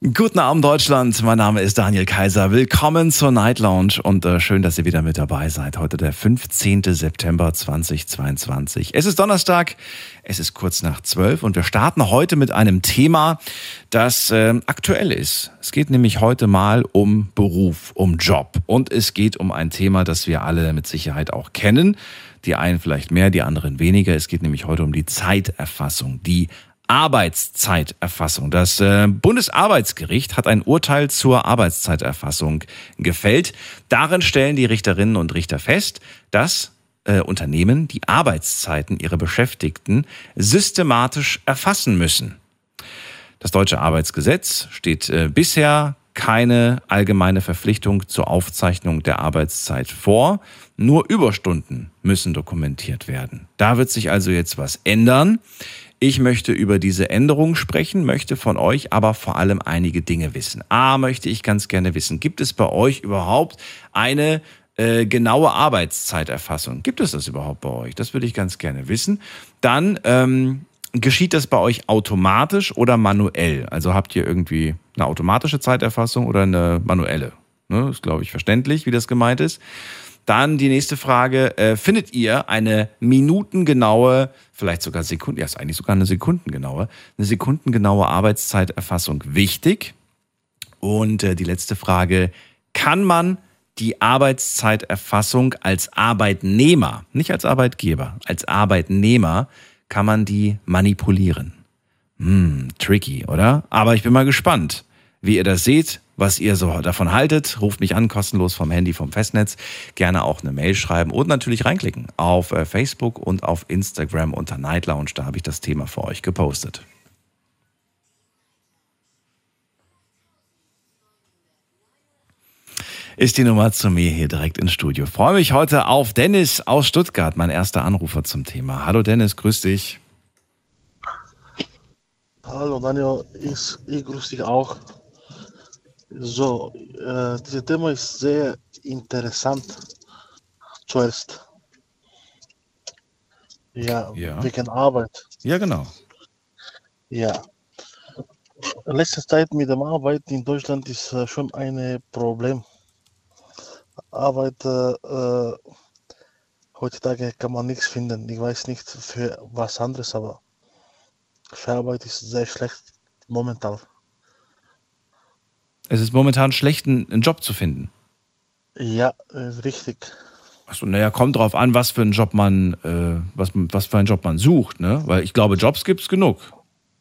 Guten Abend Deutschland, mein Name ist Daniel Kaiser. Willkommen zur Night Lounge und äh, schön, dass ihr wieder mit dabei seid. Heute der 15. September 2022. Es ist Donnerstag, es ist kurz nach 12 und wir starten heute mit einem Thema, das äh, aktuell ist. Es geht nämlich heute mal um Beruf, um Job und es geht um ein Thema, das wir alle mit Sicherheit auch kennen. Die einen vielleicht mehr, die anderen weniger. Es geht nämlich heute um die Zeiterfassung, die Arbeitszeiterfassung. Das äh, Bundesarbeitsgericht hat ein Urteil zur Arbeitszeiterfassung gefällt. Darin stellen die Richterinnen und Richter fest, dass äh, Unternehmen die Arbeitszeiten ihrer Beschäftigten systematisch erfassen müssen. Das deutsche Arbeitsgesetz steht äh, bisher keine allgemeine Verpflichtung zur Aufzeichnung der Arbeitszeit vor. Nur Überstunden müssen dokumentiert werden. Da wird sich also jetzt was ändern. Ich möchte über diese Änderung sprechen, möchte von euch aber vor allem einige Dinge wissen. A, möchte ich ganz gerne wissen, gibt es bei euch überhaupt eine äh, genaue Arbeitszeiterfassung? Gibt es das überhaupt bei euch? Das würde ich ganz gerne wissen. Dann ähm, geschieht das bei euch automatisch oder manuell? Also habt ihr irgendwie eine automatische Zeiterfassung oder eine manuelle? Ne, ist, glaube ich, verständlich, wie das gemeint ist. Dann die nächste Frage, äh, findet ihr eine minutengenaue, vielleicht sogar Sekunden, ja, ist eigentlich sogar eine sekundengenaue, eine sekundengenaue Arbeitszeiterfassung wichtig? Und äh, die letzte Frage, kann man die Arbeitszeiterfassung als Arbeitnehmer, nicht als Arbeitgeber, als Arbeitnehmer, kann man die manipulieren? Hm, tricky, oder? Aber ich bin mal gespannt, wie ihr das seht was ihr so davon haltet. Ruft mich an, kostenlos vom Handy, vom Festnetz. Gerne auch eine Mail schreiben und natürlich reinklicken auf äh, Facebook und auf Instagram unter Night Lounge. Da habe ich das Thema für euch gepostet. ist die Nummer zu mir hier direkt ins Studio. Freue mich heute auf Dennis aus Stuttgart, mein erster Anrufer zum Thema. Hallo Dennis, grüß dich. Hallo Daniel, ich, ich grüße dich auch. So, äh, dieses Thema ist sehr interessant. Zuerst. Ja, ja, wegen Arbeit. Ja, genau. Ja. Letzte Zeit mit der Arbeit in Deutschland ist äh, schon ein Problem. Arbeit äh, äh, heutzutage kann man nichts finden. Ich weiß nicht für was anderes, aber für Arbeit ist sehr schlecht momentan. Es ist momentan schlecht, einen Job zu finden. Ja, richtig. Achso, naja, kommt drauf an, was für einen Job man, äh, was, was für einen Job man sucht, ne? Weil ich glaube, Jobs gibt es genug.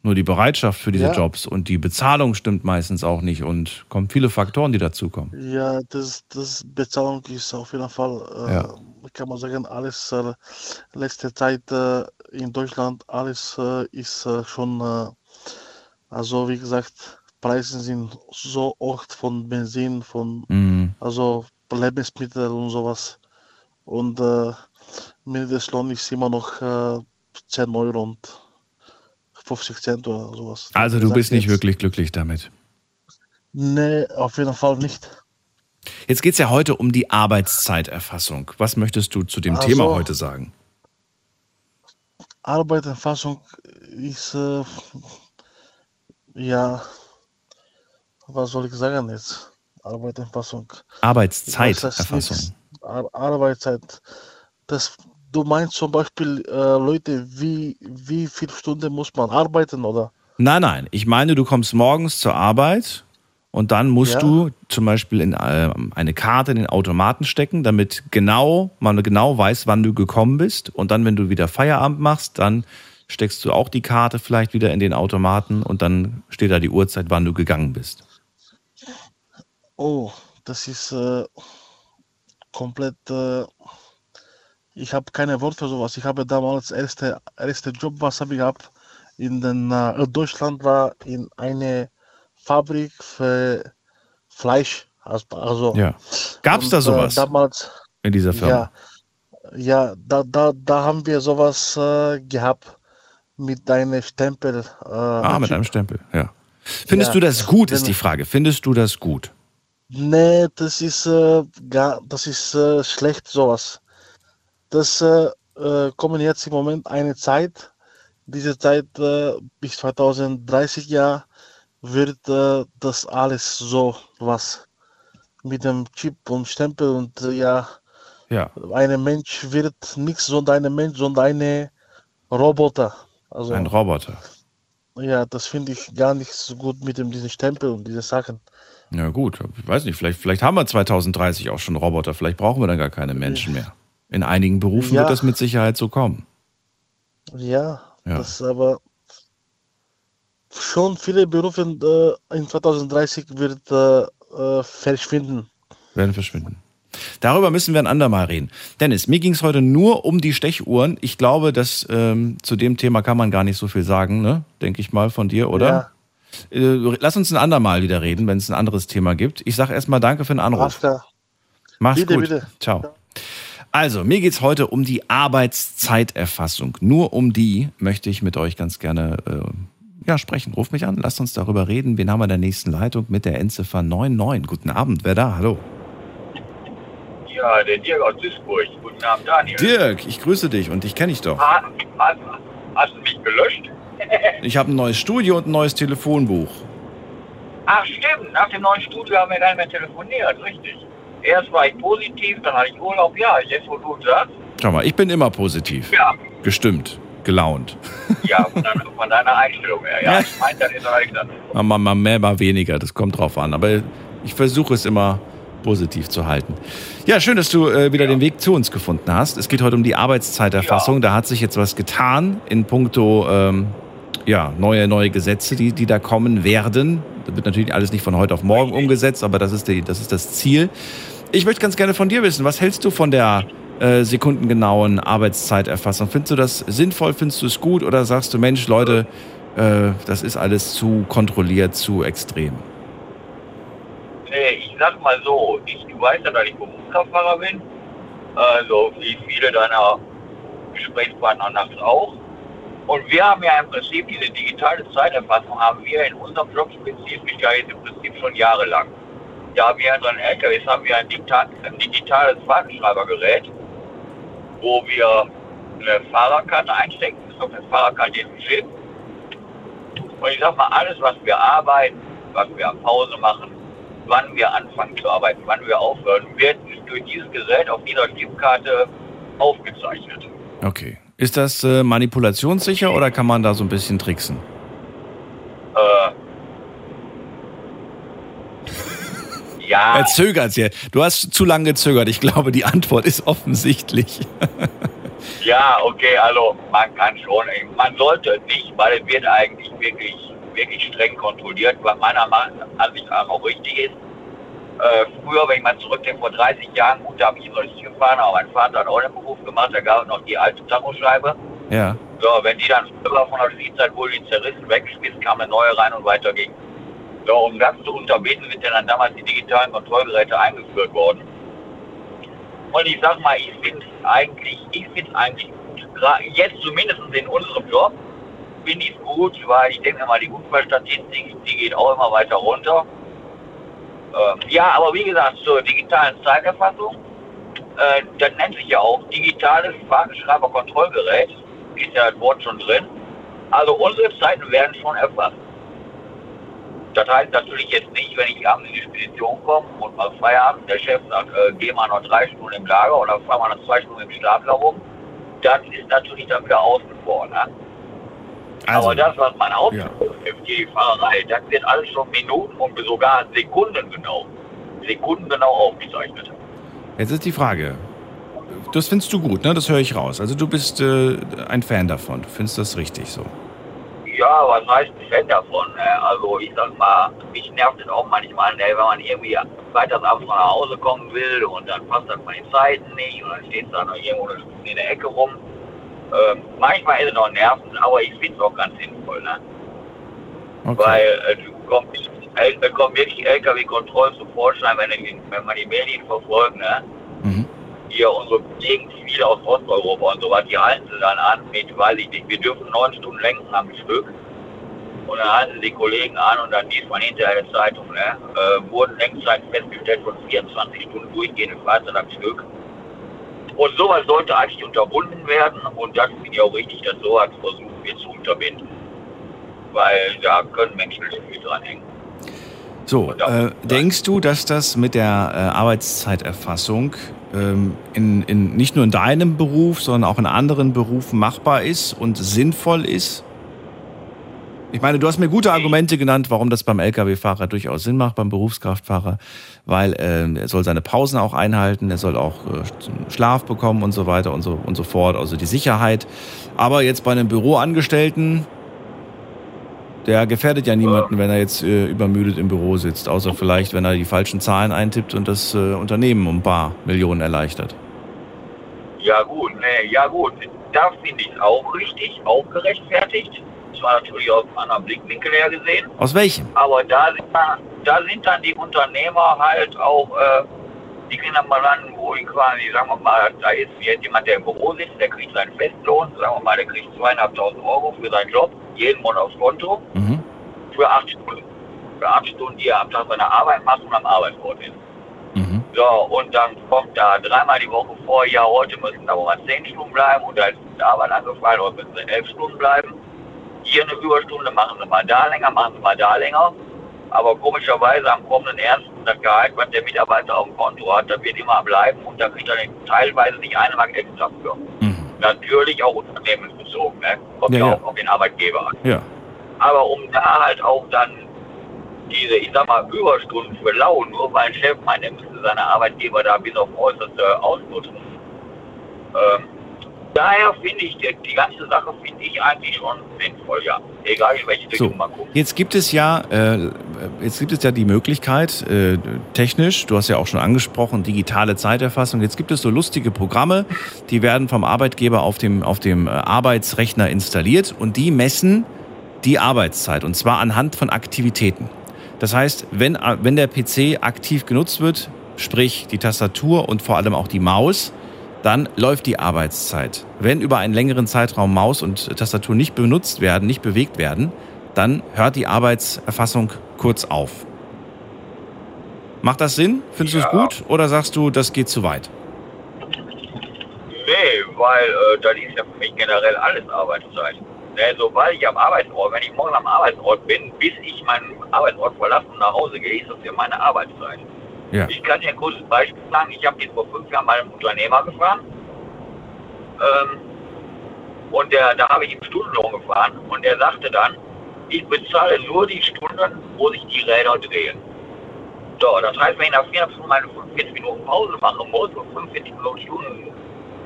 Nur die Bereitschaft für diese ja. Jobs und die Bezahlung stimmt meistens auch nicht und kommen viele Faktoren, die dazukommen. Ja, das, das Bezahlung ist auf jeden Fall, äh, ja. kann man sagen, alles äh, letzte Zeit äh, in Deutschland, alles äh, ist äh, schon, äh, also wie gesagt, Preise sind so oft von Benzin, von mhm. also Lebensmittel und sowas. Und äh, Mindestlohn ist immer noch äh, 10 Euro und 50 Cent oder sowas. Also du bist nicht jetzt. wirklich glücklich damit? Nee, auf jeden Fall nicht. Jetzt geht es ja heute um die Arbeitszeiterfassung. Was möchtest du zu dem also, Thema heute sagen? Arbeitserfassung ist äh, ja was soll ich sagen jetzt? Arbeitserfassung. Arbeitszeiterfassung. Arbeitszeit. Das, du meinst zum Beispiel äh, Leute, wie, wie viele Stunden muss man arbeiten, oder? Nein, nein. Ich meine, du kommst morgens zur Arbeit und dann musst ja. du zum Beispiel in äh, eine Karte in den Automaten stecken, damit genau man genau weiß, wann du gekommen bist. Und dann, wenn du wieder Feierabend machst, dann steckst du auch die Karte vielleicht wieder in den Automaten und dann steht da die Uhrzeit, wann du gegangen bist. Oh, das ist äh, komplett. Äh, ich habe keine Worte für sowas. Ich habe damals erste erste Job, was habe ich gehabt in den äh, Deutschland war in eine Fabrik für Fleisch. Also ja. Gab es da sowas? Äh, damals in dieser Firma. Ja, ja da, da, da haben wir sowas äh, gehabt mit deinem Stempel. Äh, ah, mit einem Stempel, ja. Findest Ja, du das gut, ist die Frage. Findest du das gut? Nee, das ist, äh, gar, das ist äh, schlecht sowas. Das äh, äh, kommen jetzt im Moment eine Zeit, diese Zeit äh, bis 2030 Jahr wird äh, das alles so was mit dem Chip und Stempel und ja, Ja. ein Mensch wird nichts sondern ein Mensch, sondern eine Roboter. Also Ein Roboter. ja, das finde ich gar nicht so gut mit dem diesen Stempel und diese Sachen. Ja, gut. Ich weiß nicht, vielleicht, vielleicht haben wir 2030 auch schon Roboter. Vielleicht brauchen wir dann gar keine Menschen mehr. In einigen Berufen Ja. wird das mit Sicherheit so kommen. Ja, Ja. das aber schon viele Berufe äh, in 2030 wird äh, äh, verschwinden. Werden verschwinden. Darüber müssen wir ein andermal reden. Dennis, mir ging es heute nur um die Stechuhren. Ich glaube, dass ähm, zu dem Thema kann man gar nicht so viel sagen, ne? Denke ich mal von dir, oder? Äh, lass uns ein andermal wieder reden, wenn es ein anderes Thema gibt. Ich sage erstmal danke für den Anruf. Mach's Bitte, gut. bitte. Ciao. Also, mir geht's heute um die Arbeitszeiterfassung. Nur um die möchte ich mit euch ganz gerne äh, ja, sprechen. Ruft mich an, lasst uns darüber reden. Wen haben wir in der nächsten Leitung mit der Endziffer 99? Guten Abend, wer da? Hallo. Ja, der Dirk aus Duisburg. Guten Abend, Daniel. Dirk, ich grüße dich und dich kenne ich doch. Ha- Hast, hast du mich gelöscht? Ich habe ein neues Studio und ein neues Telefonbuch. Ach stimmt, nach dem neuen Studio haben wir gar nicht mehr telefoniert, richtig. Erst war ich positiv, dann hatte ich Urlaub. Ja, jetzt wo du sagst, Schau mal, ich bin immer positiv. ja, Gestimmt. Gelaunt. ja, von deiner, von deiner Einstellung her. Ja, ich meine, das ist eigentlich das. Mal, mal mehr, mal weniger, das kommt drauf an. Aber ich versuche es immer positiv zu halten. Ja, schön, dass du äh, wieder den Weg zu uns gefunden hast. Es geht heute um die Arbeitszeiterfassung. Da hat sich jetzt was getan in puncto ähm, ja, neue, neue Gesetze, die, die da kommen werden. Das wird natürlich alles nicht von heute auf morgen umgesetzt, aber das ist, die, das ist das Ziel. Ich möchte ganz gerne von dir wissen, was hältst du von der äh, sekundengenauen Arbeitszeiterfassung? Findest du das sinnvoll? Findest du es gut? Oder sagst du, Mensch, Leute, äh, das ist alles zu kontrolliert, zu extrem? Nee, ich sag mal so, ich, du weißt ja, dass ich Berufskraftfahrer bin. Also wie viele deiner Gesprächspartner nachts auch. Und wir haben ja im Prinzip diese digitale Zeiterfassung haben wir in unserem Job spezifisch ja jetzt im Prinzip schon jahrelang. Da haben wir in unseren LKWs haben wir ein, digital, ein digitales Fahrtenschreibergerät, wo wir eine Fahrerkarte einstecken, ist auf der Fahrerkarte jetzt ein. Und ich sag mal, alles, was wir arbeiten, was wir an Pause machen, wann wir anfangen zu arbeiten, wann wir aufhören, wird durch dieses Gerät auf dieser Chipkarte aufgezeichnet. Okay. Ist das äh, manipulationssicher oder kann man da so ein bisschen tricksen? Äh, ja, Er zögert hier. Du hast zu lange gezögert. Ich glaube, die Antwort ist offensichtlich. ja, okay, also man kann schon, man sollte nicht, weil es wird eigentlich wirklich, wirklich streng kontrolliert, was meiner Ansicht nach auch richtig ist. Äh, früher, wenn ich mal zurückdenke, vor 30 Jahren, gut, da habe ich noch nicht gefahren, aber mein Vater hat auch den Beruf gemacht, da gab es noch die alte Tachoscheibe. Ja. So, wenn die dann früher von der Spielzeit wohl die zerrissen weggeschmissen, kam eine neue rein und weiter ging. So, um das zu unterbinden, sind ja dann damals die digitalen Kontrollgeräte eingeführt worden. Und ich sag mal, ich finde es eigentlich, ich finde eigentlich gut. Jetzt zumindest in unserem Job finde ich es gut, weil ich denke mal, die Unfallstatistik, die geht auch immer weiter runter. Ähm, ja, aber wie gesagt, zur digitalen Zeiterfassung, äh, das nennt sich ja auch digitales Fahrgeschreiberkontrollgerät, ist ja das Wort schon drin. Also unsere Zeiten werden schon erfasst. Das heißt natürlich jetzt nicht, wenn ich abends in die Spedition komme und mal Feierabend, der Chef sagt, äh, geh mal noch drei Stunden im Lager oder fahr mal noch zwei Stunden im Stapler rum, das ist natürlich dann wieder vor. Ne? Also, Aber das, was man auch ja. die Fahrerei, das wird alles schon Minuten und sogar Sekunden genau, Sekunden genau aufgezeichnet. jetzt ist die Frage. Das findest du gut, ne? Das höre ich raus. Also du bist äh, ein Fan davon. Du findest das richtig so. Ja, was heißt ein Fan davon? Ne? Also ich sag mal, mich nervt es auch manchmal, ne? wenn man irgendwie freitagsabends nach Hause kommen will und dann passt das bei den Zeiten nicht und dann steht da noch irgendwo in der Ecke rum. Ähm, manchmal ist es noch nervend, aber ich finde es auch ganz sinnvoll, ne? Okay. Weil äh, du kommst, äh, kommen wirklich LKW-Kontrollen zum Vorschein, wenn, wenn man die Medien verfolgt, ne? Mhm. hier unsere Kollegen, viele aus Osteuropa und so was, die halten sie dann an mit, weiß ich nicht, wir dürfen neun Stunden lenken am Stück. Und dann halten sie die Kollegen an und dann liest man hinterher in der Zeitung, ne? Äh, wurden Lenkzeiten festgestellt von 24 Stunden durchgehende Fahrzeit am Stück. Und sowas sollte eigentlich unterbunden werden und das finde ich auch richtig, dass sowas versucht wird zu unterbinden. Weil da können Menschen viel dranhängen. So, äh, denkst du, dass das mit der äh, Arbeitszeiterfassung ähm, in, in, nicht nur in deinem Beruf, sondern auch in anderen Berufen machbar ist und sinnvoll ist? Ich meine, du hast mir gute Argumente genannt, warum das beim Lkw-Fahrer durchaus Sinn macht, beim Berufskraftfahrer, weil äh, er soll seine Pausen auch einhalten, er soll auch äh, Schlaf bekommen und so weiter und so und so fort, also die Sicherheit. Aber jetzt bei einem Büroangestellten, der gefährdet ja niemanden, wenn er jetzt äh, übermüdet im Büro sitzt, außer vielleicht, wenn er die falschen Zahlen eintippt und das äh, Unternehmen um ein paar Millionen erleichtert. Ja gut, nee, ja gut, da finde ich auch richtig, auch gerechtfertigt. Zwar natürlich aus einem anderen Blickwinkel her gesehen. Aus welchem? Aber da sind, da sind dann die Unternehmer halt auch, äh, die kriegen dann mal an, wo ich quasi, sagen wir mal, da ist jetzt jemand, der im Büro sitzt, der kriegt seinen Festlohn, sagen wir mal, der kriegt zweieinhalbtausend Euro für seinen Job jeden Monat aufs Konto Mhm. für acht Stunden. Für acht Stunden, die er am Tag seiner Arbeit macht und am Arbeitsort ist. Mhm. So, und dann kommt da dreimal die Woche vor, ja, heute müssen da mal zehn Stunden bleiben und da ist die Arbeit angefallen, heute müssen sie elf Stunden bleiben. Hier eine Überstunde, machen sie mal da länger, machen sie mal da länger. Aber komischerweise am kommenden ersten das Gehalt, was der Mitarbeiter auf dem Konto hat, das wird immer bleiben und da kriegt er teilweise nicht eine Mark extra für. Mhm. Natürlich auch unternehmensbezogen, ne? Kommt Ja, ja, ja. auch auf den Arbeitgeber an. Ja. Aber um da halt auch dann diese, ich sag mal, Überstunden für lau, nur weil ein Chef meint, er müsste seine Arbeitgeber da bis auf äußerste ausnutzen. Ähm, daher finde ich, die, ganze Sache finde ich eigentlich schon sinnvoll, ja. Egal in welche So, Richtung man guckt. jetzt gibt es ja, äh, jetzt gibt es ja die Möglichkeit, äh, technisch, du hast ja auch schon angesprochen, digitale Zeiterfassung. Jetzt gibt es so lustige Programme, die werden vom Arbeitgeber auf dem, auf dem äh, Arbeitsrechner installiert und die messen die Arbeitszeit und zwar anhand von Aktivitäten. Das heißt, wenn, äh, wenn der PC aktiv genutzt wird, sprich die Tastatur und vor allem auch die Maus, dann läuft die Arbeitszeit. Wenn über einen längeren Zeitraum Maus und Tastatur nicht benutzt werden, nicht bewegt werden, dann hört die Arbeitserfassung kurz auf. Macht das Sinn? Findest du Ja. es gut oder sagst du, das geht zu weit? Nee, weil äh, das ist ja für mich generell alles Arbeitszeit. Ne, sobald ich am Arbeitsort, wenn ich morgen am Arbeitsort bin, bis ich meinen Arbeitsort verlasse und nach Hause gehe, ist das ja meine Arbeitszeit. Ja. Ich kann dir ein kurzes Beispiel sagen. Ich habe jetzt vor fünf Jahren mal einen Unternehmer gefahren. Ähm, und der, da habe ich ihm Stundenlohn gefahren. Und er sagte dann, ich bezahle nur die Stunden, wo sich die Räder drehen. So, das heißt, wenn ich nach 400 Stunden meine 45 Minuten Pause machen muss und 45 Minuten, Stunden,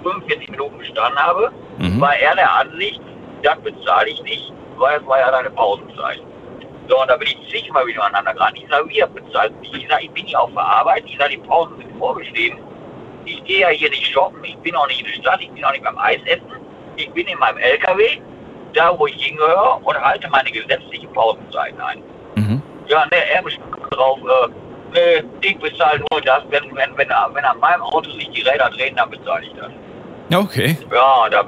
45 Minuten gestanden habe, Mhm. war er der Ansicht, das bezahle ich nicht, weil es war ja deine Pausenzeit. So, und da bin ich zigmal wieder aneinander geraten. Ich sage, wir bezahlt mich. Ich sage, ich bin hier auf der Arbeit. Ich sage, die Pausen sind vorgeschrieben. Ich gehe ja hier nicht shoppen. Ich bin auch nicht in der Stadt. Ich bin auch nicht beim Eis essen. Ich bin in meinem LKW, da wo ich hingehöre und halte meine gesetzlichen Pausenzeiten ein. Mhm. Ja, ne, er beschreibt drauf, äh, ne, ich bezahle nur das, wenn, wenn, wenn, wenn an meinem Auto sich die Räder drehen, dann bezahle ich das. Okay. Ja, da,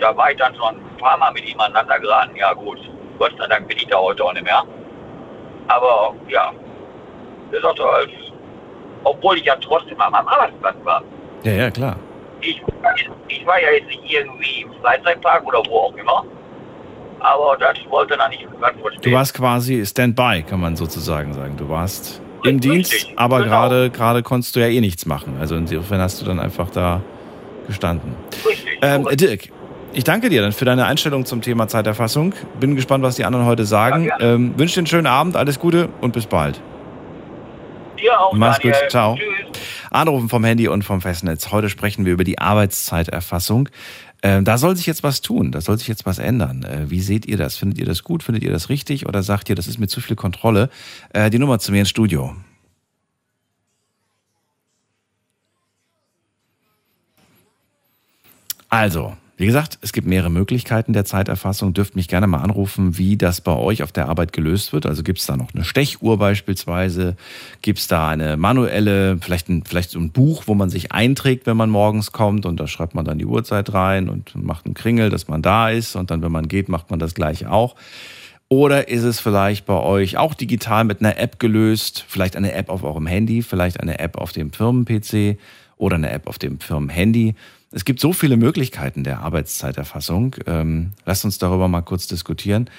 da war ich dann schon ein paar Mal mit ihm aneinander geraten. Ja gut, Gott sei Dank bin ich da heute auch nicht mehr. Aber ja, das ist auch halt, obwohl ich ja trotzdem an meinem Arbeitsplatz war. Ja, ja, klar. Ich, ich war ja jetzt nicht irgendwie im Freizeitpark oder wo auch immer. Aber das wollte er nicht. Du warst quasi Standby, kann man sozusagen sagen. Du warst im Richtig, Dienst, aber genau. gerade gerade konntest du ja eh nichts machen. Also insofern hast du dann einfach da gestanden. Richtig. Ähm. Dirk, ich danke dir dann für deine Einstellung zum Thema Zeiterfassung. Bin gespannt, was die anderen heute sagen. Ja, ähm, wünsche dir einen schönen Abend, alles Gute und bis bald. Dir auch, Mach's Daniel. gut, ciao. Tschüss. Anrufen vom Handy und vom Festnetz. Heute sprechen wir über die Arbeitszeiterfassung. Ähm, da soll sich jetzt was tun, da soll sich jetzt was ändern. Äh, wie seht ihr das? Findet ihr das gut? Findet ihr das richtig? Oder sagt ihr, das ist mir zu viel Kontrolle? Äh, die Nummer zu mir ins Studio. Also, wie gesagt, es gibt mehrere Möglichkeiten der Zeiterfassung. Dürft mich gerne mal anrufen, wie das bei euch auf der Arbeit gelöst wird. Also gibt es da noch eine Stechuhr beispielsweise? Gibt es da eine manuelle, vielleicht, ein, vielleicht so ein Buch, wo man sich einträgt, wenn man morgens kommt und da schreibt man dann die Uhrzeit rein und macht einen Kringel, dass man da ist und dann, wenn man geht, macht man das gleiche auch. Oder ist es vielleicht bei euch auch digital mit einer App gelöst? Vielleicht eine App auf eurem Handy, vielleicht eine App auf dem Firmen-PC oder eine App auf dem Firmen-Handy. Es gibt so viele Möglichkeiten der Arbeitszeiterfassung. Ähm, lasst uns darüber mal kurz diskutieren.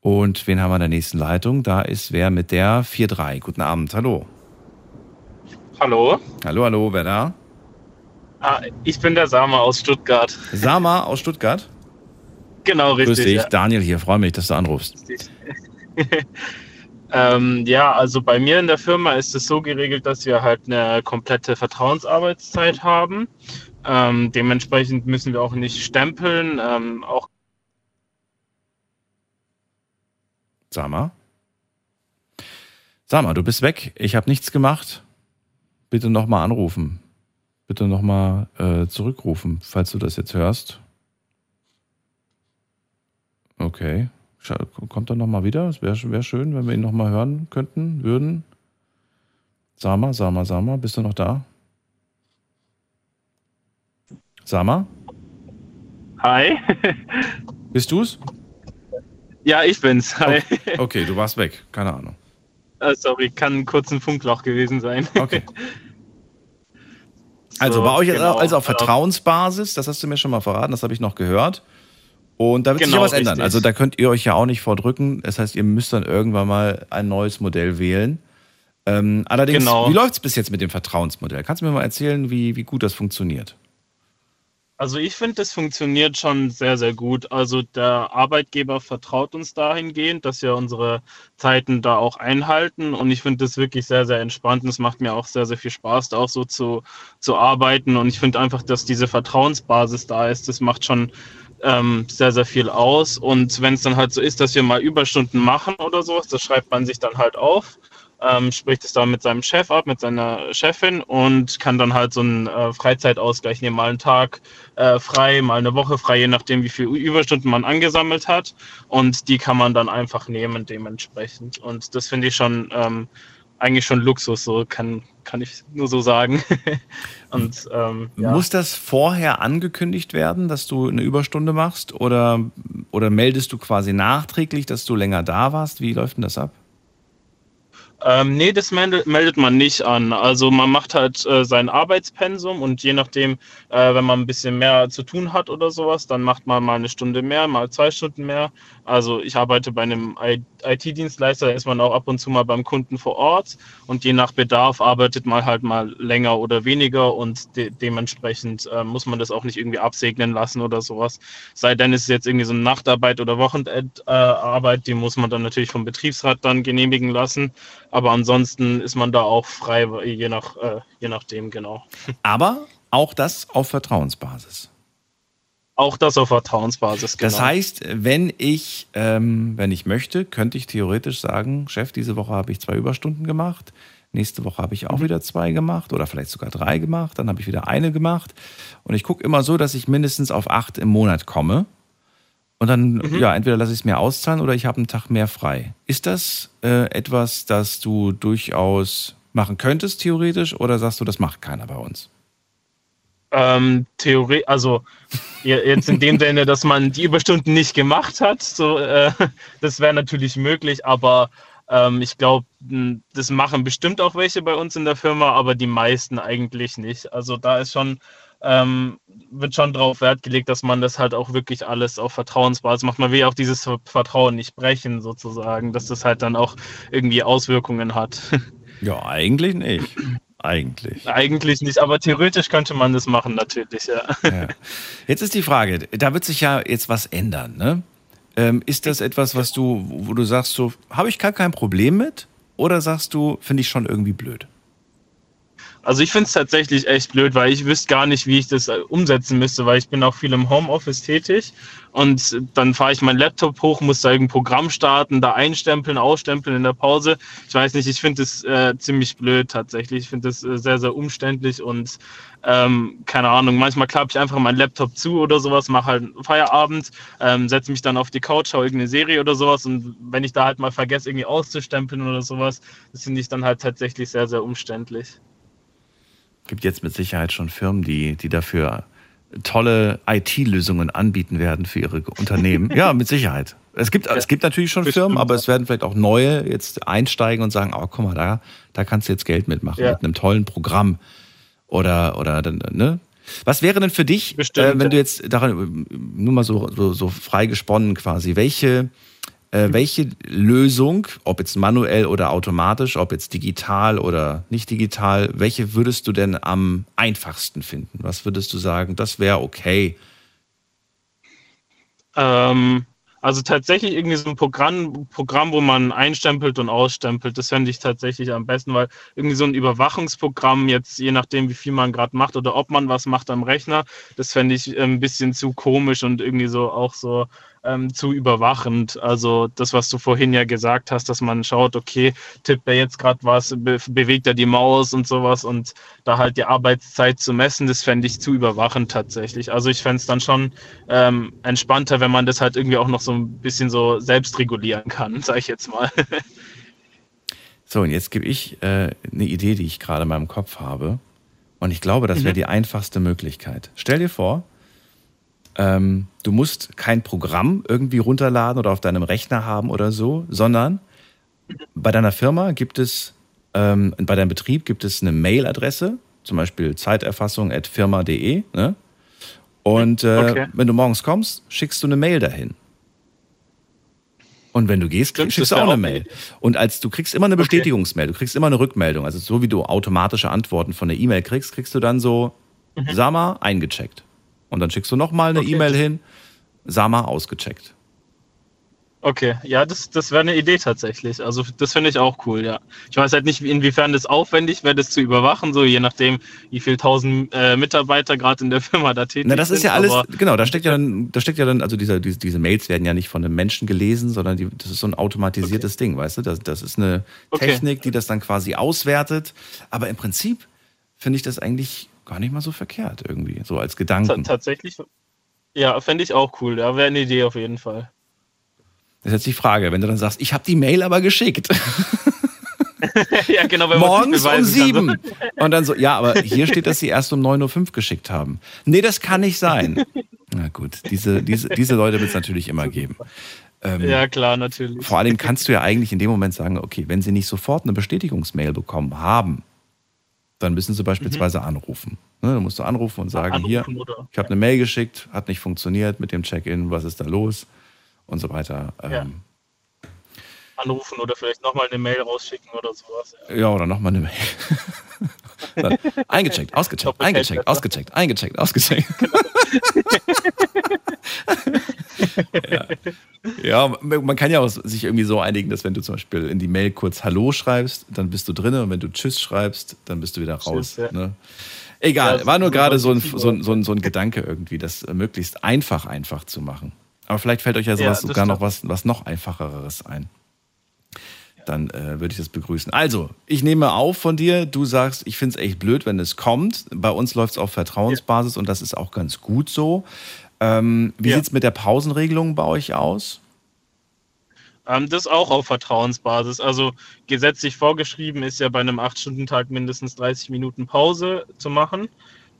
Und wen haben wir in der nächsten Leitung? Da ist wer mit der 4.3. Guten Abend, hallo. Hallo. Hallo, hallo, wer da? Ah, ich bin der Sama aus Stuttgart. Sama aus Stuttgart? Genau, richtig. Grüß dich, ja. Daniel hier, freue mich, dass du anrufst. ähm, ja, also bei mir in der Firma ist es so geregelt, dass wir halt eine komplette Vertrauensarbeitszeit haben. Ähm, dementsprechend müssen wir auch nicht stempeln, ähm, auch Sama? Sama, du bist weg. Ich habe nichts gemacht. Bitte nochmal anrufen. Bitte nochmal äh, zurückrufen, falls du das jetzt hörst. Okay. Kommt er nochmal wieder? Es wäre wär schön, wenn wir ihn nochmal hören könnten, würden. Sama, Sama, Sama, bist du noch da? Sama, Hi. bist du's? ja, ich bin's. Hi. Okay, du warst weg. Keine Ahnung. Äh, sorry, kann kurz ein Funkloch gewesen sein. Okay. Also So, bei euch genau. also auf Vertrauensbasis, das hast du mir schon mal verraten, das habe ich noch gehört. Und da wird sich Genau, ja was ändern. richtig. Also da könnt ihr euch ja auch nicht vordrücken. Das heißt, ihr müsst dann irgendwann mal ein neues Modell wählen. Ähm, allerdings, Genau. wie läuft es bis jetzt mit dem Vertrauensmodell? Kannst du mir mal erzählen, wie, wie gut das funktioniert? Also ich finde, das funktioniert schon sehr, sehr gut. Also der Arbeitgeber vertraut uns dahingehend, dass wir unsere Zeiten da auch einhalten. Und ich finde das wirklich sehr, sehr entspannt. Und es macht mir auch sehr, sehr viel Spaß, da auch so zu, zu arbeiten. Und ich finde einfach, dass diese Vertrauensbasis da ist, das macht schon ähm, sehr, sehr viel aus. Und wenn es dann halt so ist, dass wir mal Überstunden machen oder sowas, das schreibt man sich dann halt auf ähm, spricht es dann mit seinem Chef ab, mit seiner Chefin und kann dann halt so einen äh, Freizeitausgleich nehmen, mal einen Tag äh, frei, mal eine Woche frei, je nachdem, wie viele Überstunden man angesammelt hat. Und die kann man dann einfach nehmen dementsprechend. Und das finde ich schon ähm, eigentlich schon Luxus, so kann, kann ich nur so sagen. und ähm, ja. Muss das vorher angekündigt werden, dass du eine Überstunde machst? Oder, oder meldest du quasi nachträglich, dass du länger da warst? Wie läuft denn das ab? Ähm, nee, das meldet, meldet man nicht an. Also man macht halt äh, sein Arbeitspensum und je nachdem, äh, wenn man ein bisschen mehr zu tun hat oder sowas, dann macht man mal eine Stunde mehr, mal zwei Stunden mehr. Also ich arbeite bei einem IT-Dienstleister, da ist man auch ab und zu mal beim Kunden vor Ort und je nach Bedarf arbeitet man halt mal länger oder weniger und de dementsprechend äh, muss man das auch nicht irgendwie absegnen lassen oder sowas. Sei denn, es ist jetzt irgendwie so eine Nachtarbeit oder Wochenendarbeit, die muss man dann natürlich vom Betriebsrat dann genehmigen lassen. Aber ansonsten ist man da auch frei, je, nach, äh, je nachdem, genau. Aber auch das auf Vertrauensbasis. Auch das auf Vertrauensbasis, genau. Das heißt, wenn ich, ähm, wenn ich möchte, könnte ich theoretisch sagen, Chef, diese Woche habe ich zwei Überstunden gemacht, nächste Woche habe ich auch wieder zwei gemacht oder vielleicht sogar drei gemacht, dann habe ich wieder eine gemacht. Und ich gucke immer so, dass ich mindestens auf acht im Monat komme. Und dann, Mhm. ja, entweder lasse ich es mir auszahlen oder ich habe einen Tag mehr frei. Ist das äh, etwas, das du durchaus machen könntest, theoretisch, oder sagst du, das macht keiner bei uns? Ähm, Theorie, also jetzt in dem Sinne, dass man die Überstunden nicht gemacht hat, so, äh, das wäre natürlich möglich, aber ähm, ich glaube, das machen bestimmt auch welche bei uns in der Firma, aber die meisten eigentlich nicht. Also da ist schon, ähm, wird schon darauf Wert gelegt, dass man das halt auch wirklich alles auf Vertrauensbasis macht. Man will ja auch dieses Vertrauen nicht brechen, sozusagen, dass das halt dann auch irgendwie Auswirkungen hat. Ja, eigentlich nicht. Eigentlich. Eigentlich nicht, aber theoretisch könnte man das machen, natürlich, ja. Ja. Jetzt ist die Frage, da wird sich ja jetzt was ändern, ne? Ähm, ist das etwas, was du, wo du sagst, so, habe ich gar kein Problem mit? Oder sagst du, finde ich schon irgendwie blöd? Also ich finde es tatsächlich echt blöd, weil ich wüsste gar nicht, wie ich das äh, umsetzen müsste, weil ich bin auch viel im Homeoffice tätig und dann fahre ich meinen Laptop hoch, muss da irgendein Programm starten, da einstempeln, ausstempeln in der Pause. Ich weiß nicht, ich finde es äh, ziemlich blöd tatsächlich. Ich finde es äh, sehr, sehr umständlich und ähm, keine Ahnung, manchmal klappe ich einfach meinen Laptop zu oder sowas, mache halt Feierabend, ähm, setze mich dann auf die Couch, schaue irgendeine Serie oder sowas und wenn ich da halt mal vergesse, irgendwie auszustempeln oder sowas, das finde ich dann halt tatsächlich sehr, sehr umständlich. Gibt jetzt mit Sicherheit schon Firmen, die, die dafür tolle IT-Lösungen anbieten werden für ihre Unternehmen. ja, mit Sicherheit. Es gibt, es gibt natürlich schon Firmen, aber es werden vielleicht auch neue jetzt einsteigen und sagen, oh, guck mal, da, da kannst du jetzt Geld mitmachen, ja. mit einem tollen Programm. Oder, oder, ne? Was wäre denn für dich, äh, wenn du jetzt daran, nur mal so, so, so frei gesponnen quasi, welche, äh, welche Lösung, ob jetzt manuell oder automatisch, ob jetzt digital oder nicht digital, welche würdest du denn am einfachsten finden? Was würdest du sagen, das wäre okay? Ähm, also tatsächlich irgendwie so ein Programm, Programm, wo man einstempelt und ausstempelt, das fände ich tatsächlich am besten, weil irgendwie so ein Überwachungsprogramm, jetzt je nachdem, wie viel man gerade macht oder ob man was macht am Rechner, das fände ich äh, ein bisschen zu komisch und irgendwie so auch so ähm, zu überwachend. Also das, was du vorhin ja gesagt hast, dass man schaut, okay, tippt er jetzt gerade was, be bewegt er die Maus und sowas und da halt die Arbeitszeit zu messen, das fände ich zu überwachend tatsächlich. Also ich fände es dann schon ähm, entspannter, wenn man das halt irgendwie auch noch so ein bisschen so selbst regulieren kann, sage ich jetzt mal. so, und jetzt gebe ich äh, eine Idee, die ich gerade in meinem Kopf habe. Und ich glaube, das wäre mhm. die einfachste Möglichkeit. Stell dir vor, ähm, du musst kein Programm irgendwie runterladen oder auf deinem Rechner haben oder so, sondern bei deiner Firma gibt es, ähm, bei deinem Betrieb gibt es eine Mailadresse, zum Beispiel zeiterfassung.firma.de. Ne? Und äh, okay. wenn du morgens kommst, schickst du eine Mail dahin. Und wenn du gehst, Stimmt, schickst du auch eine Mail. Und als du kriegst immer eine Bestätigungsmail, du kriegst immer eine Rückmeldung. Also so wie du automatische Antworten von der E-Mail kriegst, kriegst du dann so, mhm. sag mal, eingecheckt. Und dann schickst du nochmal eine okay. E-Mail hin, Sama ausgecheckt. Okay, ja, das, das wäre eine Idee tatsächlich. Also das finde ich auch cool, ja. Ich weiß halt nicht, inwiefern das aufwendig wäre, das zu überwachen, so je nachdem, wie viel tausend äh, Mitarbeiter gerade in der Firma da tätig sind. Na, das ist ja alles, genau, da steckt ja dann, da steckt ja dann, also diese, diese, diese Mails werden ja nicht von einem Menschen gelesen, sondern die, das ist so ein automatisiertes okay. Ding, weißt du? Das, das ist eine okay. Technik, die das dann quasi auswertet. Aber im Prinzip finde ich das eigentlich gar nicht mal so verkehrt irgendwie, so als Gedanken. Tatsächlich, ja, fände ich auch cool. Ja, wäre eine Idee auf jeden Fall. Das ist jetzt die Frage, wenn du dann sagst, ich habe die Mail aber geschickt. ja, genau, wenn Morgens um sieben. Und dann so, ja, aber hier steht, dass sie erst um 9.05 Uhr geschickt haben. Nee, das kann nicht sein. Na gut, diese, diese, diese Leute wird es natürlich immer geben. Ähm, ja, klar, natürlich. Vor allem kannst du ja eigentlich in dem Moment sagen, okay, wenn sie nicht sofort eine Bestätigungsmail bekommen haben, dann müssen sie beispielsweise mhm. anrufen. Ne, dann musst du anrufen und sagen, anrufen, hier, oder? ich habe eine Mail geschickt, hat nicht funktioniert mit dem Check-in, was ist da los und so weiter. Ja. Ähm, anrufen oder vielleicht nochmal eine Mail rausschicken oder sowas. Ja, ja oder nochmal eine Mail. Dann, eingecheckt, ausgecheckt, eingecheckt, ausgecheckt, eingecheckt, ausgecheckt. Genau. ja. ja, man kann ja auch sich irgendwie so einigen, dass wenn du zum Beispiel in die Mail kurz Hallo schreibst, dann bist du drin und wenn du Tschüss schreibst, dann bist du wieder raus. Tschüss, ja. ne? Egal, war nur gerade so ein, so, ein, so, ein, so ein Gedanke irgendwie, das möglichst einfach einfach zu machen. Aber vielleicht fällt euch ja sowas ja, sogar noch was, was noch einfacheres ein dann äh, würde ich das begrüßen. Also, ich nehme auf von dir, du sagst, ich finde es echt blöd, wenn es kommt. Bei uns läuft es auf Vertrauensbasis ja. und das ist auch ganz gut so. Ähm, wie ja. sieht es mit der Pausenregelung bei euch aus? Ähm, das auch auf Vertrauensbasis. Also gesetzlich vorgeschrieben ist ja bei einem 8-Stunden-Tag mindestens 30 Minuten Pause zu machen.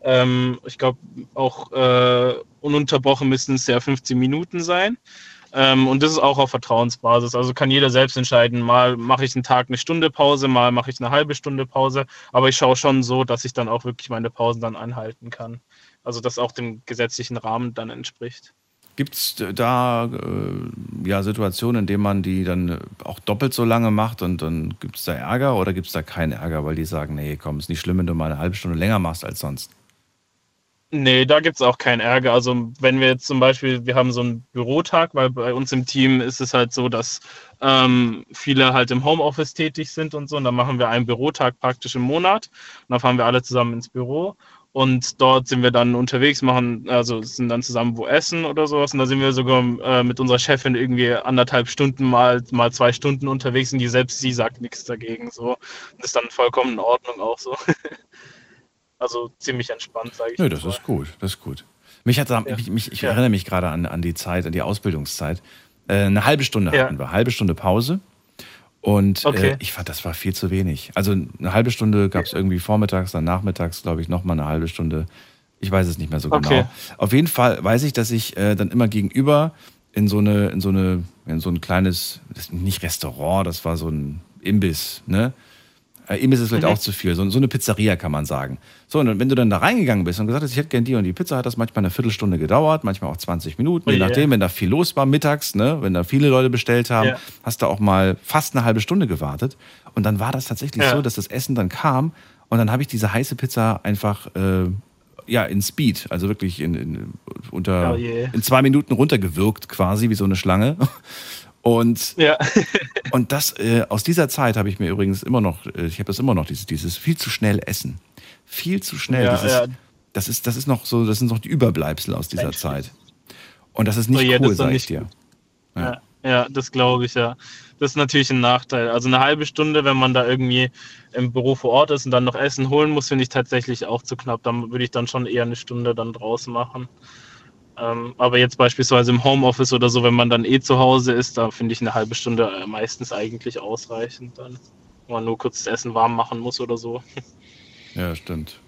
Ähm, ich glaube, auch äh, ununterbrochen müssten es ja 15 Minuten sein. Ähm, und das ist auch auf Vertrauensbasis. Also kann jeder selbst entscheiden, mal mache ich einen Tag eine Stunde Pause, mal mache ich eine halbe Stunde Pause. Aber ich schaue schon so, dass ich dann auch wirklich meine Pausen dann einhalten kann. Also das auch dem gesetzlichen Rahmen dann entspricht. Gibt es da äh, ja, Situationen, in denen man die dann auch doppelt so lange macht und dann gibt es da Ärger oder gibt es da keinen Ärger, weil die sagen, nee, komm, ist nicht schlimm, wenn du mal eine halbe Stunde länger machst als sonst? Nee, da gibt es auch keinen Ärger. Also wenn wir jetzt zum Beispiel, wir haben so einen Bürotag, weil bei uns im Team ist es halt so, dass ähm, viele halt im Homeoffice tätig sind und so. Und dann machen wir einen Bürotag praktisch im Monat. Und dann fahren wir alle zusammen ins Büro. Und dort sind wir dann unterwegs, machen, also sind dann zusammen wo essen oder sowas. Und da sind wir sogar äh, mit unserer Chefin irgendwie anderthalb Stunden mal, mal zwei Stunden unterwegs und die selbst sie sagt nichts dagegen. So. Das ist dann vollkommen in Ordnung auch so. also ziemlich entspannt, sage ich. Nö, das mal. ist gut, das ist gut. Mich hat, ja. mich, mich, ich ja. erinnere mich gerade an, an die Zeit, an die Ausbildungszeit. Äh, eine halbe Stunde ja. hatten wir, halbe Stunde Pause. Und äh, okay. äh, ich fand, das war viel zu wenig. Also eine halbe Stunde gab es irgendwie vormittags, dann nachmittags, glaube ich, nochmal eine halbe Stunde Ich weiß es nicht mehr so Okay. genau. Auf jeden Fall weiß ich, dass ich äh, dann immer gegenüber in so eine, in so eine, in so ein kleines, nicht Restaurant, das war so ein Imbiss, ne? Äh, Imbiss ist vielleicht Mhm. auch zu viel, so, so eine Pizzeria kann man sagen. So, und wenn du dann da reingegangen bist und gesagt hast, ich hätte gern die und die Pizza, hat das manchmal eine Viertelstunde gedauert, manchmal auch 20 Minuten, Oh je nachdem, wenn da viel los war mittags, ne? Wenn da viele Leute bestellt haben, Ja. hast du auch mal fast eine halbe Stunde gewartet. Und dann war das tatsächlich Ja. so, dass das Essen dann kam und dann habe ich diese heiße Pizza einfach äh, ja in Speed, also wirklich in, in, unter Oh je. in zwei Minuten runtergewürgt quasi wie so eine Schlange. Und Ja. und das äh, aus dieser Zeit habe ich mir übrigens immer noch, äh, ich habe das immer noch dieses dieses viel zu schnell essen, viel zu schnell. Ja, dieses, ja. Das ist das ist noch so, das sind noch die Überbleibsel aus dieser Zeit. Und das ist nicht das cool, sag ich dir. Ja, ja das glaube ich, ja. Das ist natürlich ein Nachteil. Also eine halbe Stunde, wenn man da irgendwie im Büro vor Ort ist und dann noch Essen holen muss, finde ich tatsächlich auch zu knapp. Dann würde ich dann schon eher eine Stunde dann draußen machen. Ähm, aber jetzt beispielsweise im Homeoffice oder so, wenn man dann eh zu Hause ist, da finde ich eine halbe Stunde äh, meistens eigentlich ausreichend dann. Wenn man nur kurz das Essen warm machen muss oder so. Ja, stimmt.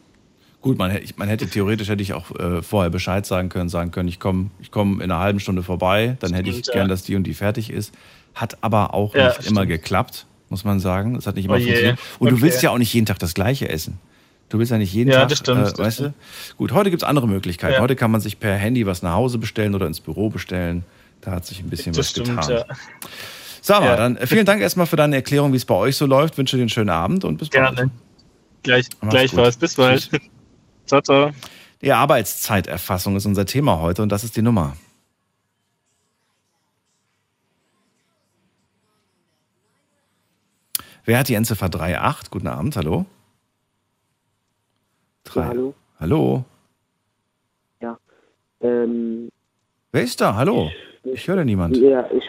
Gut, man, hätte- man hätte theoretisch hätte ich auch äh, vorher Bescheid sagen können, sagen können, ich komme ich komm in einer halben Stunde vorbei, dann hätte ich Stimmt, gern, ja. dass die und die fertig ist. Hat aber auch Ja, nicht immer stimmt. geklappt, muss man sagen. Es hat nicht immer Oh funktioniert. Und du Okay. willst ja auch nicht jeden Tag das gleiche essen. Du willst ja nicht jeden Ja, Tag, das stimmt, äh, das weißt du? stimmt. Gut, heute gibt es andere Möglichkeiten. Ja. Heute kann man sich per Handy was nach Hause bestellen oder ins Büro bestellen. Da hat sich ein bisschen Das was stimmt, getan. ja. Sag mal, Ja. dann äh, vielen Dank erstmal für deine Erklärung, wie es bei euch so läuft. Wünsche dir einen schönen Abend und bis bald. Gerne. Gleich, gleichfalls. Bis bald. Tschüss. ciao, ciao. Die Arbeitszeiterfassung ist unser Thema heute und das ist die Nummer. Wer hat die Endziffer 38? Guten Abend, hallo. Drei. Ja, hallo. Hallo. Ähm, Wer ist da? Hallo. Ich höre niemand. ja, ich,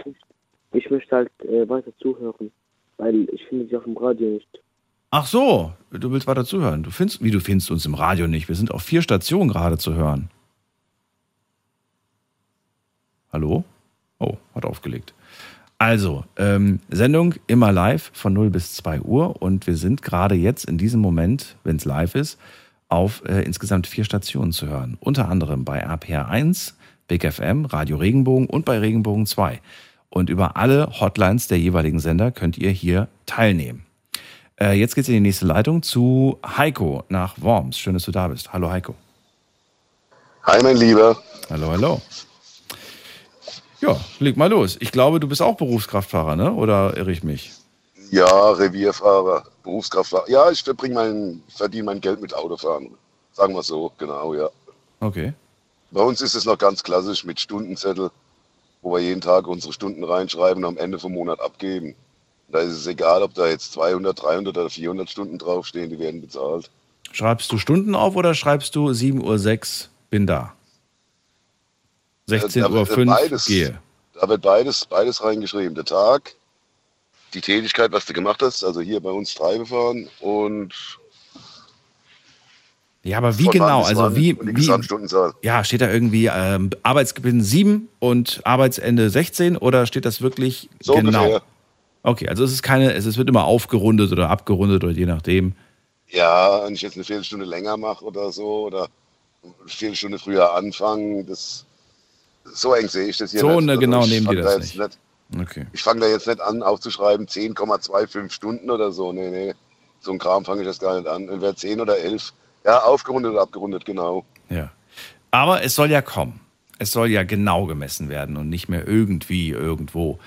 ich möchte halt äh, weiter zuhören, weil ich finde sie auf dem Radio nicht. Ach so, du willst weiter zuhören. Du findest, wie du findest uns im Radio nicht. Wir sind auf vier Stationen gerade zu hören. Hallo? Oh, hat aufgelegt. Also, ähm, Sendung immer live von 0 bis 2 Uhr und wir sind gerade jetzt in diesem Moment, wenn es live ist, auf äh, insgesamt vier Stationen zu hören. Unter anderem bei RPR 1, Big FM, Radio Regenbogen und bei Regenbogen 2. Und über alle Hotlines der jeweiligen Sender könnt ihr hier teilnehmen. Äh, jetzt geht's in die nächste Leitung zu Heiko nach Worms. Schön, dass du da bist. Hallo Heiko. Hi, mein Lieber. Hallo, hallo. Ja, leg mal los. Ich glaube, du bist auch Berufskraftfahrer, ne? Oder irre ich mich? Ja, Revierfahrer, Berufskraftfahrer. Ja, ich verbringe mein, verdiene mein Geld mit Autofahren. Sagen wir so, genau, ja. Okay. Bei uns ist es noch ganz klassisch mit Stundenzettel, wo wir jeden Tag unsere Stunden reinschreiben und am Ende vom Monat abgeben. Da ist es egal, ob da jetzt 200, 300 oder 400 Stunden draufstehen, die werden bezahlt. Schreibst du Stunden auf oder schreibst du 7.06 Uhr, bin da? Äh, da wird 16.05 Uhr, beides. gehe. Da wird beides, beides reingeschrieben. Der Tag, die Tätigkeit, was du gemacht hast, also hier bei uns Treibe fahren und Ja, aber wie genau? Also wie, wie ja, steht da irgendwie ähm, Arbeitsgewinn 7 und Arbeitsende 16 oder steht das wirklich So genau? ungefähr. Okay, also es ist keine, es wird immer aufgerundet oder abgerundet oder je nachdem. Ja, wenn ich jetzt eine Viertelstunde länger mache oder so oder eine Viertelstunde früher anfangen, das so eng sehe ich das hier So nicht. ne, genau ich nehmen die das da jetzt nicht. Okay. Ich fange da jetzt nicht an aufzuschreiben 10,25 Stunden oder so. Nee, nee. So ein Kram fange ich das gar nicht an. Entweder 10 oder 11. Ja, aufgerundet oder abgerundet, genau. Ja. Aber es soll ja kommen. Es soll ja genau gemessen werden und nicht mehr irgendwie irgendwo.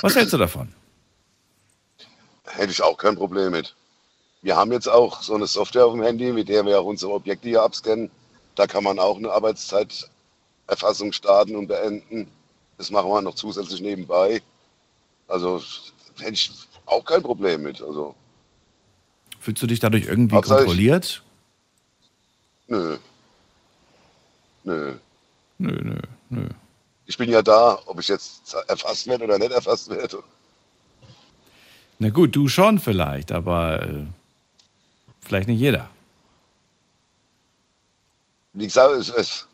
Was hältst du davon? Hätte ich auch kein Problem mit. Wir haben jetzt auch so eine Software auf dem Handy, mit der wir auch unsere Objekte hier abscannen. Da kann man auch eine Arbeitszeiterfassung starten und beenden. Das machen wir noch zusätzlich nebenbei. Also hätte ich auch kein Problem mit. Also Fühlst du dich dadurch irgendwie Hauptsache ich- kontrolliert? nö. Nö. Nö, nö, nö. Ich bin ja da, ob ich jetzt erfasst werde oder nicht erfasst werde. Na gut, du schon vielleicht, aber äh, vielleicht nicht jeder. Wie gesagt, es, es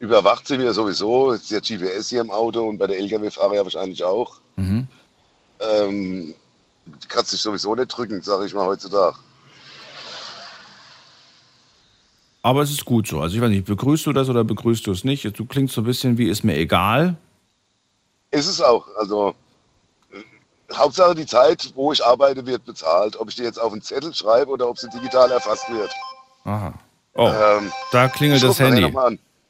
überwacht sie mir sowieso. Es ist ja GPS hier im Auto und bei der Lkw-Fahrer ja wahrscheinlich auch. Mhm. Ähm, du kannst dich sowieso nicht drücken, sage ich mal heutzutage. Aber es ist gut so. Also ich weiß nicht, begrüßt du das oder begrüßt du es nicht? Du klingst so ein bisschen wie ist mir egal. Ist es auch. Also äh, Hauptsache die Zeit, wo ich arbeite, wird bezahlt. Ob ich die jetzt auf einen Zettel schreibe oder ob sie digital erfasst wird. Aha. Oh, Ähm, da klingelt das Handy.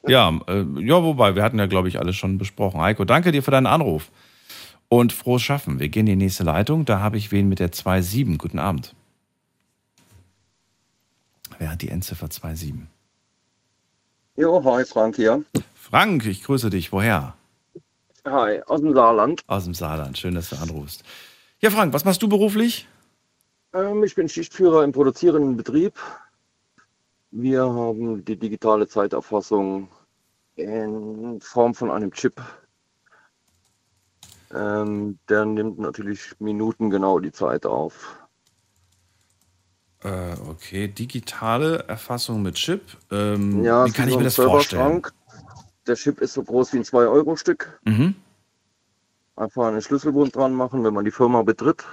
Ja, äh, ja, wobei, wir hatten ja, glaube ich, alles schon besprochen. Heiko, danke dir für deinen Anruf. Und frohes Schaffen. Wir gehen in die nächste Leitung. Da habe ich wen mit der 2.7. Guten Abend. Wer hat die Endziffer 2.7? Jo, hi, Frank hier. Frank, ich grüße dich. Woher? Hi, aus dem Saarland. Aus dem Saarland. Schön, dass du anrufst. Ja, Frank, was machst du beruflich? Ähm, ich bin Schichtführer im produzierenden Betrieb. Wir haben die digitale Zeiterfassung in Form von einem Chip. Ähm, der nimmt natürlich minutengenau die Zeit auf. Äh, okay, digitale Erfassung mit Chip. Ähm, Ja, wie kann ich mir das vorstellen? Der Chip ist so groß wie ein 2-Euro-Stück. Mhm. Einfach einen Schlüsselbund dran machen, wenn man die Firma betritt.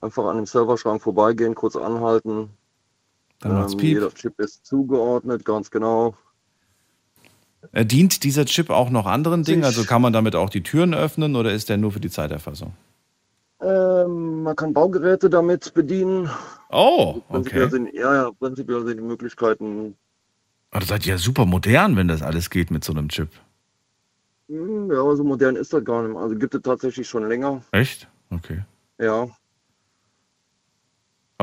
Einfach an dem Serverschrank vorbeigehen, kurz anhalten. Dann macht's Ähm, Piep. jeder Chip ist zugeordnet, ganz genau. Äh, dient dieser Chip auch noch anderen Dingen? Also kann man damit auch die Türen öffnen oder ist der nur für die Zeiterfassung? Ähm, man kann Baugeräte damit bedienen. Oh, Prinzipiell okay. sind, ja, ja, prinzipiell sind die Möglichkeiten, Aber das seid ja super modern, wenn das alles geht mit so einem Chip. hm, ja, so modern ist das gar nicht mehr. Also gibt es tatsächlich schon länger. Echt? Okay. Ja.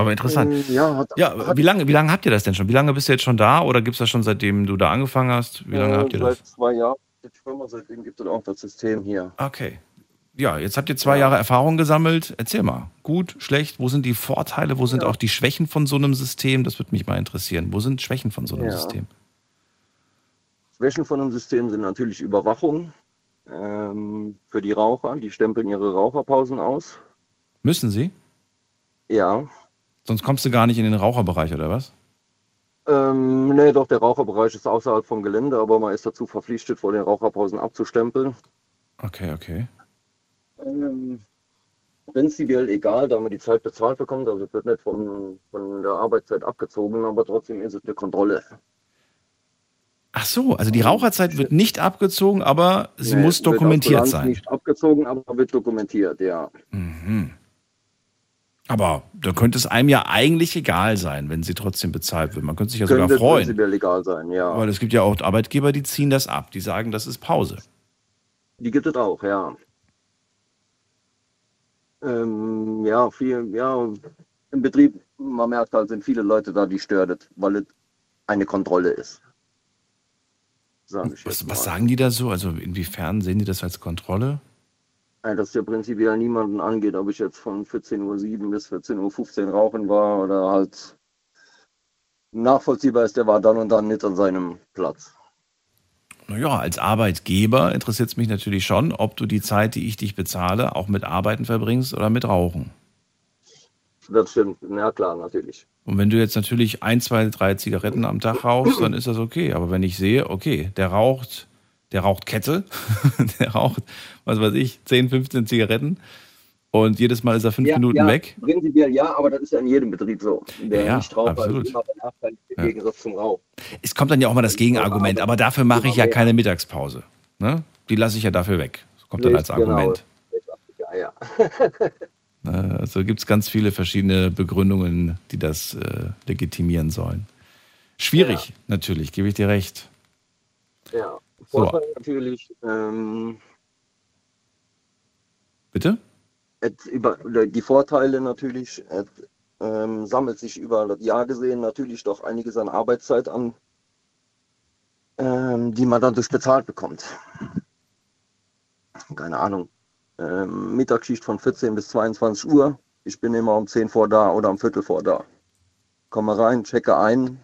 Aber interessant. Ähm, ja, hat, Ja, hat, wie lange, wie lange habt ihr das denn schon? Wie lange bist du jetzt schon da oder gibt es das schon seitdem du da angefangen hast? Wie lange äh, habt ihr das? Seit zwei Jahren. Die Firma, seitdem gibt es auch das System hier. Okay. Ja, jetzt habt ihr zwei Jahre Erfahrung gesammelt. Erzähl mal. Gut, schlecht? Wo sind die Vorteile? Wo sind auch die Schwächen von so einem System? Das würde mich mal interessieren. Wo sind Schwächen von so einem Ja. System? Schwächen von dem System sind natürlich Überwachung ähm, für die Raucher. Die stempeln ihre Raucherpausen aus. Müssen sie? Ja. Sonst kommst du gar nicht in den Raucherbereich, oder was? Ähm, nee, doch, der Raucherbereich ist außerhalb vom Gelände, aber man ist dazu verpflichtet, vor den Raucherpausen abzustempeln. Okay, okay. Ähm, prinzipiell egal, da man die Zeit bezahlt bekommt, also es wird nicht von, von der Arbeitszeit abgezogen, aber trotzdem ist es eine Kontrolle. Ach so, also die Raucherzeit wird nicht abgezogen, aber sie Nee, muss dokumentiert sein. Nicht abgezogen, aber wird dokumentiert, ja. Mhm. Aber da könnte es einem ja eigentlich egal sein, wenn sie trotzdem bezahlt wird. Man könnte sich ja sogar Könnte freuen. prinzipiell egal sein, ja. Weil es gibt ja auch Arbeitgeber, die ziehen das ab. Die sagen, das ist Pause. Die gibt es auch, ja. Ähm, ja, viel, ja, im Betrieb, man merkt halt, sind viele Leute da, die stört weil es eine Kontrolle ist. Sag Was, was sagen die da so? Also inwiefern sehen die das als Kontrolle? Dass ja prinzipiell niemanden angeht, ob ich jetzt von 14.07 Uhr bis 14.15 Uhr rauchen war oder halt nachvollziehbar ist, der war dann und dann nicht an seinem Platz. Naja, als Arbeitgeber interessiert es mich natürlich schon, ob du die Zeit, die ich dich bezahle, auch mit Arbeiten verbringst oder mit Rauchen. Das stimmt, ja klar, natürlich. Und wenn du jetzt natürlich ein, zwei, drei Zigaretten am Tag rauchst, dann ist das okay. Aber wenn ich sehe, okay, der raucht, der raucht Kette, der raucht, was weiß ich, 10, 15 Zigaretten und jedes Mal ist er fünf ja, Minuten ja, weg. Prinzipiell ja, aber das ist ja in jedem Betrieb so. Der Ja, nicht raucht, absolut. ist immer benachteiligt im Ja. Gegensatz zum Rauch. Es kommt dann ja auch mal das Gegenargument, aber dafür mache ich ja keine Mittagspause. Ne? Die lasse ich ja dafür weg. Das kommt dann als Richtig, genau. Argument. Ja, ja. Also gibt es ganz viele verschiedene Begründungen, die das äh, legitimieren sollen. Schwierig, natürlich, gebe ich dir recht. ja. So. Vorteil natürlich, ähm, Bitte? et, über, die Vorteile natürlich, et, ähm, sammelt sich über das Jahr gesehen natürlich doch einiges an Arbeitszeit an, ähm, die man dann durch bezahlt bekommt. Keine Ahnung. Ähm, Mittagsschicht von 14 bis 22 Uhr. Ich bin immer um 10 vor da oder um Viertel vor da. Komme rein, checke ein,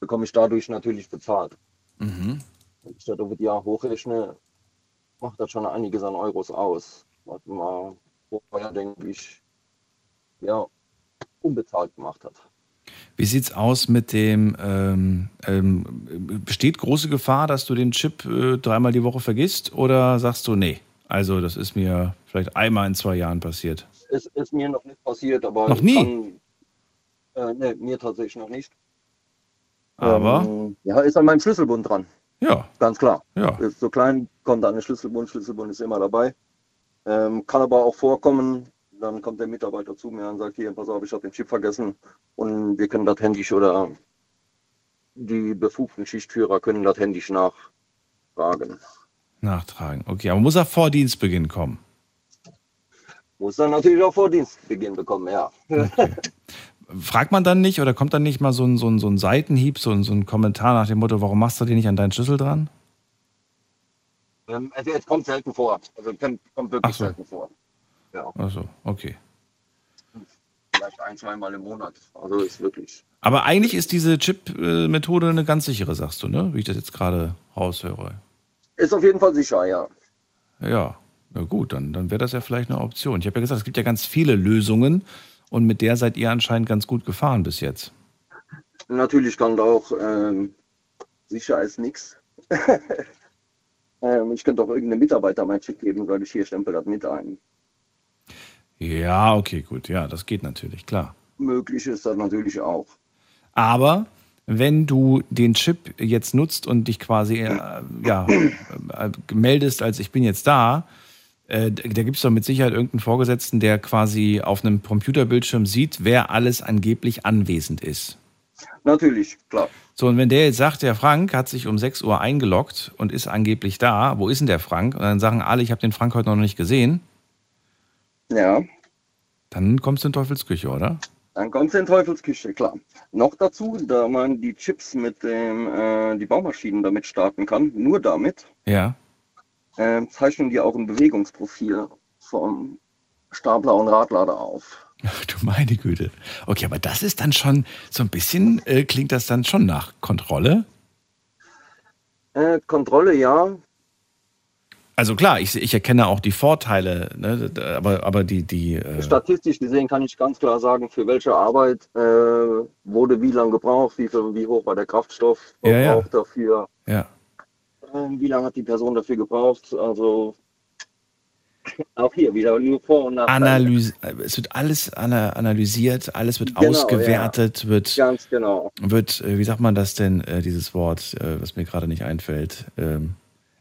bekomme ich dadurch natürlich bezahlt. Mhm. Wenn ich das über das Jahr hochrechne, macht das schon einiges an Euros aus. Was man vorher, denke ich, ja, unbezahlt gemacht hat. Wie sieht's aus mit dem, ähm, ähm, besteht große Gefahr, dass du den Chip äh, dreimal die Woche vergisst oder sagst du, nee, also das ist mir vielleicht einmal in zwei Jahren passiert? Es ist mir noch nicht passiert, aber Noch es nie? Kann, äh, nee, mir tatsächlich noch nicht. Aber? Ähm, ja, ist an meinem Schlüsselbund dran. Ja. Ganz klar. Ja. Ist so klein, kommt an den Schlüsselbund, Schlüsselbund ist immer dabei. Ähm, kann aber auch vorkommen, dann kommt der Mitarbeiter zu mir und sagt, hier, pass auf, ich habe den Chip vergessen und wir können das händisch oder die befugten Schichtführer können das händisch nachfragen. Nachtragen. Okay, aber muss er vor Dienstbeginn kommen? Muss dann natürlich auch vor Dienstbeginn bekommen, ja. Fragt man dann nicht oder kommt dann nicht mal so ein, so ein, so ein Seitenhieb, so ein, so ein Kommentar nach dem Motto, warum machst du den nicht an deinen Schlüssel dran? Ähm, also es kommt selten vor. Also kommt, kommt wirklich Ach so. selten vor. Ja, Achso, okay. vielleicht ein, zweimal im Monat. Also ist wirklich. Aber eigentlich ist diese Chip-Methode eine ganz sichere, sagst du, ne? Wie ich das jetzt gerade raushöre. Ist auf jeden Fall sicher, ja. Ja, na gut, dann, dann wäre das ja vielleicht eine Option. Ich habe ja gesagt, es gibt ja ganz viele Lösungen und mit der seid ihr anscheinend ganz gut gefahren bis jetzt. Natürlich kann da auch ähm, sicher ist nichts. ähm, ich könnte auch irgendeinem Mitarbeiter mein Chip geben, weil ich hier stempel das mit ein. Ja, okay, gut. Ja, das geht natürlich, klar. Möglich ist das natürlich auch. Aber wenn du den Chip jetzt nutzt und dich quasi äh, ja, äh, meldest, als ich bin jetzt da, äh, da gibt es doch mit Sicherheit irgendeinen Vorgesetzten, der quasi auf einem Computerbildschirm sieht, wer alles angeblich anwesend ist. Natürlich, klar. So, und wenn der jetzt sagt, der Frank hat sich um 6 Uhr eingeloggt und ist angeblich da, wo ist denn der Frank? Und dann sagen alle, ich habe den Frank heute noch nicht gesehen, Ja, dann kommst du in Teufelsküche, oder? dann kommt es in Teufelsküche, klar. Noch dazu, da man die Chips mit dem, äh, die Baumaschinen damit starten kann, nur damit, Ja. Äh, zeichnen die auch ein Bewegungsprofil vom Stapler und Radlader auf. Ach du meine Güte. Okay, aber das ist dann schon so ein bisschen, äh, klingt das dann schon nach Kontrolle? Äh, Kontrolle ja, Also klar, ich, ich erkenne auch die Vorteile, ne, aber, aber die, die äh, Statistisch gesehen kann ich ganz klar sagen, für welche Arbeit äh, wurde wie lange gebraucht, wie, viel, wie hoch war der Kraftstoff Ja, ja. dafür, ja. Wie lange hat die Person dafür gebraucht. Also auch hier wieder nur Vor- und Nachteile. Analyse, es wird alles ana analysiert, alles wird Genau, ausgewertet, wird, Ganz genau. wird, äh, wie sagt man das denn, äh, dieses Wort, äh, was mir gerade nicht einfällt, ähm,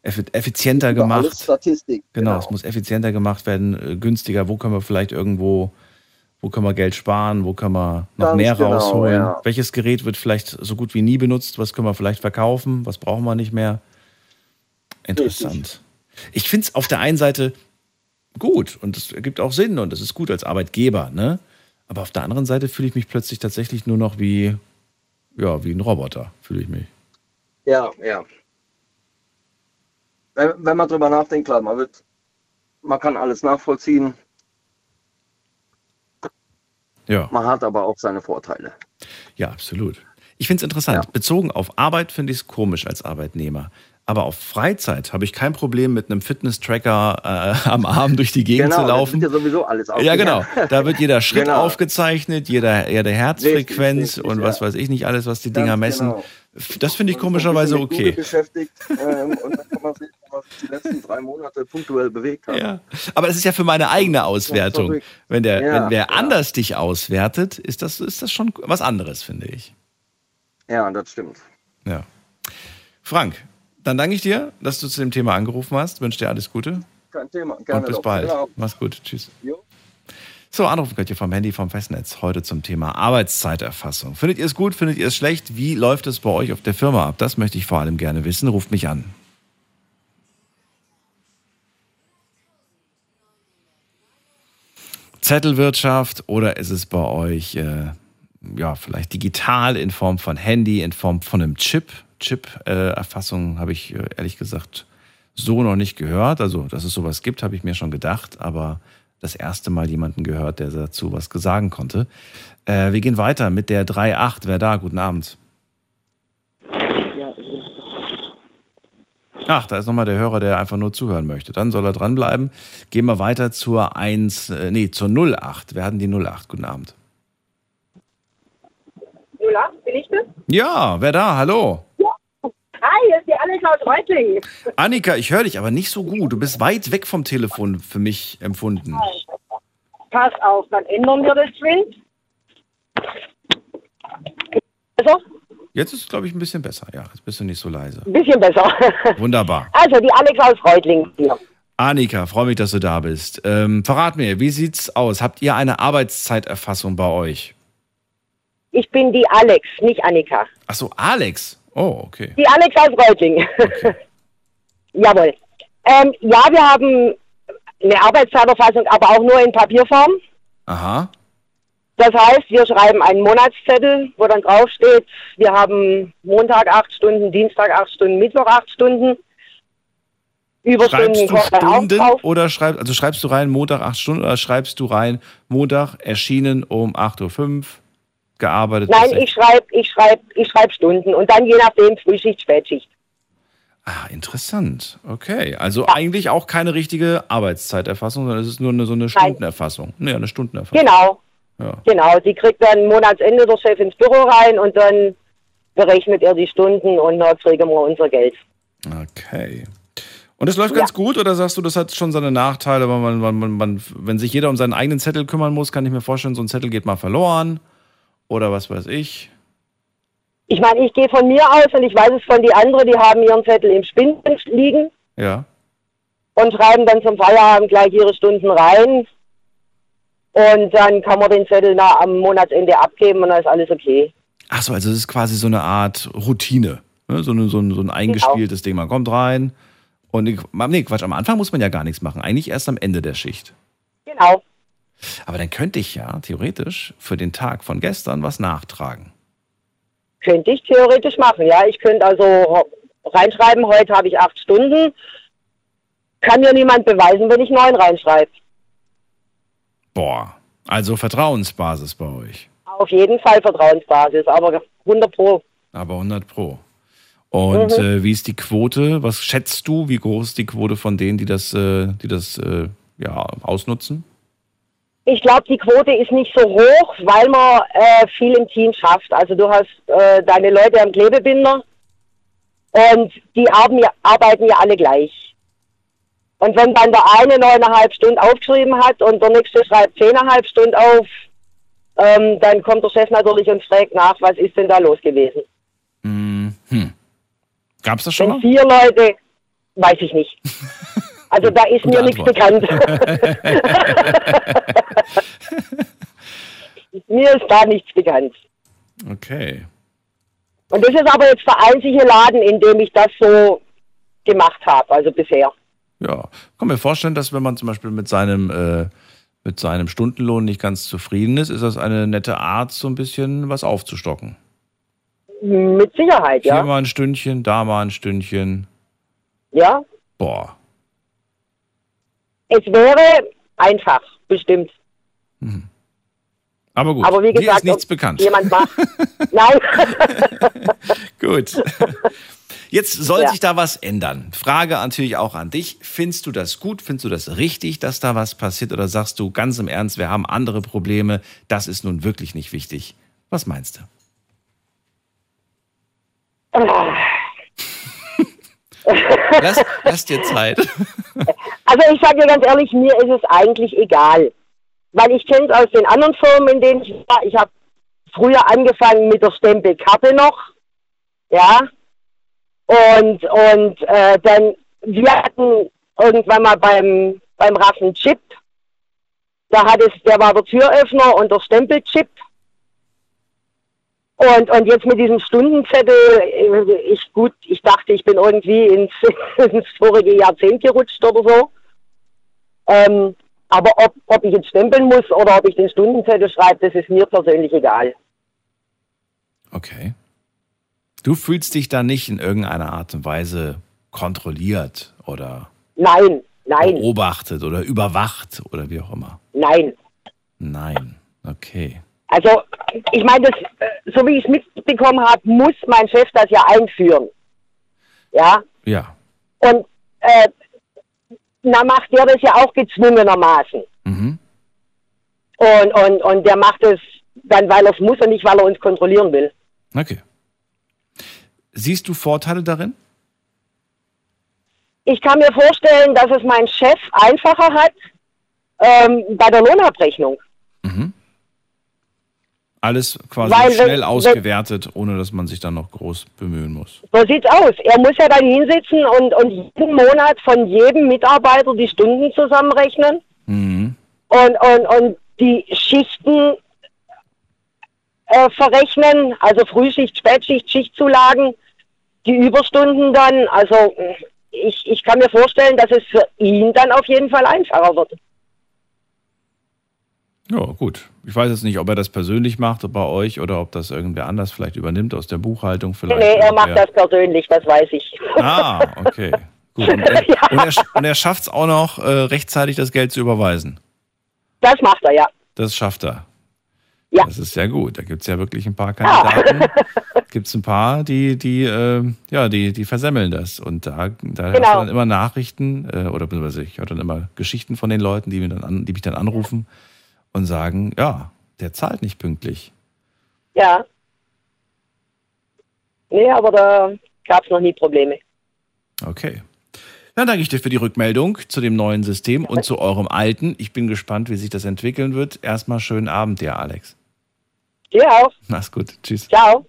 effi- effizienter Über gemacht. Alles Statistik. Genau, es muss effizienter gemacht werden, günstiger. Wo können wir vielleicht irgendwo, wo können wir Geld sparen, wo können wir noch Ganz mehr genau, rausholen? ja. Welches Gerät wird vielleicht so gut wie nie benutzt? Was können wir vielleicht verkaufen? Was brauchen wir nicht mehr? Interessant. Ich finde es auf der einen Seite gut und es ergibt auch Sinn und es ist gut als Arbeitgeber, ne? Aber auf der anderen Seite fühle ich mich plötzlich tatsächlich nur noch wie, ja, wie ein Roboter, fühle ich mich. Ja, ja. Wenn, wenn man drüber nachdenkt, klar, man wird, man kann alles nachvollziehen, Ja. man hat aber auch seine Vorteile. Ja, absolut. Ich finde es interessant. Bezogen auf Arbeit finde ich es komisch als Arbeitnehmer. Aber auf Freizeit habe ich kein Problem, mit einem Fitness-Tracker äh, am Arm durch die Gegend genau, zu laufen. Das ist ja sowieso alles Ja, genau. Da wird jeder Schritt Genau. aufgezeichnet, jeder, jede Herzfrequenz Richtig, richtig, und was ja. weiß ich nicht alles, was die Ganz Dinger messen. genau. Das finde ich komischerweise okay. beschäftigt ähm, und dann kann man sehen, was die letzten drei Monate punktuell bewegt hat. Ja. Aber das ist ja für meine eigene Auswertung. Wenn, der, Ja, wenn wer anders dich auswertet, ist das, ist das schon was anderes, finde ich. Ja, das stimmt. Ja. Frank, dann danke ich dir, dass du zu dem Thema angerufen hast. Wünsche dir alles Gute. Kein Thema. Gerne Und bis doch. bald. Genau. Mach's gut. Tschüss. Jo. So, anrufen könnt ihr vom Handy, vom Festnetz. Heute zum Thema Arbeitszeiterfassung. Findet ihr es gut? Findet ihr es schlecht? Wie läuft es bei euch auf der Firma ab? Das möchte ich vor allem gerne wissen. Ruft mich an. Zettelwirtschaft oder ist es bei euch äh, ja vielleicht digital in Form von Handy, in Form von einem Chip? Chip-Erfassung habe ich äh, ehrlich gesagt so noch nicht gehört. Also, dass es sowas gibt, habe ich mir schon gedacht, aber das erste Mal jemanden gehört, der dazu was sagen konnte. Äh, wir gehen weiter mit der 3.8. Wer da? Guten Abend. Ach, da ist nochmal der Hörer, der einfach nur zuhören möchte. Dann soll er dranbleiben. Gehen wir weiter zur 1, äh, nee, zur 08. Wir hatten die 08. Guten Abend. 08, bin ich das? Ja, wer da? Hallo. Hi, hier ist die Annika aus Reutling. Annika, ich höre dich aber nicht so gut. Du bist weit weg vom Telefon für mich empfunden. Pass auf, dann ändern wir das geschwind. Also, Jetzt ist es, glaube ich, ein bisschen besser. Ja, jetzt bist du nicht so leise. Ein bisschen besser. Wunderbar. Also, die Alex aus Reutling hier. Annika, freue mich, dass du da bist. Ähm, verrat mir, wie sieht's aus? Habt ihr eine Arbeitszeiterfassung bei euch? Ich bin die Alex, nicht Annika. Ach so, Alex. Oh, okay. Die Alex aus Reutling. Jawohl. Ähm, ja, wir haben eine Arbeitszeiterfassung, aber auch nur in Papierform. Aha. Das heißt, wir schreiben einen Monatszettel, wo dann draufsteht, wir haben Montag acht Stunden, Dienstag acht Stunden, Mittwoch acht Stunden. Überstunden Schreibst du auch Stunden drauf. oder schreibst, also schreibst du rein Montag 8 Stunden oder schreibst du rein Montag erschienen um 8.05 Uhr, gearbeitet Nein, ich schreibe ich schreib, ich schreib Stunden und dann je nachdem Frühschicht, Spätschicht. Ah, interessant. Okay. Also eigentlich auch keine richtige Arbeitszeiterfassung, sondern es ist nur eine, so eine Stundenerfassung. Nee, eine Stundenerfassung. Genau, Ja. genau. Die kriegt dann Monatsende der Chef ins Büro rein und dann berechnet er die Stunden und dann kriegen wir unser Geld. Okay. Und es läuft ganz gut oder sagst du, das hat schon seine Nachteile, weil man, man, man, wenn sich jeder um seinen eigenen Zettel kümmern muss, kann ich mir vorstellen, so ein Zettel geht mal verloren oder was weiß ich. Ich meine, ich gehe von mir aus und ich weiß es von die anderen, die haben ihren Zettel im Spind liegen Ja. und schreiben dann zum Feierabend gleich ihre Stunden rein. Und dann kann man den Zettel na, am Monatsende abgeben und dann ist alles okay. Ach so, also es ist quasi so eine Art Routine. Ne? So, eine, so, ein, so ein eingespieltes Ding. Man kommt rein und nee, Quatsch, am Anfang muss man ja gar nichts machen. Eigentlich erst am Ende der Schicht. Genau. Aber dann könnte ich ja theoretisch für den Tag von gestern was nachtragen. Könnte ich theoretisch machen, ja. Ich könnte also reinschreiben, heute habe ich acht Stunden. Kann mir niemand beweisen, wenn ich neun reinschreibe. Boah, also Vertrauensbasis bei euch. Auf jeden Fall Vertrauensbasis, aber 100 Pro. Aber 100 Pro. Und Mhm. äh, wie ist die Quote? Was schätzt du? Wie groß ist die Quote von denen, die das, äh, die das äh, ja, ausnutzen? Ich glaube, die Quote ist nicht so hoch, weil man äh, viel im Team schafft. Also du hast äh, deine Leute am Klebebinder und die arbeiten ja, arbeiten ja alle gleich. Und wenn dann der eine neuneinhalb Stunden aufgeschrieben hat und der nächste schreibt zehneinhalb Stunden auf, ähm, dann kommt der Chef natürlich und fragt nach, was ist denn da los gewesen. Hm. Gab es das schon Wenn mal? vier Leute, weiß ich nicht. Also da ist Gute mir nichts bekannt. mir ist da nichts bekannt. Okay. Und das ist aber jetzt der einzige Laden, in dem ich das so gemacht habe, also bisher. Ja, kann mir vorstellen, dass wenn man zum Beispiel mit seinem, äh, mit seinem Stundenlohn nicht ganz zufrieden ist, ist das eine nette Art, so ein bisschen was aufzustocken. Mit Sicherheit, Hier ja. mal ein Stündchen, da mal ein Stündchen. Ja, Boah. Es wäre einfach, bestimmt. Aber gut, Aber wie dir gesagt, ist nichts bekannt. jemand macht. Nein. Gut. Jetzt soll Ja. sich da was ändern. Frage natürlich auch an dich. Findest du das gut? Findest du das richtig, dass da was passiert? Oder sagst du ganz im Ernst, wir haben andere Probleme? Das ist nun wirklich nicht wichtig. Was meinst du? Lass, lass dir Zeit. Also ich sage dir ganz ehrlich, mir ist es eigentlich egal. Weil ich kenne es aus den anderen Firmen, in denen ich war. Ich habe früher angefangen mit der Stempelkarte noch. Ja. Und, und äh, dann, wir hatten irgendwann mal beim, beim RAF einen Chip. Da hat es, der war der Türöffner und der Stempelchip. Und, und jetzt mit diesem Stundenzettel, äh, ich gut, ich dachte, ich bin irgendwie ins, ins vorige Jahrzehnt gerutscht oder so. Ähm, aber ob, ob ich jetzt stempeln muss oder ob ich den Stundenzettel schreibe, das ist mir persönlich egal. Okay. Du fühlst dich da nicht in irgendeiner Art und Weise kontrolliert oder Nein, nein, beobachtet oder überwacht oder wie auch immer. nein. Nein. Okay. Also, ich meine, äh, so wie ich es mitbekommen habe, muss mein Chef das ja einführen. Ja, Ja. und äh, na macht der das ja auch gezwungenermaßen. Mhm. Und, und, und der macht es dann, weil er es muss und nicht, weil er uns kontrollieren will. Okay. Siehst du Vorteile darin? Ich kann mir vorstellen, dass es mein Chef einfacher hat ähm, bei der Lohnabrechnung. Alles quasi Weil schnell wenn- ausgewertet, ohne dass man sich dann noch groß bemühen muss. So sieht's aus. Er muss ja dann hinsitzen und, und jeden Monat von jedem Mitarbeiter die Stunden zusammenrechnen Mhm. und, und, und die Schichten äh, verrechnen, also Frühschicht, Spätschicht, Schichtzulagen, die Überstunden dann. Also ich, ich kann mir vorstellen, dass es für ihn dann auf jeden Fall einfacher wird. Ja, gut. Ich weiß jetzt nicht, ob er das persönlich macht bei euch oder ob das irgendwer anders vielleicht übernimmt aus der Buchhaltung vielleicht. nee, er macht das persönlich, das weiß ich. Ah, okay. Gut. Und er, und er, und er schafft es auch noch, äh, rechtzeitig das Geld zu überweisen. Das macht er, ja. Das schafft er. Ja. Das ist sehr gut. Da gibt es ja wirklich ein paar Kandidaten. Gibt es ein paar, die, die, äh, ja, die, die versemmeln das. Und da, da Genau. du dann immer Nachrichten, äh, oder beziehungsweise ich höre dann immer Geschichten von den Leuten, die, mir dann an, die mich dann anrufen und sagen, ja, der zahlt nicht pünktlich. Ja. Nee, aber da gab es noch nie Probleme. Okay. Dann danke ich dir für die Rückmeldung zu dem neuen System und zu eurem alten. Ich bin gespannt, wie sich das entwickeln wird. Erstmal schönen Abend dir, Alex. Dir auch. Mach's gut. Tschüss. Ciao.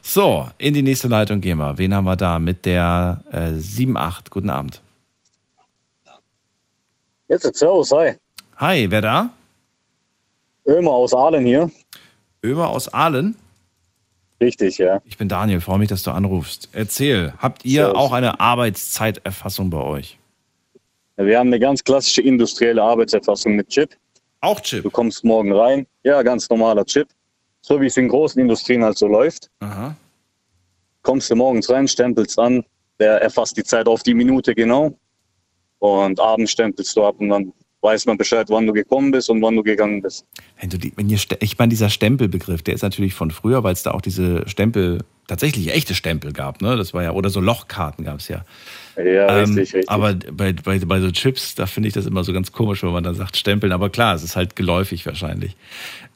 So, in die nächste Leitung gehen wir. Wen haben wir da? Mit der äh, 7-8. Guten Abend. Jetzt, servus, hi. Hi, wer da? Ömer aus Aalen hier. Ömer aus Aalen? Richtig, ja. Ich bin Daniel, freue mich, dass du anrufst. Erzähl, habt ihr Servus. auch eine Arbeitszeiterfassung bei euch? Wir haben eine ganz klassische industrielle Arbeitserfassung mit Chip. Auch Chip? Du kommst morgen rein. Ja, ganz normaler Chip. So wie es in großen Industrien halt so läuft. Aha. Kommst du morgens rein, stempelst an. Der erfasst die Zeit auf die Minute genau. Und abends stempelst du ab und dann weiß man Bescheid, wann du gekommen bist und wann du gegangen bist. Wenn du die, wenn ihr, ich meine, dieser Stempelbegriff, der ist natürlich von früher, weil es da auch diese Stempel, tatsächlich echte Stempel gab, ne? Das war ja, oder so Lochkarten gab es ja. Ja, Ähm, richtig, richtig. Aber bei, bei, bei so Chips, da finde ich das immer so ganz komisch, wenn man dann sagt Stempeln. Aber klar, es ist halt geläufig wahrscheinlich.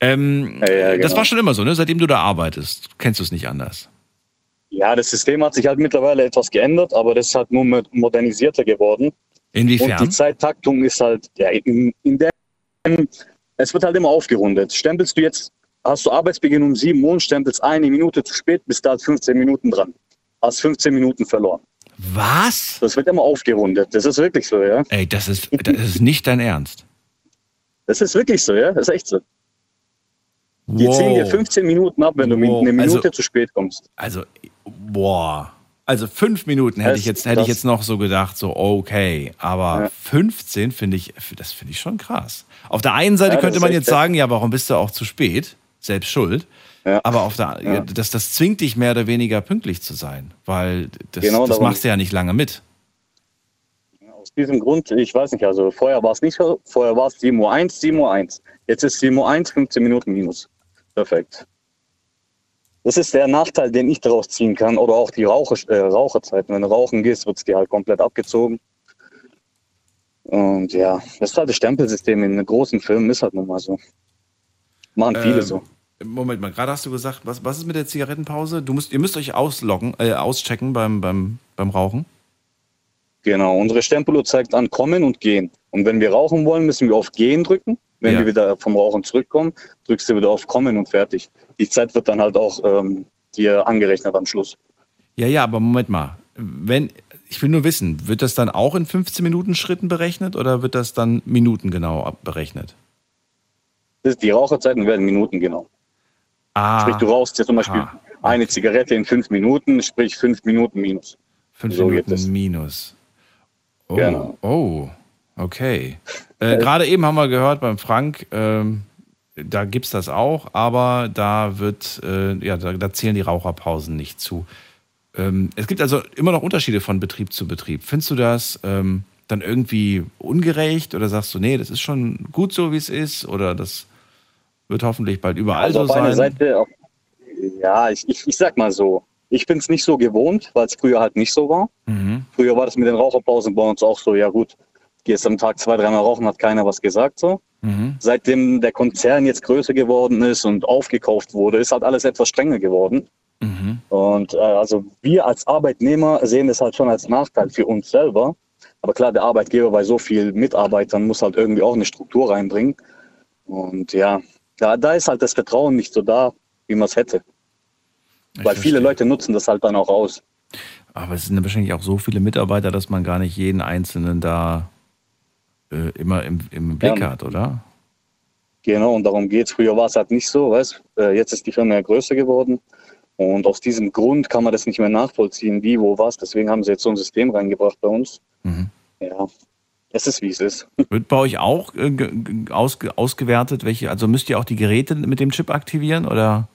Ähm, Ja, ja, Das genau. war schon immer so, ne? Seitdem du da arbeitest, kennst du es nicht anders. Ja, das System hat sich halt mittlerweile etwas geändert, aber das ist halt nur mo- modernisierter geworden. Inwiefern? Und die Zeittaktung ist halt, ja, in, in der, es wird halt immer aufgerundet. Stempelst du jetzt, hast du Arbeitsbeginn um 7 Uhr und stempelst eine Minute zu spät, bist da halt 15 Minuten dran. Hast 15 Minuten verloren. Was? Das wird immer aufgerundet. Das ist wirklich so, ja. Ey, das ist, das ist nicht dein Ernst. Das ist wirklich so, ja. Das ist echt so. Die Wow. ziehen dir 15 Minuten ab, wenn du Wow. eine Minute Also- zu spät kommst. Also, boah. Also fünf Minuten hätte Das ich jetzt, hätte ich jetzt noch so gedacht, so okay. Aber Ja. 15 finde ich, das finde ich schon krass. Auf der einen Seite Ja, könnte man jetzt sagen, ja, warum bist du auch zu spät? Selbst schuld. Ja. Aber auf der, Ja. das, das zwingt dich mehr oder weniger pünktlich zu sein, weil das, Genau das machst du ja nicht lange mit. Aus diesem Grund, ich weiß nicht, also vorher war es nicht so, vorher war es 7 Uhr 1, 7 Uhr 1. Jetzt ist 7 Uhr 1, 15 Minuten minus. Perfekt. Das ist der Nachteil, den ich daraus ziehen kann. Oder auch die Raucher, äh, Raucherzeiten. Wenn du rauchen gehst, wird es dir halt komplett abgezogen. Und ja, das ist halt das Stempelsystem in großen Firmen, ist halt nun mal so. Machen viele Ähm, so. Moment mal, gerade hast du gesagt, was, was ist mit der Zigarettenpause? Du musst, ihr müsst euch ausloggen, äh, auschecken beim, beim, beim Rauchen. Genau, unsere Stempeluhr zeigt an Kommen und Gehen. Und wenn wir rauchen wollen, müssen wir auf Gehen drücken. Wenn Ja. wir wieder vom Rauchen zurückkommen, drückst du wieder auf Kommen und fertig. Die Zeit wird dann halt auch ähm, dir angerechnet am Schluss. Ja, ja, aber Moment mal. Wenn, ich will nur wissen, wird das dann auch in 15 Minuten Schritten berechnet oder wird das dann minutengenau berechnet? Die Raucherzeiten werden Minuten genau. Ah, Sprich, du rauchst ja zum Beispiel ah, eine Zigarette in fünf Minuten, sprich fünf Minuten minus. fünf so geht Minuten es. minus. Oh, Genau. oh okay. Äh, Gerade eben haben wir gehört beim Frank, ähm, da gibt es das auch, aber da wird, äh, ja, da, da zählen die Raucherpausen nicht zu. Ähm, es gibt also immer noch Unterschiede von Betrieb zu Betrieb. Findest du das ähm, dann irgendwie ungerecht oder sagst du, nee, das ist schon gut so, wie es ist oder das wird hoffentlich bald überall Also so sein? Seite, ja, ich, ich, ich sag mal so, ich bin es nicht so gewohnt, weil es früher halt nicht so war. Mhm. Früher war das mit den Raucherpausen bei uns auch so, ja gut, gehst am Tag zwei, dreimal rauchen, hat keiner was gesagt so. Mhm. Seitdem der Konzern jetzt größer geworden ist und aufgekauft wurde, ist halt alles etwas strenger geworden. Mhm. Und äh, also wir als Arbeitnehmer sehen das halt schon als Nachteil für uns selber. Aber klar, der Arbeitgeber bei so vielen Mitarbeitern muss halt irgendwie auch eine Struktur reinbringen. Und ja, da, da ist halt das Vertrauen nicht so da, wie man es hätte. Ich Weil viele. Leute nutzen das halt dann auch aus. Aber es sind wahrscheinlich auch so viele Mitarbeiter, dass man gar nicht jeden Einzelnen da äh, immer im, im Blick Ja. hat, oder? Genau, und darum geht's. Früher war es halt nicht so, weißt äh, Jetzt ist die Firma ja größer geworden. Und aus diesem Grund kann man das nicht mehr nachvollziehen, wie, wo, was. Deswegen haben sie jetzt so ein System reingebracht bei uns. Mhm. Ja, es ist, wie es ist. Wird bei euch auch äh, ausge, ausgewertet, welche, also müsst ihr auch die Geräte mit dem Chip aktivieren oder?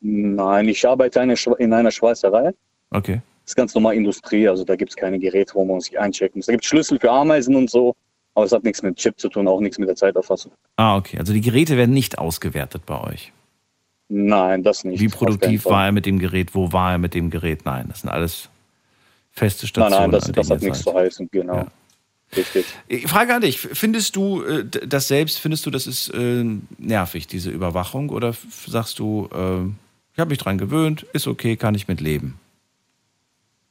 Nein, ich arbeite eine, in einer Schweißerei. Okay. Das ist ganz normal Industrie, also da gibt es keine Geräte, wo man sich einchecken muss. Da gibt es Schlüssel für Ameisen und so, aber es hat nichts mit Chip zu tun, auch nichts mit der Zeiterfassung. Ah, okay. Also die Geräte werden nicht ausgewertet bei euch. Nein, das nicht. Wie produktiv war er mit dem Gerät? Wo war er mit dem Gerät? Nein, das sind alles feste Nein, Stationen. nein, das, an das denen hat nichts zu heißen, genau. Ja. Richtig. Ich Frage an dich, findest du äh, das selbst, findest du, das ist äh, nervig, diese Überwachung? Oder sagst du, äh, ich habe mich dran gewöhnt, ist okay, kann ich mit leben?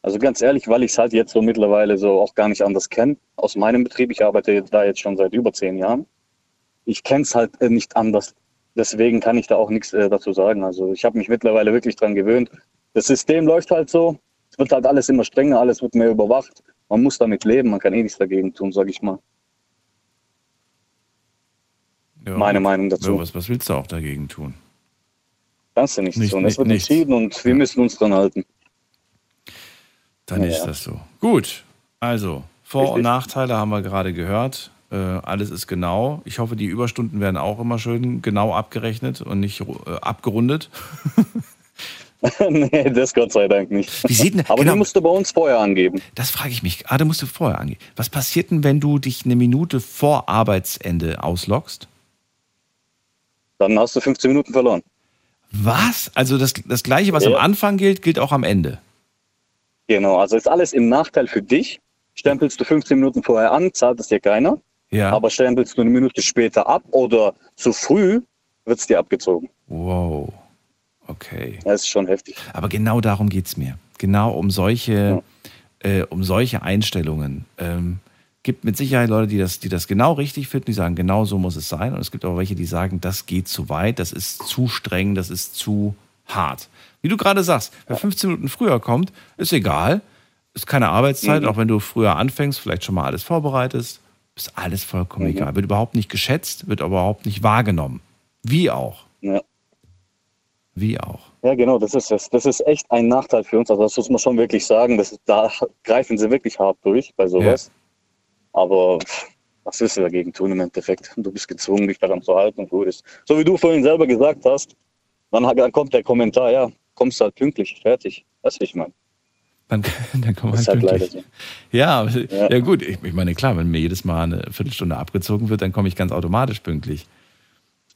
Also ganz ehrlich, weil ich es halt jetzt so mittlerweile so auch gar nicht anders kenne, aus meinem Betrieb, ich arbeite da jetzt schon seit über zehn Jahren, ich kenne es halt äh, nicht anders. Deswegen kann ich da auch nichts äh, dazu sagen. Also ich habe mich mittlerweile wirklich dran gewöhnt. Das System läuft halt so, es wird halt alles immer strenger, alles wird mehr überwacht. Man muss damit leben, man kann eh nichts dagegen tun, sage ich mal. Ja, Meine. Meinung dazu. Ja, was, was willst du auch dagegen tun? Kannst du nichts Nicht- tun. nicht- Es wird nichts. entschieden und wir müssen uns dran halten. Dann Ja, ist das so. Gut, also Vor- und. Nachteile haben wir gerade gehört. Äh, alles ist genau. Ich hoffe, die Überstunden werden auch immer schön genau abgerechnet und nicht äh, abgerundet. nee, das Gott sei Dank nicht. Wie sieht denn, Aber genau, die musst du bei uns vorher angeben. das frage ich mich. Ah, da musst du vorher angehen. Was passiert denn, wenn du dich eine Minute vor Arbeitsende ausloggst? Dann hast du 15 Minuten verloren. Was? Also das, das Gleiche, was Ja. am Anfang gilt, gilt auch am Ende. Genau, also ist alles im Nachteil für dich. Stempelst du 15 Minuten vorher an, zahlt es dir keiner. Ja. Aber stempelst du eine Minute später ab oder zu früh, wird es dir abgezogen. Wow. Okay. Das ist schon heftig. Aber genau darum geht es mir. Genau um solche, äh, um solche Einstellungen. Ähm, gibt mit Sicherheit Leute, die das, die das genau richtig finden, die sagen, genau so muss es sein. Und es gibt auch welche, die sagen, das geht zu weit, das ist zu streng, das ist zu hart. Wie du gerade sagst, wer 15 Minuten früher kommt, ist egal. Ist keine Arbeitszeit, Mhm. auch wenn du früher anfängst, vielleicht schon mal alles vorbereitest, ist alles vollkommen Mhm. egal. Wird überhaupt nicht geschätzt, wird überhaupt nicht wahrgenommen. Wie auch. Ja. Wie auch. Ja, genau, das ist es. Das ist echt ein Nachteil für uns. Also das muss man schon wirklich sagen. Das, da greifen sie wirklich hart durch bei sowas. Aber pff, was willst du dagegen tun im Endeffekt? Du bist gezwungen, dich daran zu halten und gut ist. So wie du vorhin selber gesagt hast, dann, dann kommt der Kommentar, ja, kommst halt pünktlich, fertig. Weißt du, wie ich meine? Dann, dann kommen halt halt pünktlich. leider Ja, aber- ja. Ja. gut, ich, ich meine, klar, wenn mir jedes Mal eine Viertelstunde abgezogen wird, dann komme ich ganz automatisch pünktlich.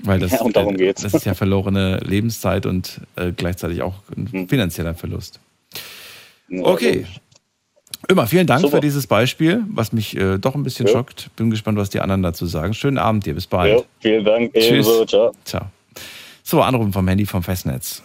Weil das, Ja, und darum äh, geht's. das ist ja verlorene Lebenszeit und äh, gleichzeitig auch ein Hm. finanzieller Verlust. Ja, Okay. Immer, vielen Dank Super. für dieses Beispiel, was mich äh, doch ein bisschen Ja. schockt. Bin gespannt, was die anderen dazu sagen. Schönen Abend dir, bis bald. Ja, vielen Dank. Tschüss. Ebenso, ciao. Ciao. So, Anrufen vom Handy vom Festnetz.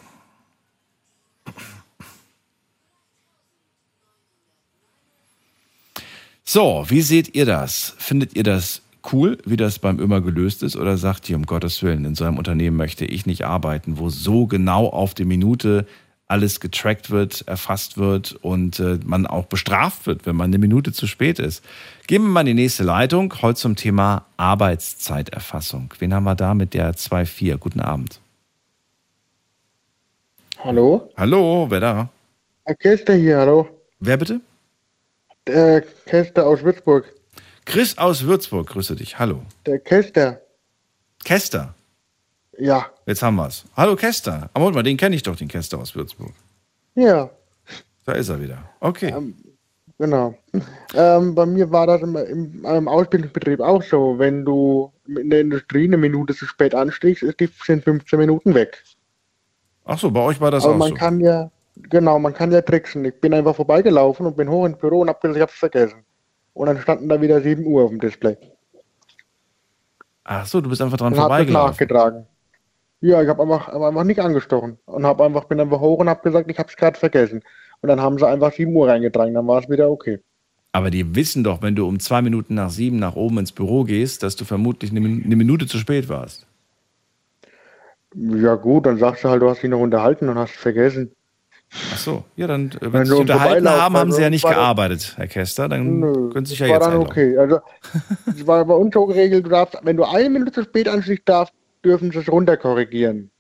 So, wie seht ihr das? Findet ihr das cool, wie das beim Ömer gelöst ist? Oder sagt ihr, um Gottes Willen, in so einem Unternehmen möchte ich nicht arbeiten, wo so genau auf die Minute alles getrackt wird, erfasst wird und äh, man auch bestraft wird, wenn man eine Minute zu spät ist? Gehen wir mal in die nächste Leitung, heute zum Thema Arbeitszeiterfassung. Wen haben wir da mit der 2.4? Guten Abend. Hallo? Hallo, wer da? Herr Kester hier, hallo. Wer bitte? Der Kester aus Würzburg. Chris aus Würzburg, grüße dich. Hallo. Der Kester. Kester. Ja. Jetzt haben wir's. Hallo Kester. Aber warte mal, den kenne ich doch, den Kester aus Würzburg. Ja, Da ist er wieder. Okay. genau. Ähm, bei mir war das im, im, im Ausbildungsbetrieb auch so. Wenn du in der Industrie eine Minute zu spät anstiegst, ist die, sind 15 Minuten weg. Ach so, bei euch war das Aber auch man so. kann ja, genau, man kann ja tricksen. Ich bin einfach vorbeigelaufen und bin hoch ins Büro und hab gesagt, ich hab's vergessen. Und dann standen da wieder 7 Uhr auf dem Display. Ach so, du bist einfach dran und hab das vorbeigelaufen. nachgetragen. Ja, ich habe einfach, hab einfach nicht angestochen und hab einfach, bin einfach hoch und habe gesagt, ich habe es gerade vergessen. Und dann haben sie einfach 7 Uhr reingetragen, dann war es wieder okay. Aber die wissen doch, wenn du um zwei Minuten nach sieben nach oben ins Büro gehst, dass du vermutlich eine Minute zu spät warst. Ja gut, dann sagst du halt, du hast dich noch unterhalten und hast es vergessen. Ach so, ja, dann, äh, wenn Wenn Sie sich unterhalten haben, haben Sie ja nicht gearbeitet, Herr Kester. Dann Nö, können Sie sich ja war jetzt dann okay. Also, es war bei uns so geregelt, du darfst, wenn du eine Minute zu spät anschließt darfst, dürfen sie es runterkorrigieren.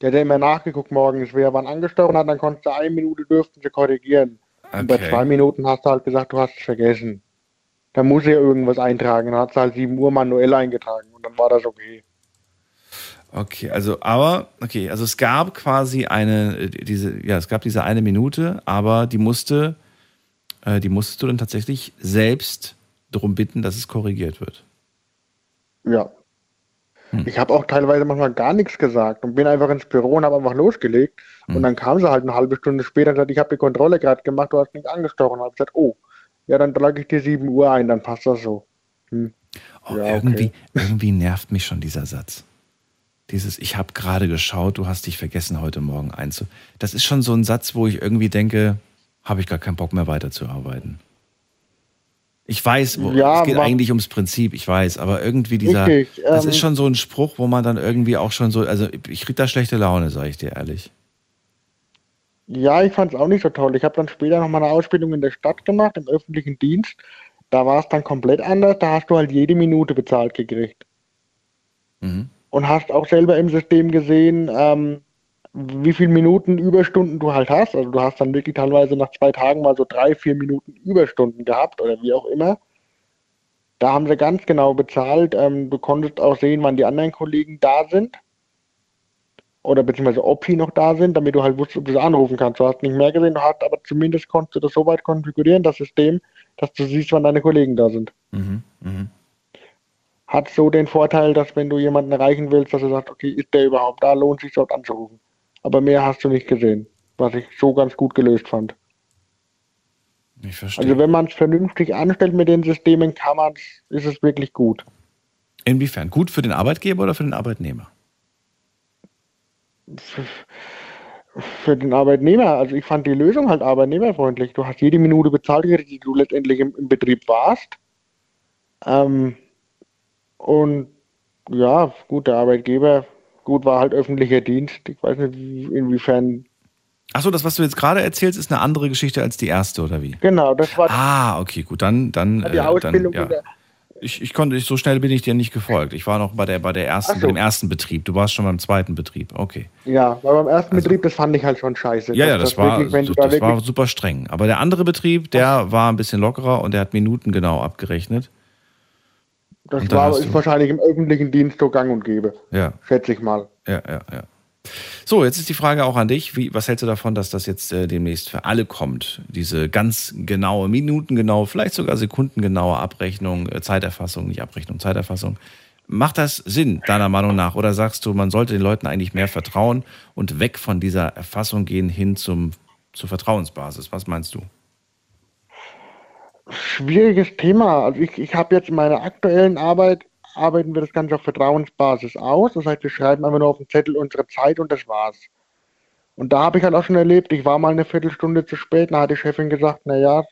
Der hat ja immer nachgeguckt morgens, wer wann angestochen hat, dann konntest du eine Minute dürften sie korrigieren. Und bei Okay. zwei Minuten hast du halt gesagt, du hast es vergessen. Da muss er irgendwas eintragen. Dann hat sie halt 7 Uhr manuell eingetragen und dann war das okay. Okay, also aber okay, also es gab quasi eine äh, diese ja, es gab diese eine Minute, aber die musste äh, die musstest du dann tatsächlich selbst darum bitten, dass es korrigiert wird. Ja. Hm. Ich habe auch teilweise manchmal gar nichts gesagt und bin einfach ins Büro und habe einfach losgelegt. Hm. Und dann kam sie halt eine halbe Stunde später und gesagt, ich habe die Kontrolle gerade gemacht, du hast nicht angestochen. Und habe gesagt, oh, ja, dann trage ich dir 7 Uhr ein, dann passt das so. Hm. Oh, ja, irgendwie, okay. irgendwie nervt mich schon dieser Satz. Dieses, ich habe gerade geschaut, du hast dich vergessen, heute Morgen einzu. Das ist schon so ein Satz, wo ich irgendwie denke, habe ich gar keinen Bock mehr weiterzuarbeiten. Ich weiß, wo, Ja, es geht eigentlich ums Prinzip, ich weiß, aber irgendwie dieser, Richtig, das ähm, ist schon so ein Spruch, wo man dann irgendwie auch schon so, also ich krieg da schlechte Laune, sage ich dir ehrlich. Ja, ich fand es auch nicht so toll. Ich habe dann später noch mal eine Ausbildung in der Stadt gemacht, im öffentlichen Dienst. Da war es dann komplett anders. Da hast du halt jede Minute bezahlt gekriegt. Mhm. Und hast auch selber im System gesehen, ähm, wie viele Minuten Überstunden du halt hast. Also du hast dann wirklich teilweise nach zwei Tagen mal so drei, vier Minuten Überstunden gehabt oder wie auch immer. Da haben sie ganz genau bezahlt. Ähm, du konntest auch sehen, wann die anderen Kollegen da sind. Oder beziehungsweise ob sie noch da sind, damit du halt wusstest, ob du sie anrufen kannst. Du hast nicht mehr gesehen, du hast aber zumindest konntest du das so weit konfigurieren, das System, dass du siehst, wann deine Kollegen da sind. Mhm. Mhm. Hat so den Vorteil, dass wenn du jemanden erreichen willst, dass du sagst, okay, ist der überhaupt da, lohnt sich dort anzurufen. Aber mehr hast du nicht gesehen, was ich so ganz gut gelöst fand. Ich verstehe. Also wenn man es vernünftig anstellt mit den Systemen, kann man's, ist es wirklich gut. Inwiefern? Gut für den Arbeitgeber oder für den Arbeitnehmer? Für den Arbeitnehmer, also ich fand die Lösung halt arbeitnehmerfreundlich. Du hast jede Minute bezahlt, die du letztendlich im, im Betrieb warst. Ähm, und ja, gut, der Arbeitgeber, gut, war halt öffentlicher Dienst. Ich weiß nicht, wie- inwiefern. Achso, das, was du jetzt gerade erzählst, ist eine andere Geschichte als die erste, oder wie? Genau, das war Ah, okay, gut, dann, dann, die äh, dann Ausbildung. ja. in der- Ich, ich konnte, ich, so schnell bin ich dir nicht gefolgt. Ich war noch bei der, bei der ersten, Ach so. bei dem ersten Betrieb. Du warst schon beim zweiten Betrieb. Okay. Ja, weil beim ersten Betrieb, das fand ich halt schon scheiße. Also Ja, ja, das, war, wirklich, das, da das war super streng. Aber der andere Betrieb, der war ein bisschen lockerer und der hat Minuten genau abgerechnet. Das war ist wahrscheinlich im öffentlichen Dienst so gang und gäbe. Ja. Schätze ich mal. Ja, ja, ja. So, jetzt ist die Frage auch an dich. Wie, was hältst du davon, dass das jetzt äh, demnächst für alle kommt? Diese ganz genaue, minutengenaue, vielleicht sogar sekundengenaue Abrechnung, äh, Zeiterfassung, nicht Abrechnung, Zeiterfassung. Macht das Sinn, deiner Meinung nach? Oder sagst du, man sollte den Leuten eigentlich mehr vertrauen und weg von dieser Erfassung gehen hin zum, zur Vertrauensbasis? Was meinst du? Schwieriges Thema. Also ich, ich habe jetzt in meiner aktuellen Arbeit, arbeiten wir das Ganze auf Vertrauensbasis aus. Das heißt, wir schreiben einfach nur auf den Zettel unsere Zeit und das war's. Und da habe ich halt auch schon erlebt, ich war mal eine Viertelstunde zu spät, da hat die Chefin gesagt, na ja,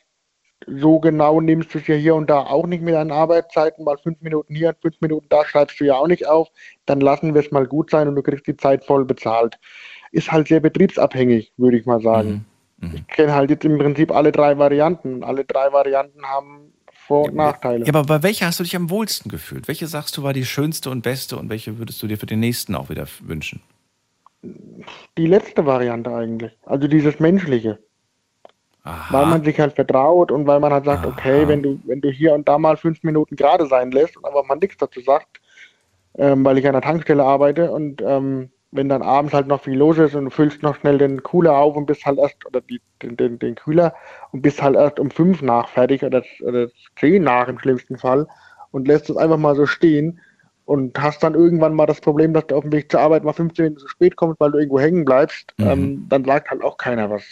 so genau nimmst du es ja hier und da auch nicht mit deinen Arbeitszeiten, mal fünf Minuten hier und fünf Minuten da schreibst du ja auch nicht auf, dann lassen wir es mal gut sein und du kriegst die Zeit voll bezahlt. Ist halt sehr betriebsabhängig, würde ich mal sagen. Ich kenne halt jetzt im Prinzip alle drei Varianten. Alle drei Varianten haben Vor- und Nachteile. Ja, aber bei welcher hast du dich am wohlsten gefühlt? Welche sagst du war die schönste und beste und welche würdest du dir für den nächsten auch wieder wünschen? Die letzte Variante eigentlich. Also dieses Menschliche. Weil man sich halt vertraut und weil man halt sagt, okay, wenn du, wenn du hier und da mal fünf Minuten gerade sein lässt und aber man nichts dazu sagt, ähm, weil ich an der Tankstelle arbeite und ähm, wenn dann abends halt noch viel los ist und du füllst noch schnell den Cooler auf und bist halt erst, oder die, den, den, den Kühler und bist halt erst um fünf nach fertig oder, oder zehn nach im schlimmsten Fall und lässt es einfach mal so stehen und hast dann irgendwann mal das Problem, dass du auf dem Weg zur Arbeit mal 15 Minuten zu spät kommst, weil du irgendwo hängen bleibst, Mhm. ähm, dann sagt halt auch keiner was.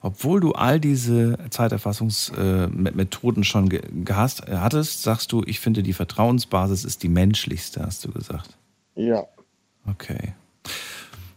Obwohl du all diese Zeiterfassungsmethoden schon ge äh, hattest, sagst du, ich finde die Vertrauensbasis ist die menschlichste, hast du gesagt. Ja. Okay.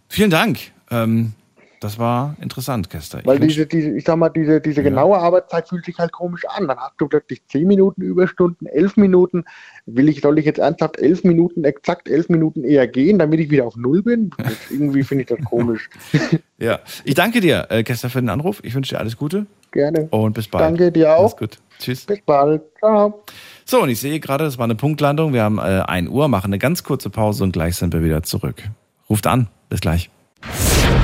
Vielen Dank. Ähm, Das war interessant, Kester. Weil diese, diese, ich sag mal, diese, diese genaue Arbeitszeit fühlt sich halt komisch an. Dann hast du plötzlich 10 Minuten Überstunden, 11 Minuten. Will ich, soll ich jetzt ernsthaft 11 Minuten, exakt 11 Minuten eher gehen, damit ich wieder auf Null bin? Das, irgendwie finde ich das komisch. ja, ich danke dir, äh, Kester, für den Anruf. Ich wünsche dir alles Gute. Gerne. Und bis bald. Danke dir auch. Alles gut. Tschüss. Bis bald. Ciao. So, und ich sehe gerade, das war eine Punktlandung. Wir haben äh, 1 Uhr, machen eine ganz kurze Pause und gleich sind wir wieder zurück. Ruft an. Bis gleich.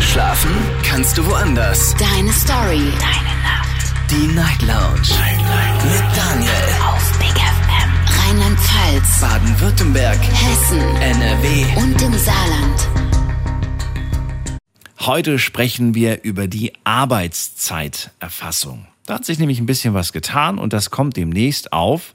Schlafen kannst du woanders. Deine Story. Deine Nacht. Die Night Lounge. Night, Night. Mit Daniel. Auf Big FM. Rheinland-Pfalz. Baden-Württemberg. Hessen. NRW. Und im Saarland. Heute sprechen wir über die Arbeitszeiterfassung. Da hat sich nämlich ein bisschen was getan und das kommt demnächst auf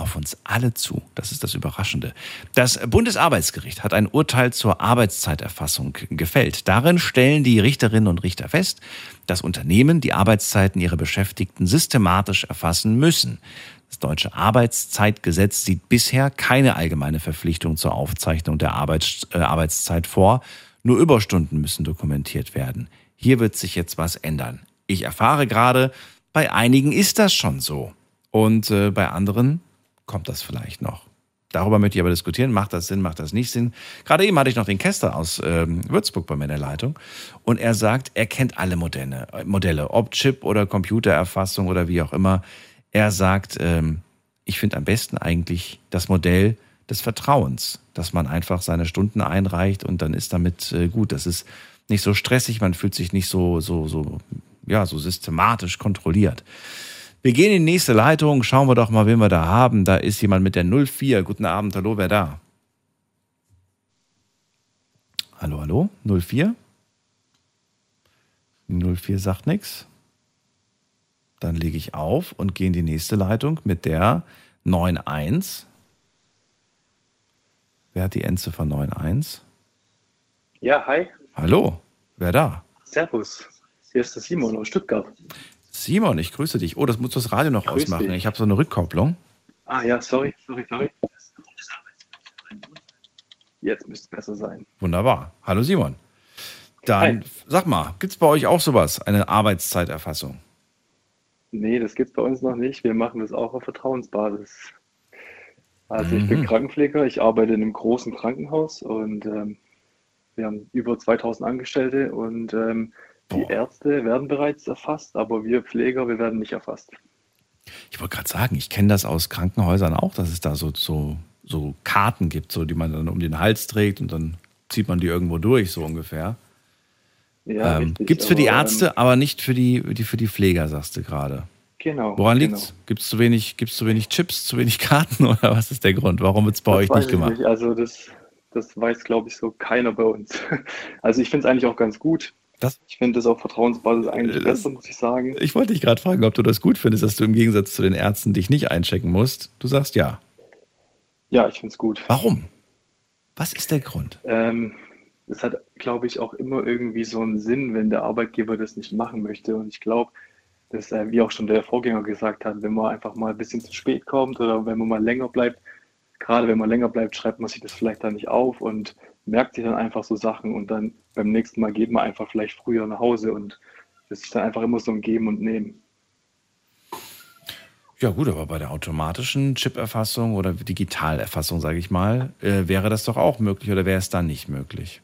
auf uns alle zu. Das ist das Überraschende. Das Bundesarbeitsgericht hat ein Urteil zur Arbeitszeiterfassung gefällt. Darin stellen die Richterinnen und Richter fest, dass Unternehmen die Arbeitszeiten ihrer Beschäftigten systematisch erfassen müssen. Das deutsche Arbeitszeitgesetz sieht bisher keine allgemeine Verpflichtung zur Aufzeichnung der Arbeits äh, Arbeitszeit vor. Nur Überstunden müssen dokumentiert werden. Hier wird sich jetzt was ändern. Ich erfahre gerade, bei einigen ist das schon so. Und äh, bei anderen kommt das vielleicht noch. Darüber möchte ich aber diskutieren. Macht das Sinn, macht das nicht Sinn? Gerade eben hatte ich noch den Kester aus ähm, Würzburg bei mir in der Leitung. Und er sagt, er kennt alle Modelle, Modelle ob Chip oder Computererfassung oder wie auch immer. Er sagt, ähm, ich finde am besten eigentlich das Modell des Vertrauens, dass man einfach seine Stunden einreicht und dann ist damit äh, gut. Das ist nicht so stressig, man fühlt sich nicht so, so, so, ja, so systematisch kontrolliert. Wir gehen in die nächste Leitung, schauen wir doch mal, wen wir da haben. Da ist jemand mit der 04. Guten Abend, hallo, wer da? Hallo, hallo, 04? 04 sagt nichts. Dann lege ich auf und gehe in die nächste Leitung mit der 91. Wer hat die Endziffer 91? Ja, hi. Hallo, wer da? Servus. Hier ist der Simon aus Stuttgart. Simon, ich grüße dich. Oh, das muss das Radio noch Grüß ausmachen. dich. Ich habe so eine Rückkopplung. Ah ja, sorry, sorry, sorry. Jetzt müsste es besser sein. Wunderbar. Hallo Simon. Dann sag mal, gibt es bei euch auch sowas, eine Arbeitszeiterfassung? Nee, das gibt's bei uns noch nicht. Wir machen das auch auf Vertrauensbasis. Also ich bin Mhm. Krankenpfleger, ich arbeite in einem großen Krankenhaus und ähm, wir haben über 2000 Angestellte und ähm, die Ärzte werden bereits erfasst, aber wir Pfleger, wir werden nicht erfasst. Ich wollte gerade sagen, ich kenne das aus Krankenhäusern auch, dass es da so, so, so Karten gibt, so, die man dann um den Hals trägt und dann zieht man die irgendwo durch, so ungefähr. Ja, ähm, gibt es für die aber, Ärzte, ähm, aber nicht für die, die, für die Pfleger, sagst du gerade. Genau. Woran genau. liegt's? Gibt es zu wenig, gibt's zu wenig Chips, zu wenig Karten oder was ist der Grund? Warum wird es bei Das euch nicht ich gemacht? Nicht. Also das, das weiß, glaube ich, so keiner bei uns. Also ich finde es eigentlich auch ganz gut. Das- ich finde das auf Vertrauensbasis eigentlich Äh, das- besser, muss ich sagen. Ich wollte dich gerade fragen, ob du das gut findest, dass du im Gegensatz zu den Ärzten dich nicht einchecken musst. Du sagst ja. Ja, ich finde es gut. Warum? Was ist der Grund? Ähm, es hat, glaube ich, auch immer irgendwie so einen Sinn, wenn der Arbeitgeber das nicht machen möchte. Und ich glaube, dass, äh, wie auch schon der Vorgänger gesagt hat, wenn man einfach mal ein bisschen zu spät kommt oder wenn man mal länger bleibt, gerade wenn man länger bleibt, schreibt man sich das vielleicht dann nicht auf und merkt sich dann einfach so Sachen und dann beim nächsten Mal geht man einfach vielleicht früher nach Hause und das ist dann einfach immer so ein Geben und Nehmen. Ja gut, aber bei der automatischen Chip-Erfassung oder Digitalerfassung, sage ich mal, äh, wäre das doch auch möglich oder wäre es dann nicht möglich?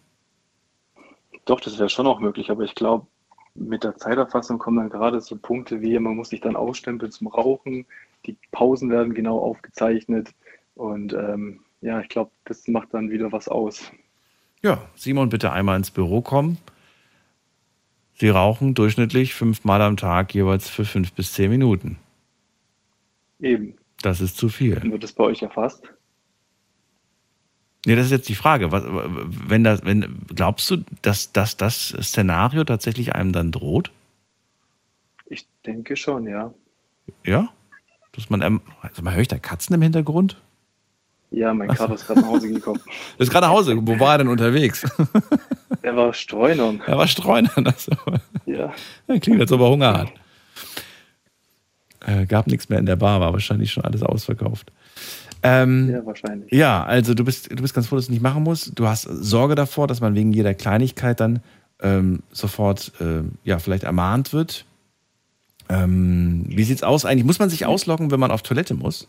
Doch, das wäre schon auch möglich, aber ich glaube, mit der Zeiterfassung kommen dann gerade so Punkte wie, man muss sich dann ausstempeln zum Rauchen, die Pausen werden genau aufgezeichnet und ähm, ja, ich glaube, das macht dann wieder was aus. Ja, Simon, bitte einmal ins Büro kommen. Sie rauchen durchschnittlich fünfmal am Tag jeweils für fünf bis zehn Minuten. Eben. Das ist zu viel. Dann wird das bei euch erfasst. Nee, das ist jetzt die Frage. Was, wenn das, wenn, glaubst du, dass, dass das Szenario tatsächlich einem dann droht? Ich denke schon, ja. Ja? Dass man, ähm, also man höre ich da Katzen im Hintergrund? Ja, mein Kater ist gerade nach Hause gekommen. Ist gerade nach Hause. Wo war er denn unterwegs? Er war Streunern. Er war Streunern. Also. Ja. Klingt, als ob er Hunger hat. Äh, gab nichts mehr in der Bar, war wahrscheinlich schon alles ausverkauft. Ähm, Ja, wahrscheinlich. Ja, also du bist, du bist ganz froh, dass du nicht machen musst. Du hast Sorge davor, dass man wegen jeder Kleinigkeit dann ähm, sofort äh, ja vielleicht ermahnt wird. Ähm, wie sieht's aus eigentlich? Muss man sich ausloggen, wenn man auf Toilette muss?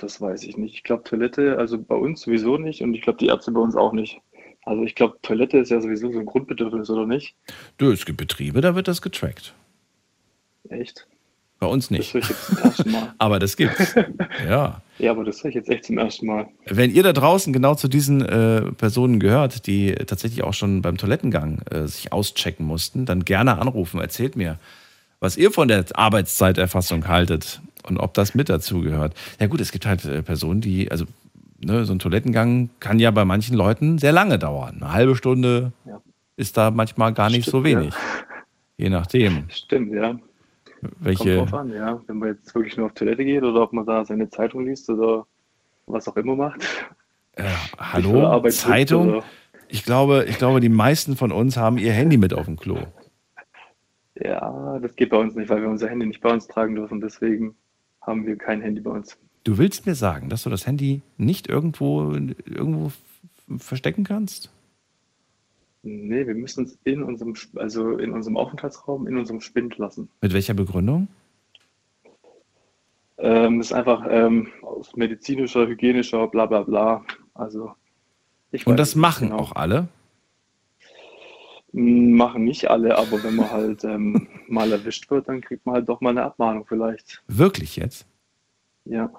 Das weiß ich nicht. Ich glaube, Toilette, also bei uns sowieso nicht und ich glaube, die Ärzte bei uns auch nicht. Also ich glaube, Toilette ist ja sowieso so ein Grundbedürfnis, oder nicht? Du, es gibt Betriebe, da wird das getrackt. Echt? Bei uns nicht. Das höre ich jetzt zum ersten Mal. aber das gibt's. ja. Ja, aber das höre ich jetzt echt zum ersten Mal. Wenn ihr da draußen genau zu diesen äh, Personen gehört, die tatsächlich auch schon beim Toilettengang äh, sich auschecken mussten, dann gerne anrufen. Erzählt mir, was ihr von der Arbeitszeiterfassung haltet und ob das mit dazu gehört. Ja gut, es gibt halt äh, Personen, die, also ne, so ein Toilettengang kann ja bei manchen Leuten sehr lange dauern. Eine halbe Stunde Ja. ist da manchmal gar nicht Stimmt, so wenig. Je nachdem. Stimmt, ja. Welche, Kommt drauf an, ja. Wenn man jetzt wirklich nur auf Toilette geht oder ob man da seine Zeitung liest oder was auch immer macht. Äh, hallo, Zeitung? oder- Ich glaube, ich glaube, die meisten von uns haben ihr Handy mit auf dem Klo. Ja, das geht bei uns nicht, weil wir unser Handy nicht bei uns tragen dürfen. Deswegen haben wir kein Handy bei uns. Du willst mir sagen, dass du das Handy nicht irgendwo, irgendwo verstecken kannst? Nee, wir müssen es in unserem, also in unserem Aufenthaltsraum, in unserem Spind lassen. Mit welcher Begründung? Ähm, ist einfach ähm, aus medizinischer, hygienischer, bla bla bla. Also ich Und das machen genau. auch alle? M, Machen nicht alle, aber wenn man halt ähm, mal erwischt wird, dann kriegt man halt doch mal eine Abmahnung vielleicht. Wirklich jetzt? Ja.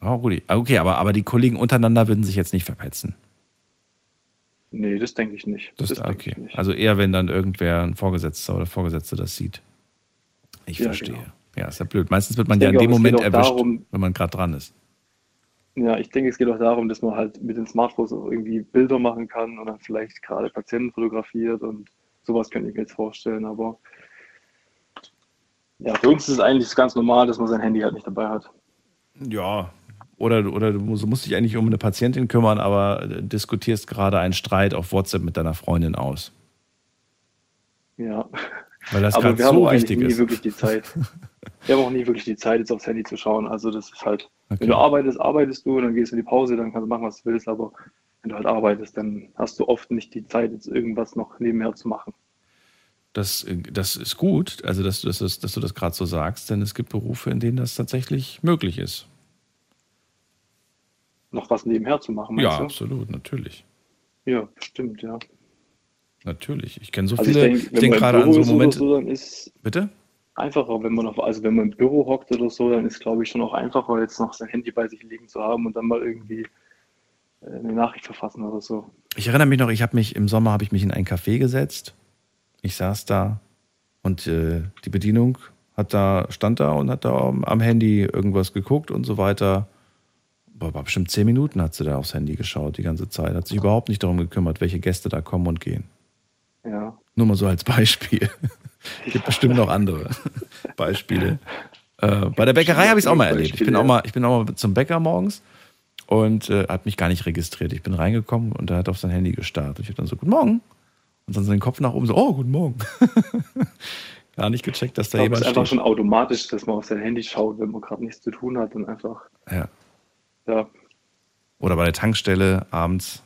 Oh, Rudi. Okay, aber, aber die Kollegen untereinander würden sich jetzt nicht verpetzen. Nee, das denke ich nicht. Das, denke okay. ich nicht. Also eher, wenn dann irgendwer, ein Vorgesetzter oder Vorgesetzte das sieht. Ich Ja, verstehe. genau. Ja, ist ja blöd. Meistens wird man Ich ja in dem Moment erwischt, darum- wenn man gerade dran ist. Ja, ich denke, es geht auch darum, dass man halt mit den Smartphones auch irgendwie Bilder machen kann und dann vielleicht gerade Patienten fotografiert und sowas könnte ich mir jetzt vorstellen. Aber ja, für uns ist es eigentlich ganz normal, dass man sein Handy halt nicht dabei hat. Ja. Oder, oder du musst, dich eigentlich um eine Patientin kümmern, aber diskutierst gerade einen Streit auf WhatsApp mit deiner Freundin aus. Ja. Weil das gerade so wichtig ist. wirklich die Zeit. Wir haben auch nie wirklich die Zeit, jetzt aufs Handy zu schauen. Also das ist halt, Okay. wenn du arbeitest, arbeitest du und dann gehst du in die Pause, dann kannst du machen, was du willst. Aber wenn du halt arbeitest, dann hast du oft nicht die Zeit, jetzt irgendwas noch nebenher zu machen. Das, das ist gut, also dass, du- dass, dass du das gerade so sagst, denn es gibt Berufe, in denen das tatsächlich möglich ist. Noch was nebenher zu machen, Ja, meinst du? absolut, natürlich. Ja, bestimmt, ja. Natürlich. Ich kenne so Also ich viele, ich wenn denke gerade an so Momente. so, dann ist Bitte? Einfacher, wenn man auf, also wenn man im Büro hockt oder so, dann ist glaube ich schon auch einfacher, jetzt noch sein Handy bei sich liegen zu haben und dann mal irgendwie äh, eine Nachricht verfassen oder so. Ich erinnere mich noch, ich habe mich im Sommer habe ich mich in ein Café gesetzt. Ich saß da und äh, die Bedienung hat da stand da und hat da am, Handy irgendwas geguckt und so weiter. Boah, war bestimmt zehn Minuten hat sie da aufs Handy geschaut die ganze Zeit. Hat sich überhaupt nicht darum gekümmert, welche Gäste da kommen und gehen. Ja. Nur mal so als Beispiel. Gibt bestimmt noch andere Beispiele. Äh, bei der Bäckerei habe ich es auch mal erlebt. Ich bin auch mal, ich bin auch mal zum Bäcker morgens und äh, hat mich gar nicht registriert. Ich bin reingekommen und er hat auf sein Handy gestarrt. Und ich habe dann so, guten Morgen. Und dann so den Kopf nach oben so, oh, guten Morgen. gar nicht gecheckt, dass Ich da glaube, es jemand ist einfach steht. schon automatisch, dass man auf sein Handy schaut, wenn man gerade nichts zu tun hat und einfach, Ja. ja, Oder bei der Tankstelle abends.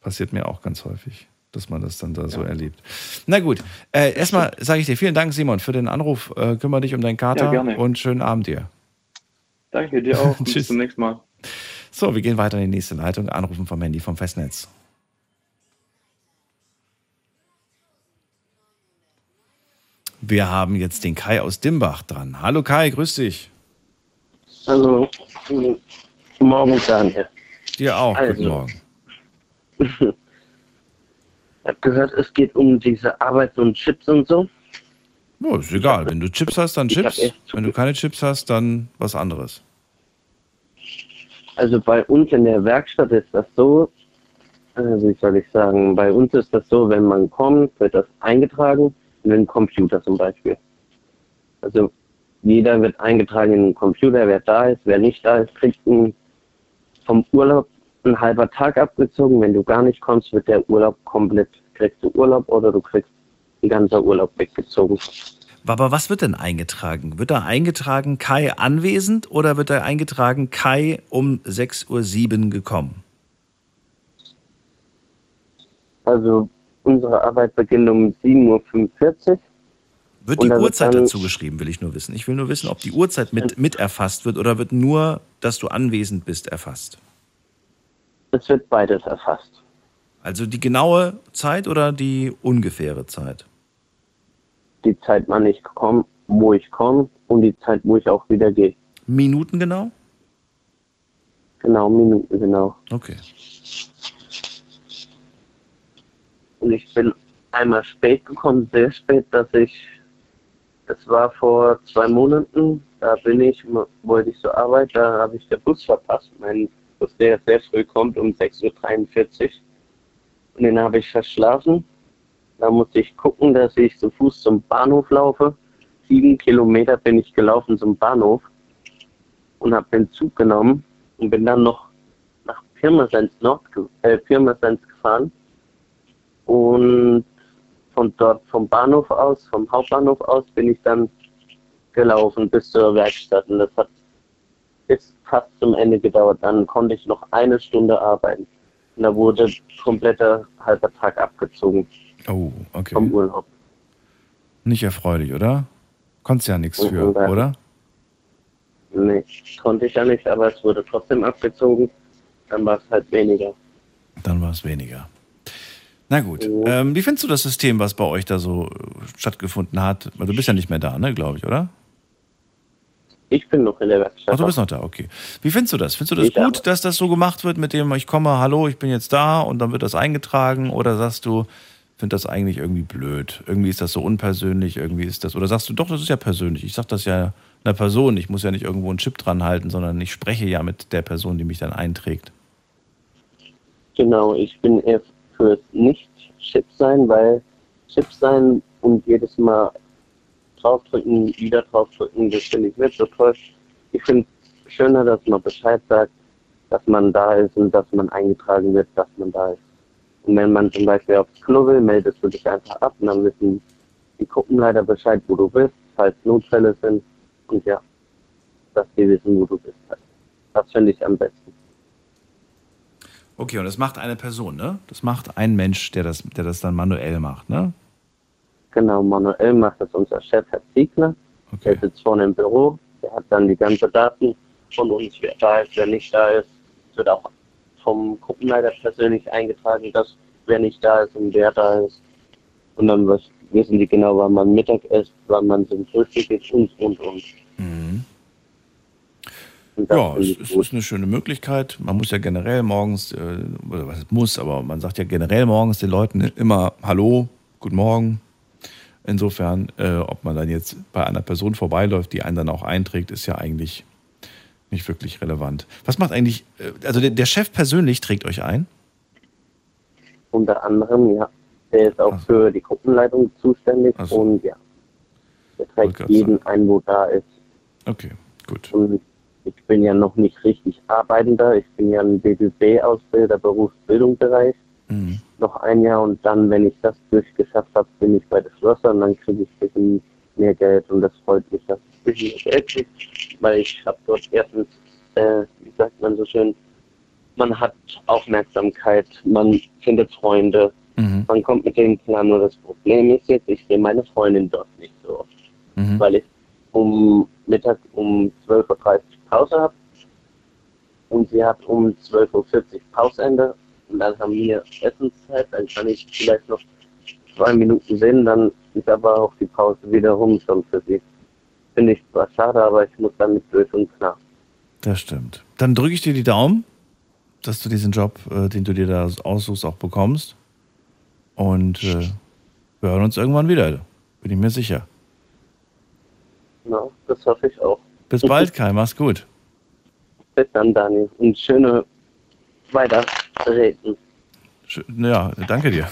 Passiert mir auch ganz häufig, dass man das dann da so erlebt. Na gut, äh, erstmal sage ich dir vielen Dank, Simon, für den Anruf. Äh, kümmere dich um deinen Kater Ja, und schönen Abend dir. danke dir auch und Tschüss. bis zum nächsten Mal. So, wir gehen weiter in die nächste Leitung. Anrufen vom Handy vom Festnetz. Wir haben jetzt den Kai aus Dimbach dran. Hallo Kai, grüß dich. Hallo. Guten Morgen, Daniel. Dir auch, Also. guten Morgen. Ich habe gehört, es geht um diese Arbeit und Chips und so. Ja, ist egal. Wenn du Chips hast, dann Chips. Wenn du keine Chips hast, dann was anderes. Also bei uns in der Werkstatt ist das so, äh, wie soll ich sagen, bei uns ist das so, wenn man kommt, wird das eingetragen in den Computer zum Beispiel. Also jeder wird eingetragen in den Computer, wer da ist, wer nicht da ist, kriegt ein, vom Urlaub ein halber Tag abgezogen. Wenn du gar nicht kommst, wird der Urlaub komplett, kriegst du Urlaub oder du kriegst ein ganzer Urlaub weggezogen. Aber was wird denn eingetragen? Wird da eingetragen Kai anwesend oder wird da eingetragen Kai um 6.07 Uhr gekommen? Also unsere Arbeit beginnt um 7.45 Uhr. Wird die Uhrzeit dazu geschrieben, will ich nur wissen. Ich will nur wissen, ob die Uhrzeit mit, mit erfasst wird oder wird nur, dass du anwesend bist, erfasst. Es wird beides erfasst. Also die genaue Zeit oder die ungefähre Zeit? Die Zeit, wann ich komme, wo ich komme und die Zeit, wo ich auch wieder gehe. Minuten genau? Genau, Minuten genau. Okay. Und ich bin einmal spät gekommen, sehr spät, dass ich, das war vor zwei Monaten, da bin ich, wollte ich zur Arbeit, da habe ich den Bus verpasst, mein Bus, der sehr früh kommt, um 6.43 Uhr. Und den habe ich verschlafen. Da musste ich gucken, dass ich zu Fuß zum Bahnhof laufe. Sieben Kilometer bin ich gelaufen zum Bahnhof und habe den Zug genommen und bin dann noch nach Pirmasens, Nord, äh, Pirmasens gefahren. Und von dort vom Bahnhof aus, vom Hauptbahnhof aus, bin ich dann gelaufen bis zur Werkstatt. Und das hat bis fast zum Ende gedauert. Dann konnte ich noch eine Stunde arbeiten. Und da wurde kompletter halber Tag abgezogen Oh, okay. vom Urlaub. Nicht erfreulich, oder? Konntest ja nichts für, Mhm, ja. oder? Nee, konnte ich ja nicht, aber es wurde trotzdem abgezogen. Dann war es halt weniger. Dann war es weniger. Na gut. Ähm, wie findest du das System, was bei euch da so äh, stattgefunden hat? Weil du bist ja nicht mehr da, ne, glaube ich, oder? Ich bin noch in der Werkstatt. Ach, du bist noch da, okay. Wie findest du das? Findest du das Ich gut, dass das so gemacht wird, mit dem ich komme, hallo, ich bin jetzt da und dann wird das eingetragen? Oder sagst du, finde das eigentlich irgendwie blöd? Irgendwie ist das so unpersönlich, irgendwie ist das. Oder sagst du, doch, das ist ja persönlich. Ich sag das ja einer Person. Ich muss ja nicht irgendwo einen Chip dran halten, sondern ich spreche ja mit der Person, die mich dann einträgt. Genau, ich bin eher fürs Nicht-Chip sein, weil Chip sein und jedes Mal draufdrücken, wieder draufdrücken, das finde ich nicht so toll. Ich finde es schöner, dass man Bescheid sagt, dass man da ist und dass man eingetragen wird, dass man da ist. Und wenn man zum Beispiel aufs Klo will, meldest du dich einfach ab und dann wissen die Gruppenleiter Bescheid, wo du bist, falls Notfälle sind. Und ja, dass die wissen, wo du bist. Das finde ich am besten. Okay, und das macht eine Person, ne? Das macht ein Mensch, der das, der das dann manuell macht, ne? Genau, manuell macht das unser Chef, Herr Ziegler. Der sitzt vorne im Büro, der hat dann die ganzen Daten von uns, wer da ist, wer nicht da ist. Es wird auch vom Gruppenleiter persönlich eingetragen, dass wer nicht da ist und wer da ist. Und dann was, wissen die genau, wann man Mittag isst, wann man zum Frühstück geht und, und, und. Und das Ja, es, gut. ist eine schöne Möglichkeit. Man muss ja generell morgens, äh, oder was muss, aber man sagt ja generell morgens den Leuten immer Hallo, guten Morgen. Insofern, äh, ob man dann jetzt bei einer Person vorbeiläuft, die einen dann auch einträgt, ist ja eigentlich nicht wirklich relevant. Was macht eigentlich, äh, also der, der Chef persönlich trägt euch ein? Unter anderem, ja. Der ist auch für die Gruppenleitung zuständig und ja. Der trägt jeden ein, wo da ist. Okay, gut. Und ich bin ja noch nicht richtig Arbeitender. Ich bin ja ein BBB-Ausbilder, Berufsbildungsbereich. Mhm. Noch ein Jahr und dann, wenn ich das durchgeschafft habe, bin ich bei der Schlosser und dann kriege ich ein bisschen mehr Geld und das freut mich, dass ich ein bisschen mehr Geld kriege, weil ich habe dort erstens, äh, wie sagt man so schön, man hat Aufmerksamkeit, man findet Freunde, Mhm. man kommt mit denen klar. Nur das Problem ist jetzt, ich sehe meine Freundin dort nicht so oft, Mhm. weil ich um Mittag um 12.30 Uhr Pause habe und sie hat um 12.40 Uhr Pausende und dann haben wir Essenszeit, dann kann ich vielleicht noch zwei Minuten sehen, dann ist aber auch die Pause wieder rum schon für sie. Finde ich zwar schade, aber ich muss damit durch und klar. Das stimmt. Dann drücke ich dir die Daumen, dass du diesen Job, äh, den du dir da aussuchst, auch bekommst. Und äh, wir hören uns irgendwann wieder, bin ich mir sicher. Ja, das hoffe ich auch. Bis bald, Kai, mach's gut. Bis dann, Daniel. Und schöne Weiterreden. Schön- Ja, danke dir.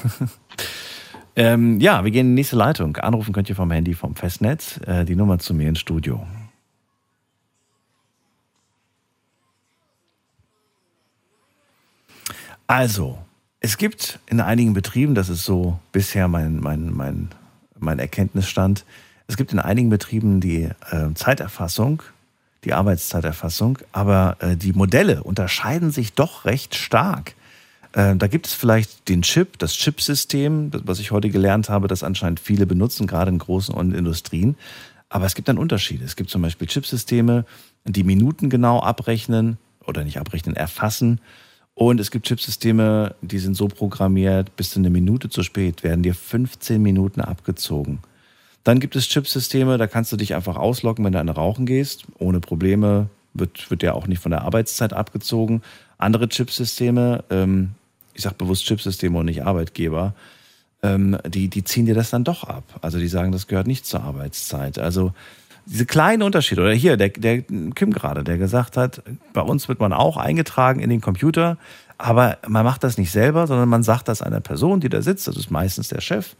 ähm, ja, wir gehen in die nächste Leitung. Anrufen könnt ihr vom Handy vom Festnetz. Äh, die Nummer zu mir ins Studio. Also, es gibt in einigen Betrieben, das ist so bisher mein, mein, mein, mein Erkenntnisstand, es gibt in einigen Betrieben die äh, Zeiterfassung, die Arbeitszeiterfassung, aber äh, die Modelle unterscheiden sich doch recht stark. Äh, da gibt es vielleicht den Chip, das Chipsystem, was ich heute gelernt habe, das anscheinend viele benutzen, gerade in großen Industrien. Aber es gibt dann Unterschiede. Es gibt zum Beispiel Chipsysteme, die Minuten genau abrechnen oder nicht abrechnen, erfassen. Und es gibt Chipsysteme, die sind so programmiert, bis du eine Minute zu spät, werden dir 15 Minuten abgezogen. Dann gibt es Chipsysteme, da kannst du dich einfach ausloggen, wenn du eine rauchen gehst, ohne Probleme, wird, wird ja auch nicht von der Arbeitszeit abgezogen. Andere Chipsysteme, ähm, ich sage bewusst Chipsysteme und nicht Arbeitgeber, ähm, die, die ziehen dir das dann doch ab. Also die sagen, das gehört nicht zur Arbeitszeit. Also diese kleinen Unterschiede, oder hier, der, der Kim gerade, der gesagt hat, bei uns wird man auch eingetragen in den Computer, aber man macht das nicht selber, sondern man sagt das einer Person, die da sitzt, das ist meistens der Chef,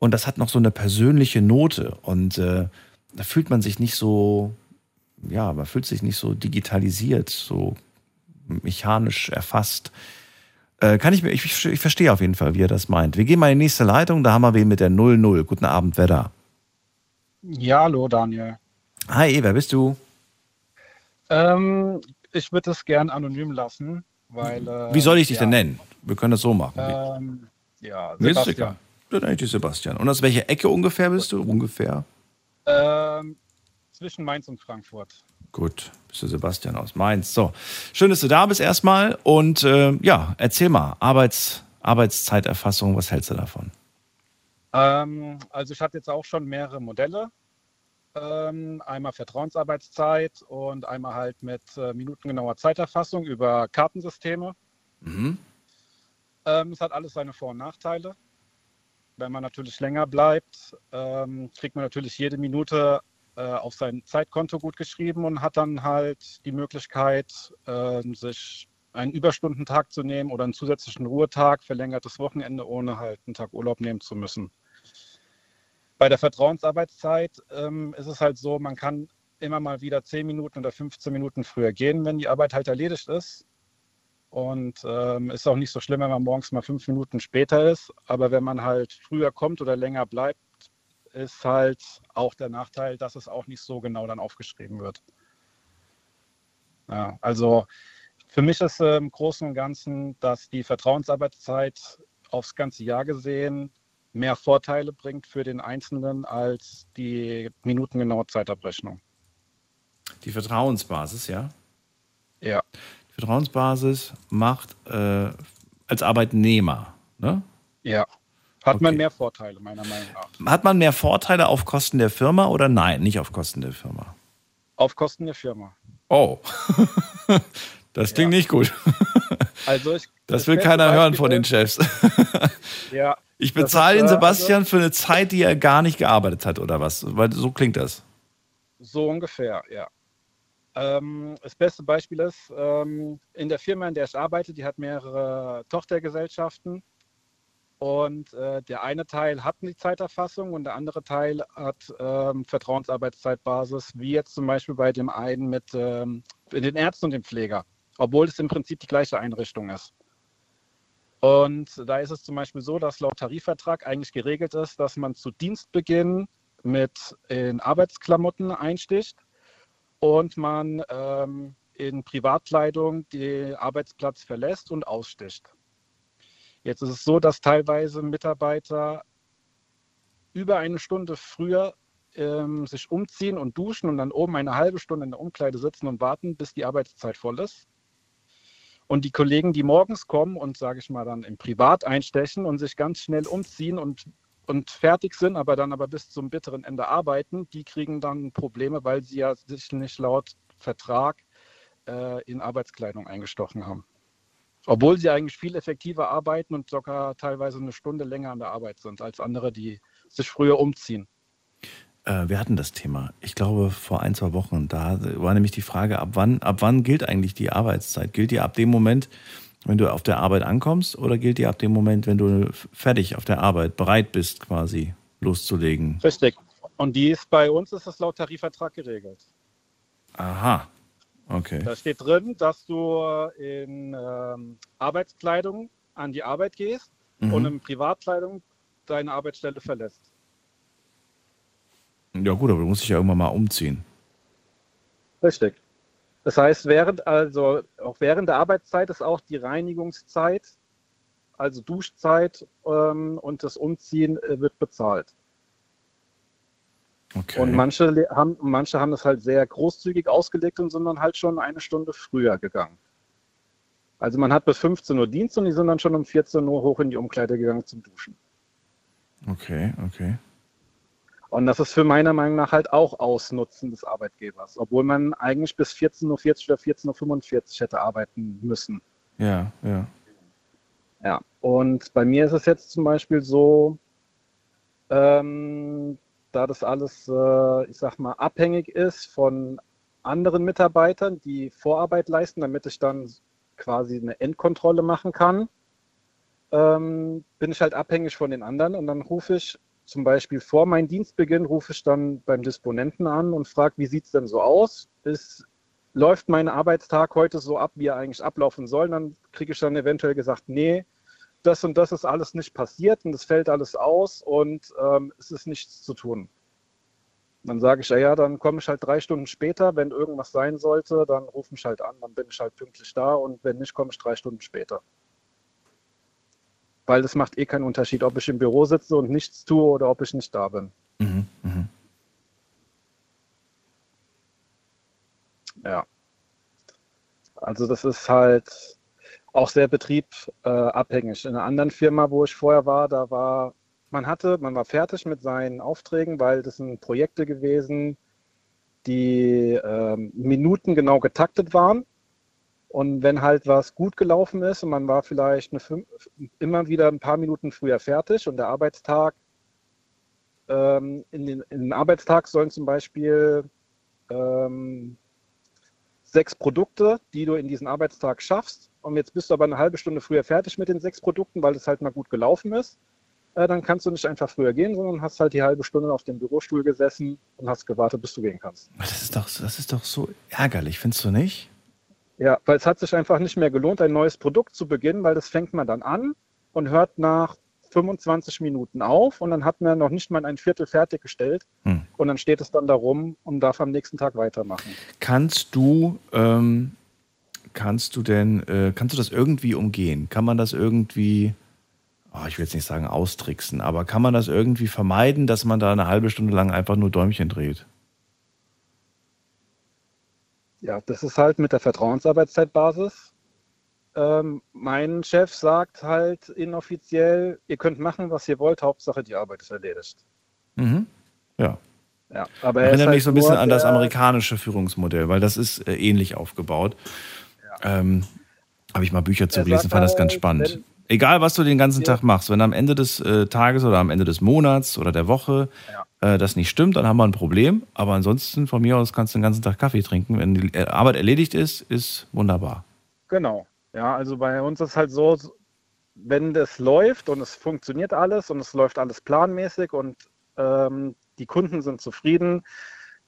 und das hat noch so eine persönliche Note. Und äh, da fühlt man sich nicht so, ja, man fühlt sich nicht so digitalisiert, so mechanisch erfasst. Äh, kann ich mir, ich, ich verstehe auf jeden Fall, wie er das meint. Wir gehen mal in die nächste Leitung, da haben wir wen mit der 00. Guten Abend, wer da? Ja, hallo Daniel. Hi, wer bist du? Ähm, ich würde es gern anonym lassen, weil. Äh, Wie soll ich dich ja, denn nennen? Wir können das so machen. Ähm, ja, Sebastian. Dann nenne ich Sebastian. Und aus welcher Ecke ungefähr bist du? Ungefähr. Ähm, zwischen Mainz und Frankfurt. Gut, bist du Sebastian aus Mainz. So, schön, dass du da bist erstmal. Und äh, ja, erzähl mal, Arbeits, Arbeitszeiterfassung, was hältst du davon? Ähm, also ich hatte jetzt auch schon mehrere Modelle. Ähm, einmal Vertrauensarbeitszeit und einmal halt mit äh, minutengenauer Zeiterfassung über Kartensysteme. Mhm. Ähm, es hat alles seine Vor- und Nachteile. Wenn man natürlich länger bleibt, ähm, kriegt man natürlich jede Minute äh, auf sein Zeitkonto gut geschrieben und hat dann halt die Möglichkeit, äh, sich einen Überstundentag zu nehmen oder einen zusätzlichen Ruhetag, verlängertes Wochenende, ohne halt einen Tag Urlaub nehmen zu müssen. Bei der Vertrauensarbeitszeit ähm, ist es halt so, man kann immer mal wieder 10 Minuten oder 15 Minuten früher gehen, wenn die Arbeit halt erledigt ist. Und ähm, ist auch nicht so schlimm, wenn man morgens mal fünf Minuten später ist. Aber wenn man halt früher kommt oder länger bleibt, ist halt auch der Nachteil, dass es auch nicht so genau dann aufgeschrieben wird. Ja, also für mich ist äh, im Großen und Ganzen, dass die Vertrauensarbeitszeit aufs ganze Jahr gesehen mehr Vorteile bringt für den Einzelnen als die minutengenaue Zeitabrechnung. Die Vertrauensbasis, ja? Ja. Vertrauensbasis macht äh, als Arbeitnehmer, ne? Ja. Hat man mehr Vorteile, meiner Meinung nach. Hat man mehr Vorteile auf Kosten der Firma oder nein, nicht auf Kosten der Firma? Auf Kosten der Firma. Oh. das klingt nicht gut. Also ich, Das will keiner hören von den Chefs. Ja. Ich das bezahle den äh, Sebastian für eine Zeit, die er gar nicht gearbeitet hat, oder was? Weil so klingt das. So ungefähr, ja. Ähm, das beste Beispiel ist, ähm, in der Firma, in der ich arbeite, die hat mehrere Tochtergesellschaften. Und äh, der eine Teil hat die Zeiterfassung und der andere Teil hat ähm, Vertrauensarbeitszeitbasis, wie jetzt zum Beispiel bei dem einen mit ähm, den Ärzten und dem Pfleger, obwohl es im Prinzip die gleiche Einrichtung ist. Und da ist es zum Beispiel so, dass laut Tarifvertrag eigentlich geregelt ist, dass man zu Dienstbeginn mit in Arbeitsklamotten einsticht und man ähm, in Privatkleidung den Arbeitsplatz verlässt und aussticht. Jetzt ist es so, dass teilweise Mitarbeiter über eine Stunde früher ähm, sich umziehen und duschen und dann oben eine halbe Stunde in der Umkleide sitzen und warten, bis die Arbeitszeit voll ist. Und die Kollegen, die morgens kommen und, sage ich mal, dann im Privat einstechen und sich ganz schnell umziehen und, und fertig sind, aber dann aber bis zum bitteren Ende arbeiten, die kriegen dann Probleme, weil sie ja sich nicht laut Vertrag äh, in Arbeitskleidung eingestochen haben. Obwohl sie eigentlich viel effektiver arbeiten und sogar teilweise eine Stunde länger an der Arbeit sind als andere, die sich früher umziehen. Äh, wir hatten das Thema, ich glaube, vor ein, zwei Wochen. Da war nämlich die Frage, ab wann, ab wann gilt eigentlich die Arbeitszeit? Gilt die ab dem Moment, wenn du auf der Arbeit ankommst, oder gilt die ab dem Moment, wenn du fertig auf der Arbeit, bereit bist, quasi loszulegen? Richtig. Und die ist bei uns ist das laut Tarifvertrag geregelt. Aha. Okay. Da steht drin, dass du in ähm, Arbeitskleidung an die Arbeit gehst Mhm. und in Privatkleidung deine Arbeitsstelle verlässt. Ja, gut, aber du musst dich ja irgendwann mal umziehen. Richtig. Das heißt, während, also auch während der Arbeitszeit ist auch die Reinigungszeit also Duschzeit ähm, und das Umziehen äh, wird bezahlt. Okay. Und manche haben, manche haben das halt sehr großzügig ausgelegt und sind dann halt schon eine Stunde früher gegangen. Also man hat bis 15 Uhr Dienst und die sind dann schon um 14 Uhr hoch in die Umkleide gegangen zum Duschen. Okay, okay. Und das ist für meiner Meinung nach halt auch Ausnutzen des Arbeitgebers, obwohl man eigentlich bis 14.40 Uhr oder 14.45 Uhr hätte arbeiten müssen. Ja, ja. Ja, und bei mir ist es jetzt zum Beispiel so, ähm, da das alles, äh, ich sag mal, abhängig ist von anderen Mitarbeitern, die Vorarbeit leisten, damit ich dann quasi eine Endkontrolle machen kann, ähm, bin ich halt abhängig von den anderen und dann rufe ich zum Beispiel vor meinem Dienstbeginn, rufe ich dann beim Disponenten an und frage, wie sieht es denn so aus? Ist, läuft mein Arbeitstag heute so ab, wie er eigentlich ablaufen soll? Dann kriege ich dann eventuell gesagt, nee, das und das ist alles nicht passiert und es fällt alles aus und ähm, es ist nichts zu tun. Dann sage ich, ja, ja, dann komme ich halt drei Stunden später. Wenn irgendwas sein sollte, dann ruf mich halt an, dann bin ich halt pünktlich da und wenn nicht, komme ich drei Stunden später. Weil das macht eh keinen Unterschied, ob ich im Büro sitze und nichts tue oder ob ich nicht da bin. Mhm, mhm. Ja. Also das ist halt auch sehr betriebabhängig. In einer anderen Firma, wo ich vorher war, da war, man hatte, man war fertig mit seinen Aufträgen, weil das sind Projekte gewesen, die ähm, minutengenau getaktet waren. Und wenn halt was gut gelaufen ist und man war vielleicht eine immer wieder ein paar Minuten früher fertig und der Arbeitstag, ähm, in, den, in den Arbeitstag sollen zum Beispiel ähm, sechs Produkte, die du in diesen Arbeitstag schaffst. Und jetzt bist du aber eine halbe Stunde früher fertig mit den sechs Produkten, weil es halt mal gut gelaufen ist. Äh, dann kannst du nicht einfach früher gehen, sondern hast halt die halbe Stunde auf dem Bürostuhl gesessen und hast gewartet, bis du gehen kannst. Das ist doch, das ist doch so ärgerlich, findest du nicht? Ja, weil es hat sich einfach nicht mehr gelohnt, ein neues Produkt zu beginnen, weil das fängt man dann an und hört nach 25 Minuten auf und dann hat man noch nicht mal ein Viertel fertiggestellt Hm. und dann steht es dann da rum und darf am nächsten Tag weitermachen. Kannst du, ähm, kannst du denn, äh, kannst du das irgendwie umgehen? Kann man das irgendwie, oh, ich will jetzt nicht sagen austricksen, aber kann man das irgendwie vermeiden, dass man da eine halbe Stunde lang einfach nur Däumchen dreht? Ja, das ist halt mit der Vertrauensarbeitszeitbasis. Ähm, mein Chef sagt halt inoffiziell, ihr könnt machen, was ihr wollt, Hauptsache die Arbeit ist erledigt. Mhm. Ja. Ja, aber er Erinnert halt mich so ein bisschen an das amerikanische Führungsmodell, weil das ist äh, ähnlich aufgebaut. Ähm, Habe ich mal Bücher zu Er gelesen, sagt fand das ganz halt, spannend. wenn- Egal, was du den ganzen Tag machst, wenn am Ende des äh, Tages oder am Ende des Monats oder der Woche äh, das nicht stimmt, dann haben wir ein Problem. Aber ansonsten, von mir aus, kannst du den ganzen Tag Kaffee trinken. Wenn die äh, Arbeit erledigt ist, ist wunderbar. Genau. Ja, also bei uns ist halt so, wenn das läuft und es funktioniert alles und es läuft alles planmäßig und ähm, die Kunden sind zufrieden,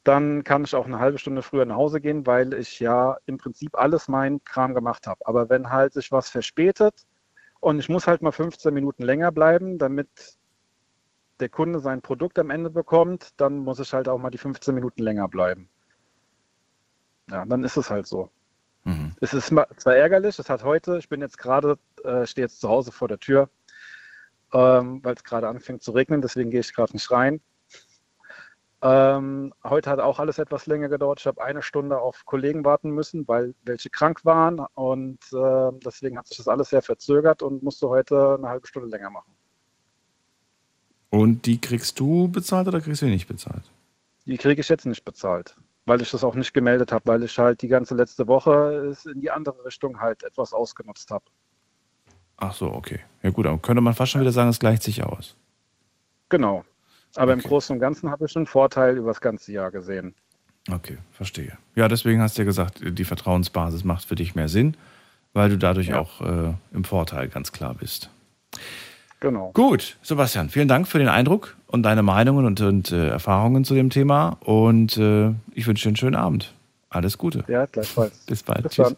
dann kann ich auch eine halbe Stunde früher nach Hause gehen, weil ich ja im Prinzip alles mein Kram gemacht habe. Aber wenn halt sich was verspätet und ich muss halt mal 15 Minuten länger bleiben, damit der Kunde sein Produkt am Ende bekommt, dann muss ich halt auch mal die 15 Minuten länger bleiben. Ja, dann ist es halt so. Es ist zwar ärgerlich, es hat heute, ich bin jetzt gerade, äh, stehe jetzt zu Hause vor der Tür, ähm, weil es gerade anfängt zu regnen, deswegen gehe ich gerade nicht rein. Ähm, heute hat auch alles etwas länger gedauert. Ich habe eine Stunde auf Kollegen warten müssen, weil welche krank waren und äh, deswegen hat sich das alles sehr verzögert und musste heute eine halbe Stunde länger machen. Und die kriegst du bezahlt oder kriegst du die nicht bezahlt? Die kriege ich jetzt nicht bezahlt, weil ich das auch nicht gemeldet habe, weil ich halt die ganze letzte Woche es in die andere Richtung halt etwas ausgenutzt habe. Ach so, okay. Ja gut, dann könnte man fast schon wieder sagen, es gleicht sich aus. Genau. Aber im Großen und Ganzen habe ich einen Vorteil über das ganze Jahr gesehen. Okay, verstehe. Ja, deswegen hast du ja gesagt, die Vertrauensbasis macht für dich mehr Sinn, weil du dadurch auch äh, im Vorteil ganz klar bist. Genau. Gut, Sebastian, vielen Dank für den Eindruck und deine Meinungen und, und äh, Erfahrungen zu dem Thema. Und äh, ich wünsche dir einen schönen Abend. Alles Gute. Ja, gleichfalls. Bis bald. Bis Tschüss. dann.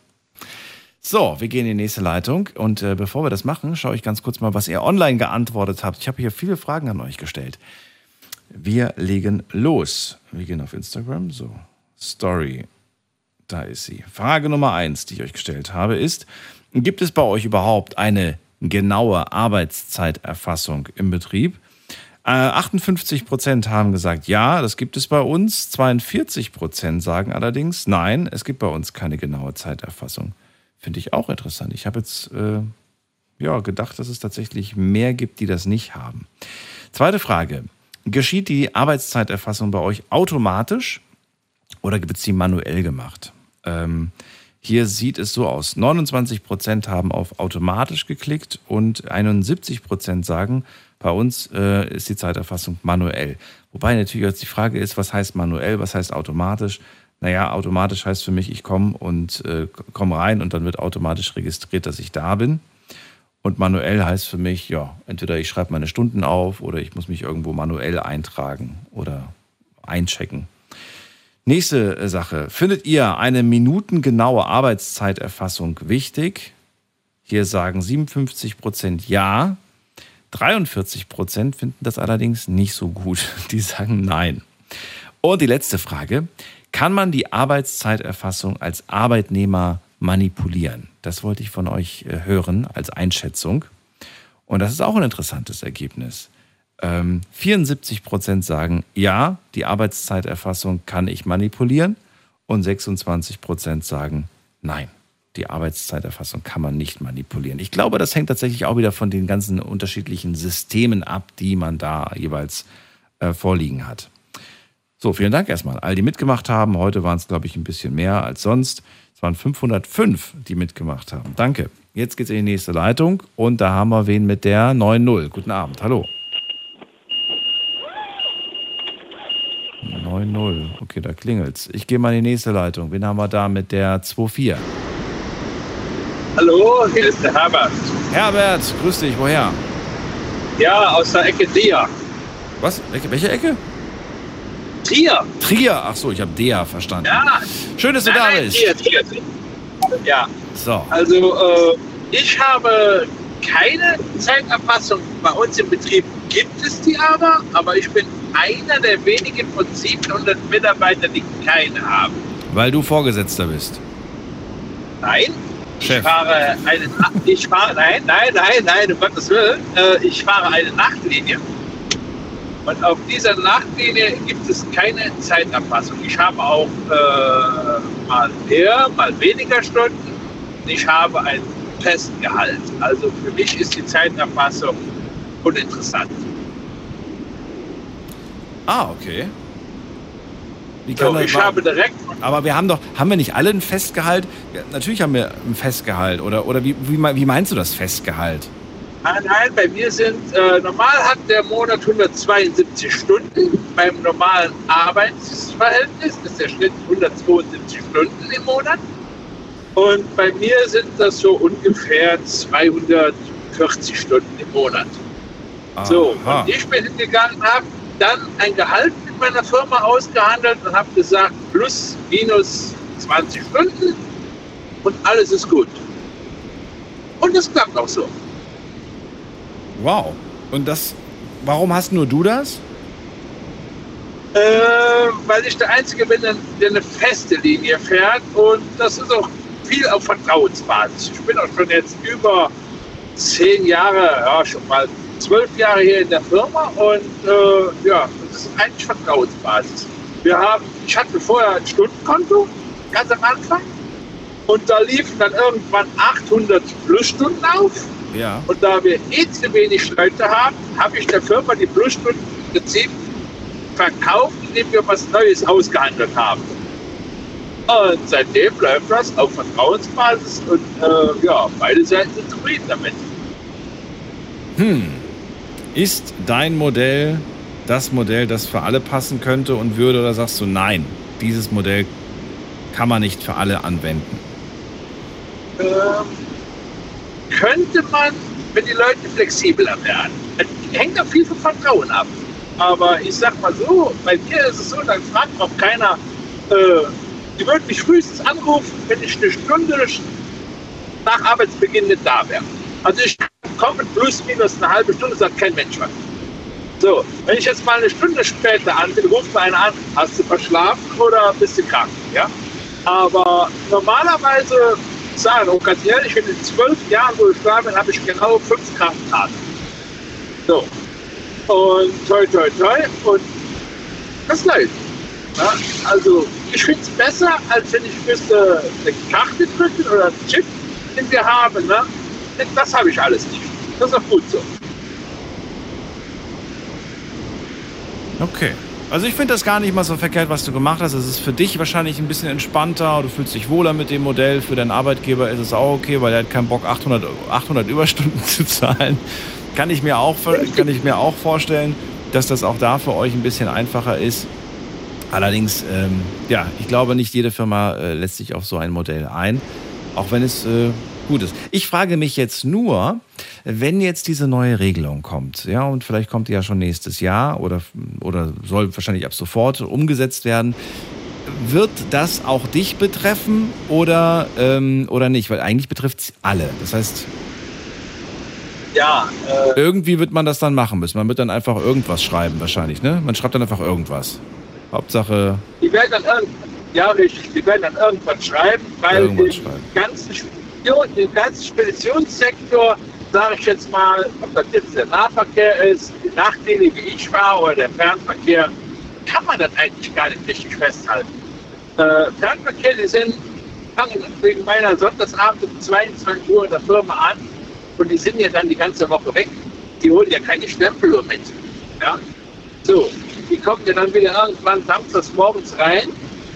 So, wir gehen in die nächste Leitung. Und äh, bevor wir das machen, schaue ich ganz kurz mal, was ihr online geantwortet habt. Ich habe hier viele Fragen an euch gestellt. Wir legen los. Wir gehen auf Instagram. So, Story. Da ist sie. Frage Nummer eins, die ich euch gestellt habe, ist: Gibt es bei euch überhaupt eine genaue Arbeitszeiterfassung im Betrieb. Äh, 58 Prozent haben gesagt, ja, das gibt es bei uns. 42 Prozent sagen allerdings, nein, es gibt bei uns keine genaue Zeiterfassung. Finde ich auch interessant. Ich habe jetzt äh, ja, gedacht, dass es tatsächlich mehr gibt, die das nicht haben. Zweite Frage. Geschieht die Arbeitszeiterfassung bei euch automatisch oder wird sie manuell gemacht? Ähm, hier sieht es so aus. 29 Prozent haben auf automatisch geklickt und 71 Prozent sagen, bei uns äh, ist die Zeiterfassung manuell. Wobei natürlich jetzt die Frage ist, was heißt manuell, was heißt automatisch? Naja, automatisch heißt für mich, ich komme und äh, komme rein und dann wird automatisch registriert, dass ich da bin. Und manuell heißt für mich, ja, entweder ich schreibe meine Stunden auf oder ich muss mich irgendwo manuell eintragen oder einchecken. Nächste äh, Sache. Findet ihr eine minutengenaue Arbeitszeiterfassung wichtig? Hier sagen 57 Prozent ja. 43 Prozent finden das allerdings nicht so gut. Die sagen nein. Und die letzte Frage. Kann man die Arbeitszeiterfassung als Arbeitnehmer manipulieren? Das wollte ich von euch äh, hören als Einschätzung. Und das ist auch ein interessantes Ergebnis. 74 ähm, Prozent sagen, ja, die Arbeitszeiterfassung kann ich manipulieren. Und 26 Prozent sagen, nein, die Arbeitszeiterfassung kann man nicht manipulieren. Ich glaube, das hängt tatsächlich auch wieder von den ganzen unterschiedlichen Systemen ab, die man da jeweils äh, vorliegen hat. So, vielen Dank erstmal. All die mitgemacht haben. Heute waren es, glaube ich, ein bisschen mehr als sonst. Es waren 505, die mitgemacht haben. Danke. Jetzt geht es in die nächste Leitung und da haben wir wen mit der 9.0. Guten Abend. Hallo. 9-0. Okay, da klingelt's. Ich gehe mal in die nächste Leitung. Wen haben wir da mit der 2-4? Hallo, hier ist der Herbert. Herbert, grüß dich. Woher? Ja, aus der Ecke Trier. Was? Welche Ecke? Trier. Trier. Ach so, ich habe Dea verstanden. Ja. Schön, dass du nein, da nein, bist. Trier, Trier, Trier. Ja. So. Also, äh, ich habe keine Zeiterfassung bei uns im Betrieb. Gibt es die aber, aber ich bin einer der wenigen von 700 Mitarbeitern, die keine haben. Weil du Vorgesetzter bist. Nein. Chef. Ich fahre eine, ich fahre, nein, nein, nein, nein, um Gottes Willen. Äh, ich fahre eine Nachtlinie. Und auf dieser Nachtlinie gibt es keine Zeiterfassung. Ich habe auch äh, mal mehr, mal weniger Stunden. Ich habe ein Festgehalt. Also für mich ist die Zeiterfassung uninteressant. Ah, okay. So, ich habe direkt Aber wir haben doch, haben wir nicht alle ein Festgehalt? Ja, natürlich haben wir ein Festgehalt. Oder, oder wie, wie, wie meinst du das Festgehalt? Nein, nein, bei mir sind, äh, normal hat der Monat 172 Stunden. Beim normalen Arbeitsverhältnis ist der Schnitt 172 Stunden im Monat. Und bei mir sind das so ungefähr 240 Stunden im Monat. So, Aha. und ich bin hingegangen, habe dann ein Gehalt mit meiner Firma ausgehandelt und habe gesagt, plus, minus 20 Stunden und alles ist gut. Und es klappt auch so. Wow. Und das, warum hast nur du das? Äh, weil ich der Einzige bin, der der eine feste Linie fährt und das ist auch viel auf Vertrauensbasis. Ich bin auch schon jetzt über zehn Jahre, ja schon mal zwölf Jahre hier in der Firma und äh, ja, das ist eigentlich Vertrauensbasis. Wir haben, ich hatte vorher ein Stundenkonto, ganz am Anfang, und da liefen dann irgendwann 800 Plusstunden auf. Ja. Und da wir eh zu wenig Leute haben, habe ich der Firma die Plusstunden im Prinzip verkauft, indem wir was Neues ausgehandelt haben. Und seitdem läuft das auf Vertrauensbasis und äh, ja, beide Seiten sind zufrieden damit. Hm. Ist dein Modell das Modell, das für alle passen könnte und würde, oder sagst du, nein, dieses Modell kann man nicht für alle anwenden? Ähm, könnte man, wenn die Leute flexibler werden, hängt auch viel vom Vertrauen ab. Aber ich sag mal so, bei mir ist es so, dann fragt auch keiner, äh, die würden mich frühestens anrufen, wenn ich eine Stunde nach Arbeitsbeginn nicht da wäre. Also ich komme plus minus eine halbe Stunde, sagt kein Mensch was. So, wenn ich jetzt mal eine Stunde später an bin, ruft mir einer an, hast du verschlafen oder bist du krank? Ja? Aber normalerweise sagen. Und ganz ehrlich, in den zwölf Jahren, wo ich da bin, habe ich genau fünf Krankenkarten. So. Und toi, toi, toi. Und das läuft. Ja, also ich finde es besser, als wenn ich müsste eine Karte drücken oder einen Chip, den wir haben. Ne? Das habe ich alles nicht. Das ist auch gut so. Okay. Also ich finde das gar nicht mal so verkehrt, was du gemacht hast. Es ist für dich wahrscheinlich ein bisschen entspannter, du fühlst dich wohler mit dem Modell. Für deinen Arbeitgeber ist es auch okay, weil er hat keinen Bock, 800, 800 Überstunden zu zahlen. Kann ich, mir auch, kann ich mir auch vorstellen, dass das auch da für euch ein bisschen einfacher ist. Allerdings, ähm, ja, ich glaube, nicht jede Firma äh, lässt sich auf so ein Modell ein, auch wenn es äh, gut ist. Ich frage mich jetzt nur, wenn jetzt diese neue Regelung kommt, ja, und vielleicht kommt die ja schon nächstes Jahr oder, oder soll wahrscheinlich ab sofort umgesetzt werden, wird das auch dich betreffen oder, ähm, oder nicht? Weil eigentlich betrifft es alle. Das heißt, ja, äh, irgendwie wird man das dann machen müssen. Man wird dann einfach irgendwas schreiben, wahrscheinlich, ne? Man schreibt dann einfach irgendwas. Hauptsache. Die werden dann ja, richtig, die werden dann irgendwas schreiben, weil Irgendwas im ganzen, Spedition, im ganzen Speditionssektor, sage ich jetzt mal, ob das jetzt der Nahverkehr ist, die Nachtlinie, wie ich fahre, oder der Fernverkehr, kann man das eigentlich gar nicht richtig festhalten. Äh, Fernverkehr, die sind, fangen wegen meiner Sonntagsabend um 22 Uhr in der Firma an und die sind ja dann die ganze Woche weg. Die holen ja keine Stempel mit. Ja? So, die kommen ja dann wieder irgendwann samstags morgens rein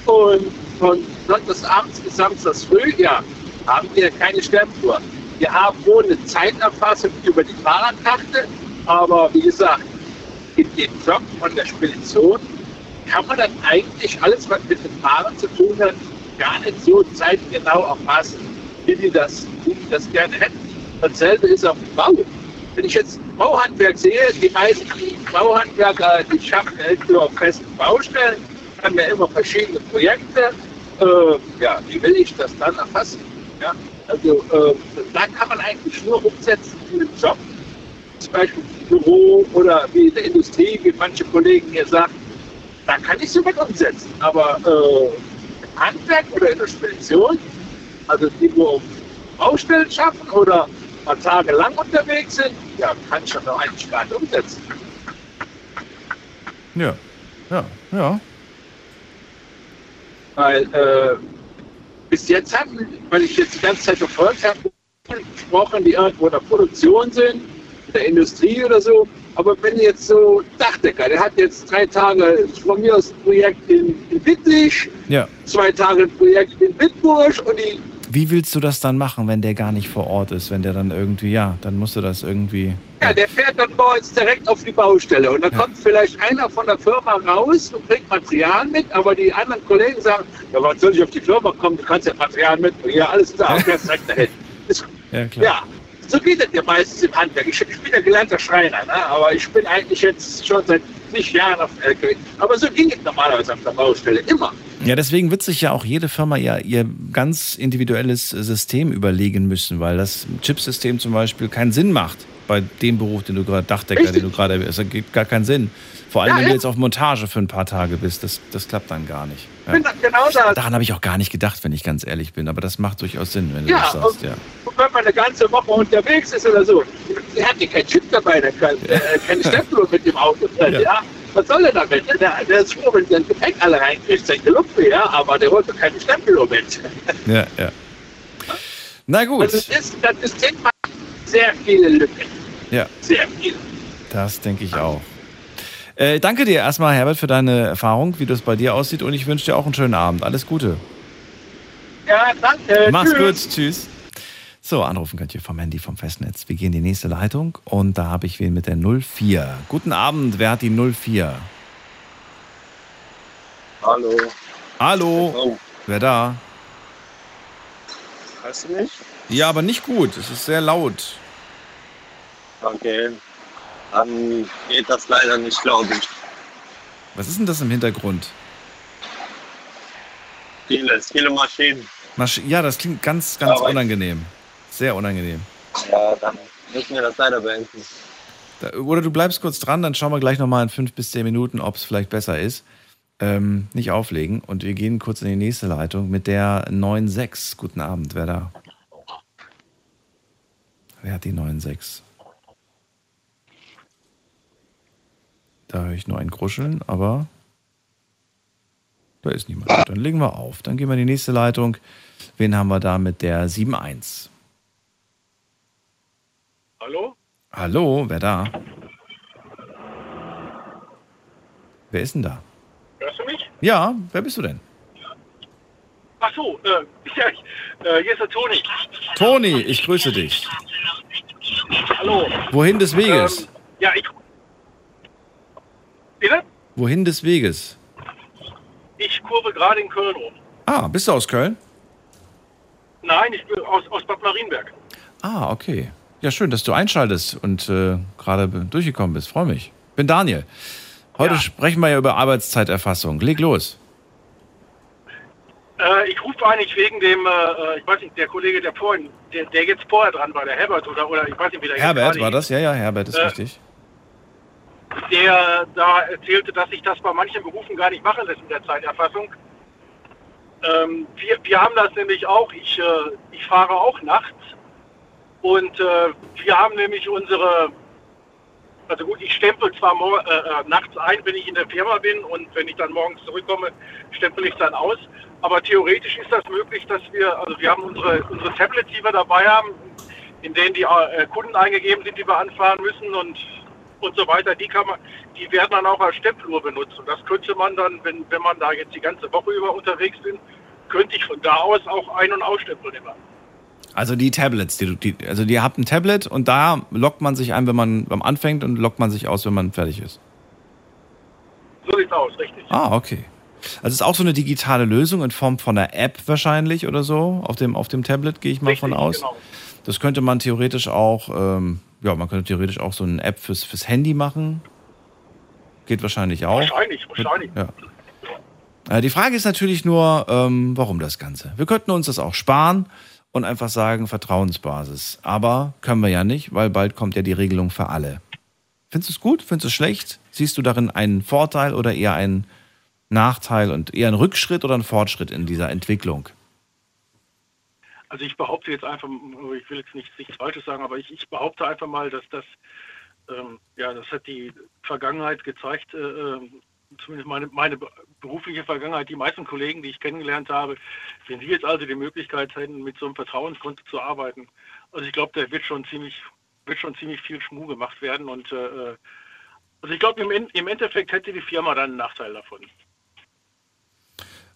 und von sonntagsabends bis samstags früh, ja, haben wir keine Stempel. Wir haben wohl eine Zeiterfassung über die Fahrradkarte, aber wie gesagt, in dem Job von der Spedition kann man dann eigentlich alles, was mit dem Fahren zu tun hat, gar nicht so zeitgenau erfassen, wie die das, wie die das gerne hätten. Dasselbe ist auf dem Bau. Wenn ich jetzt Bauhandwerk sehe, die meisten Bauhandwerker, die schaffen nur auf festen Baustellen, haben ja immer verschiedene Projekte. Äh, ja, wie will ich das dann erfassen? Ja, also äh, da kann man eigentlich nur umsetzen in einem Job, zum Beispiel im Büro oder wie in der Industrie, wie manche Kollegen hier sagen, da kann ich sowas umsetzen. Aber äh, Handwerk oder in der Spedition, also die nur auf Baustellen schaffen oder mal tagelang unterwegs sind, ja, kann ich doch eigentlich gar nicht umsetzen. Ja, ja, ja. Weil äh, bis jetzt haben, weil ich jetzt die ganze Zeit verfolgt habe, gesprochen, die irgendwo in der Produktion sind, in der Industrie oder so. Aber wenn jetzt so Dachdecker, der hat jetzt drei Tage von mir aus ein Projekt in, in Wittlich, Ja. zwei Tage ein Projekt in Wittburg und die Wie willst du das dann machen, wenn der gar nicht vor Ort ist? Wenn der dann irgendwie, ja, dann musst du das irgendwie. Ja, der fährt dann bei uns direkt auf die Baustelle und dann kommt vielleicht einer von der Firma raus und bringt Material mit, aber die anderen Kollegen sagen, ja, was soll ich auf die Firma kommen, du kannst ja Material mitbringen, ja, alles klar, fährst direkt dahin. Ja, klar. ja, so geht es ja meistens im Handwerk. Ich, ich bin ja gelernter Schreiner, ne? aber ich bin eigentlich jetzt schon seit zig Jahren auf LKW. Aber so ging es normalerweise auf der Baustelle, immer. Ja, deswegen wird sich ja auch jede Firma ja ihr ganz individuelles System überlegen müssen, weil das Chipsystem zum Beispiel keinen Sinn macht bei dem Beruf, den du gerade, Dachdecker, den du gerade, es ergibt gar keinen Sinn. Vor allem, Ja, wenn du ja. jetzt auf Montage für ein paar Tage bist, das, das klappt dann gar nicht. Dann genau da. Daran habe ich auch gar nicht gedacht, wenn ich ganz ehrlich bin, aber das macht durchaus Sinn, wenn du Ja, das sagst, ja. Und wenn man eine ganze Woche unterwegs ist oder so, der hat ja keinen Chip dabei, der kann äh, keine Stempel mit dem Auto drin, Ja. ja. Was soll er damit? Der, der ist froh, wenn sein Gepäck alle reinkriegt, sein Gelupfe, ja, aber der holt doch keine Stempel mit. Ja, ja. Na gut. Also das, ist, das System sehr viele Lücken. Ja, Sehr viele. das denke ich auch. Äh, danke dir erstmal, Herbert, für deine Erfahrung, wie das bei dir aussieht und ich wünsche dir auch einen schönen Abend. Alles Gute. Ja, danke. Mach's Tschüss. gut, tschüss. So, anrufen könnt ihr vom Handy vom Festnetz. Wir gehen in die nächste Leitung und da habe ich wen mit der 04. Guten Abend, wer hat die 04? Hallo. Hallo, wer da? Hörst du mich? Ja, aber nicht gut, es ist sehr laut. Okay. Dann geht das leider nicht, glaube ich. Was ist denn das im Hintergrund? Vieles, viele Maschinen. Masch ja, das klingt ganz, ganz Aber- unangenehm. Sehr unangenehm. Ja, dann müssen wir das leider beenden. Da, oder du bleibst kurz dran, dann schauen wir gleich nochmal in fünf bis zehn Minuten, ob es vielleicht besser ist. Ähm, nicht auflegen und wir gehen kurz in die nächste Leitung mit der 96. Guten Abend, wer da? Wer hat die 9,6? Da höre ich nur ein Gruscheln, aber da ist niemand. Dann legen wir auf. Dann gehen wir in die nächste Leitung. Wen haben wir da mit der 7.1? Hallo? Hallo, wer da? Wer ist denn da? Hörst du mich? Ja, wer bist du denn? Ach so, äh, ja, äh, hier ist der Toni. Toni, ich grüße dich. Hallo. Wohin des Weges? Ähm, ja, ich. Bitte? Wohin des Weges? Ich kurve gerade in Köln rum. Ah, bist du aus Köln? Nein, ich bin aus, aus Bad Marienberg. Ah, okay. Ja, schön, dass du einschaltest und äh, gerade durchgekommen bist. Freue mich. Bin Daniel. Heute sprechen wir ja über Arbeitszeiterfassung. Leg los. Äh, ich rufe eigentlich wegen dem, äh, ich weiß nicht, der Kollege, der vorhin, der, der jetzt vorher dran war, der Herbert oder, oder ich weiß nicht, wie der Herbert war das? Ja, ja, Herbert ist Äh, richtig. Der da erzählte, dass sich das bei manchen Berufen gar nicht machen lässt in der Zeiterfassung. Ähm, wir, wir haben das nämlich auch. Ich, äh, ich fahre auch nachts und äh, wir haben nämlich unsere, also gut, ich stempel zwar äh, äh, nachts ein, wenn ich in der Firma bin und wenn ich dann morgens zurückkomme, stempel ich dann aus. Aber theoretisch ist das möglich, dass wir, also wir haben unsere, unsere Tablets, die wir dabei haben, in denen die äh, Kunden eingegeben sind, die wir anfahren müssen und und so weiter, die kann man, die werden dann auch als Stempeluhr benutzt. Und das könnte man dann, wenn, wenn man da jetzt die ganze Woche über unterwegs bin, könnte ich von da aus auch ein- und ausstempeln immer. Also die Tablets, die, die, also ihr habt ein Tablet und da lockt man sich ein, wenn man beim anfängt und lockt man sich aus, wenn man fertig ist. So sieht's aus, richtig. Ah, okay. Also es ist auch so eine digitale Lösung in Form von einer App wahrscheinlich oder so auf dem auf dem Tablet gehe ich mal von aus. genau. Das könnte man theoretisch auch, ähm, ja, man könnte theoretisch auch so eine App fürs fürs Handy machen. Geht wahrscheinlich auch. Wahrscheinlich, wahrscheinlich. Ja. Äh, Die Frage ist natürlich nur, ähm, warum das Ganze? Wir könnten uns das auch sparen und einfach sagen, Vertrauensbasis. Aber können wir ja nicht, weil bald kommt ja die Regelung für alle. Findest du es gut? Findest du es schlecht? Siehst du darin einen Vorteil oder eher einen Nachteil und eher einen Rückschritt oder einen Fortschritt in dieser Entwicklung? Also ich behaupte jetzt einfach, ich will jetzt nichts, nichts Falsches sagen, aber ich, ich behaupte einfach mal, dass das, ähm, ja, das hat die Vergangenheit gezeigt, äh, ähm, zumindest meine, meine be- berufliche Vergangenheit, die meisten Kollegen, die ich kennengelernt habe, wenn sie jetzt also die Möglichkeit hätten, mit so einem Vertrauenskonto zu arbeiten, also ich glaube, da wird schon ziemlich, wird schon ziemlich viel Schmuh gemacht werden und äh, also ich glaube, im, im Endeffekt hätte die Firma dann einen Nachteil davon.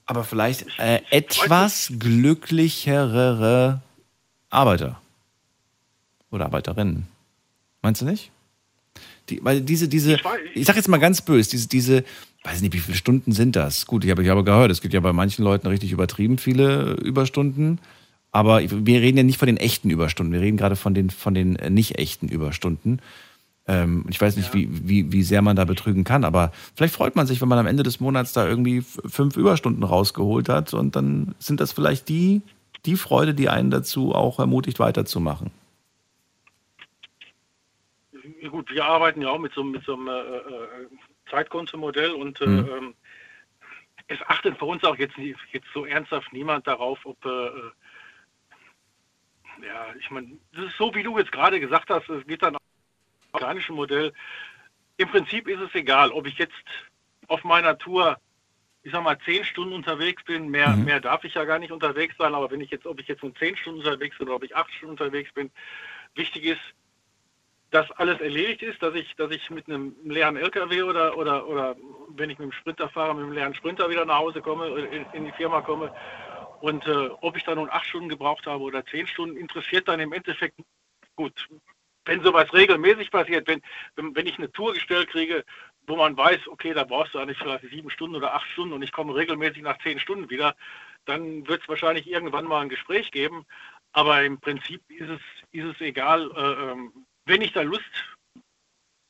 Aber vielleicht äh, etwas glücklichere Arbeiter oder Arbeiterinnen. Meinst du nicht? Die, weil diese, diese, ich sag jetzt mal ganz böse, diese, diese, weiß nicht, wie viele Stunden sind das? Gut, ich habe, ich habe gehört, es gibt ja bei manchen Leuten richtig übertrieben viele Überstunden. Aber wir reden ja nicht von den echten Überstunden, wir reden gerade von den, von den nicht echten Überstunden. Ähm, ich weiß nicht, wie, wie, wie sehr man da betrügen kann, aber vielleicht freut man sich, wenn man am Ende des Monats da irgendwie fünf Überstunden rausgeholt hat und dann sind das vielleicht die, die Freude, die einen dazu auch ermutigt, weiterzumachen. Ja, gut, wir arbeiten ja auch mit so, mit so einem äh, äh, Zeitkontomodell und äh, Mhm. ähm, es achtet für uns auch jetzt, jetzt so ernsthaft niemand darauf, ob, äh, äh, ja, ich meine, das ist so, wie du jetzt gerade gesagt hast, es geht dann organische Modell. Im Prinzip ist es egal, ob ich jetzt auf meiner Tour, ich sag mal, zehn Stunden unterwegs bin, mehr, Mhm. mehr darf ich ja gar nicht unterwegs sein, aber wenn ich jetzt, ob ich jetzt nur zehn Stunden unterwegs bin oder ob ich acht Stunden unterwegs bin, wichtig ist, dass alles erledigt ist, dass ich, dass ich mit einem leeren LKW oder, oder, oder wenn ich mit dem Sprinter fahre, mit einem leeren Sprinter wieder nach Hause komme, äh, in, in die Firma komme. Und äh, ob ich da nun acht Stunden gebraucht habe oder zehn Stunden, interessiert dann im Endeffekt gut. Wenn sowas regelmäßig passiert, wenn, wenn, ich eine Tour gestellt kriege, wo man weiß, okay, da brauchst du eigentlich vielleicht sieben Stunden oder acht Stunden und ich komme regelmäßig nach zehn Stunden wieder, dann wird es wahrscheinlich irgendwann mal ein Gespräch geben. Aber im Prinzip ist es, ist es egal, äh, ähm, wenn ich da Lust,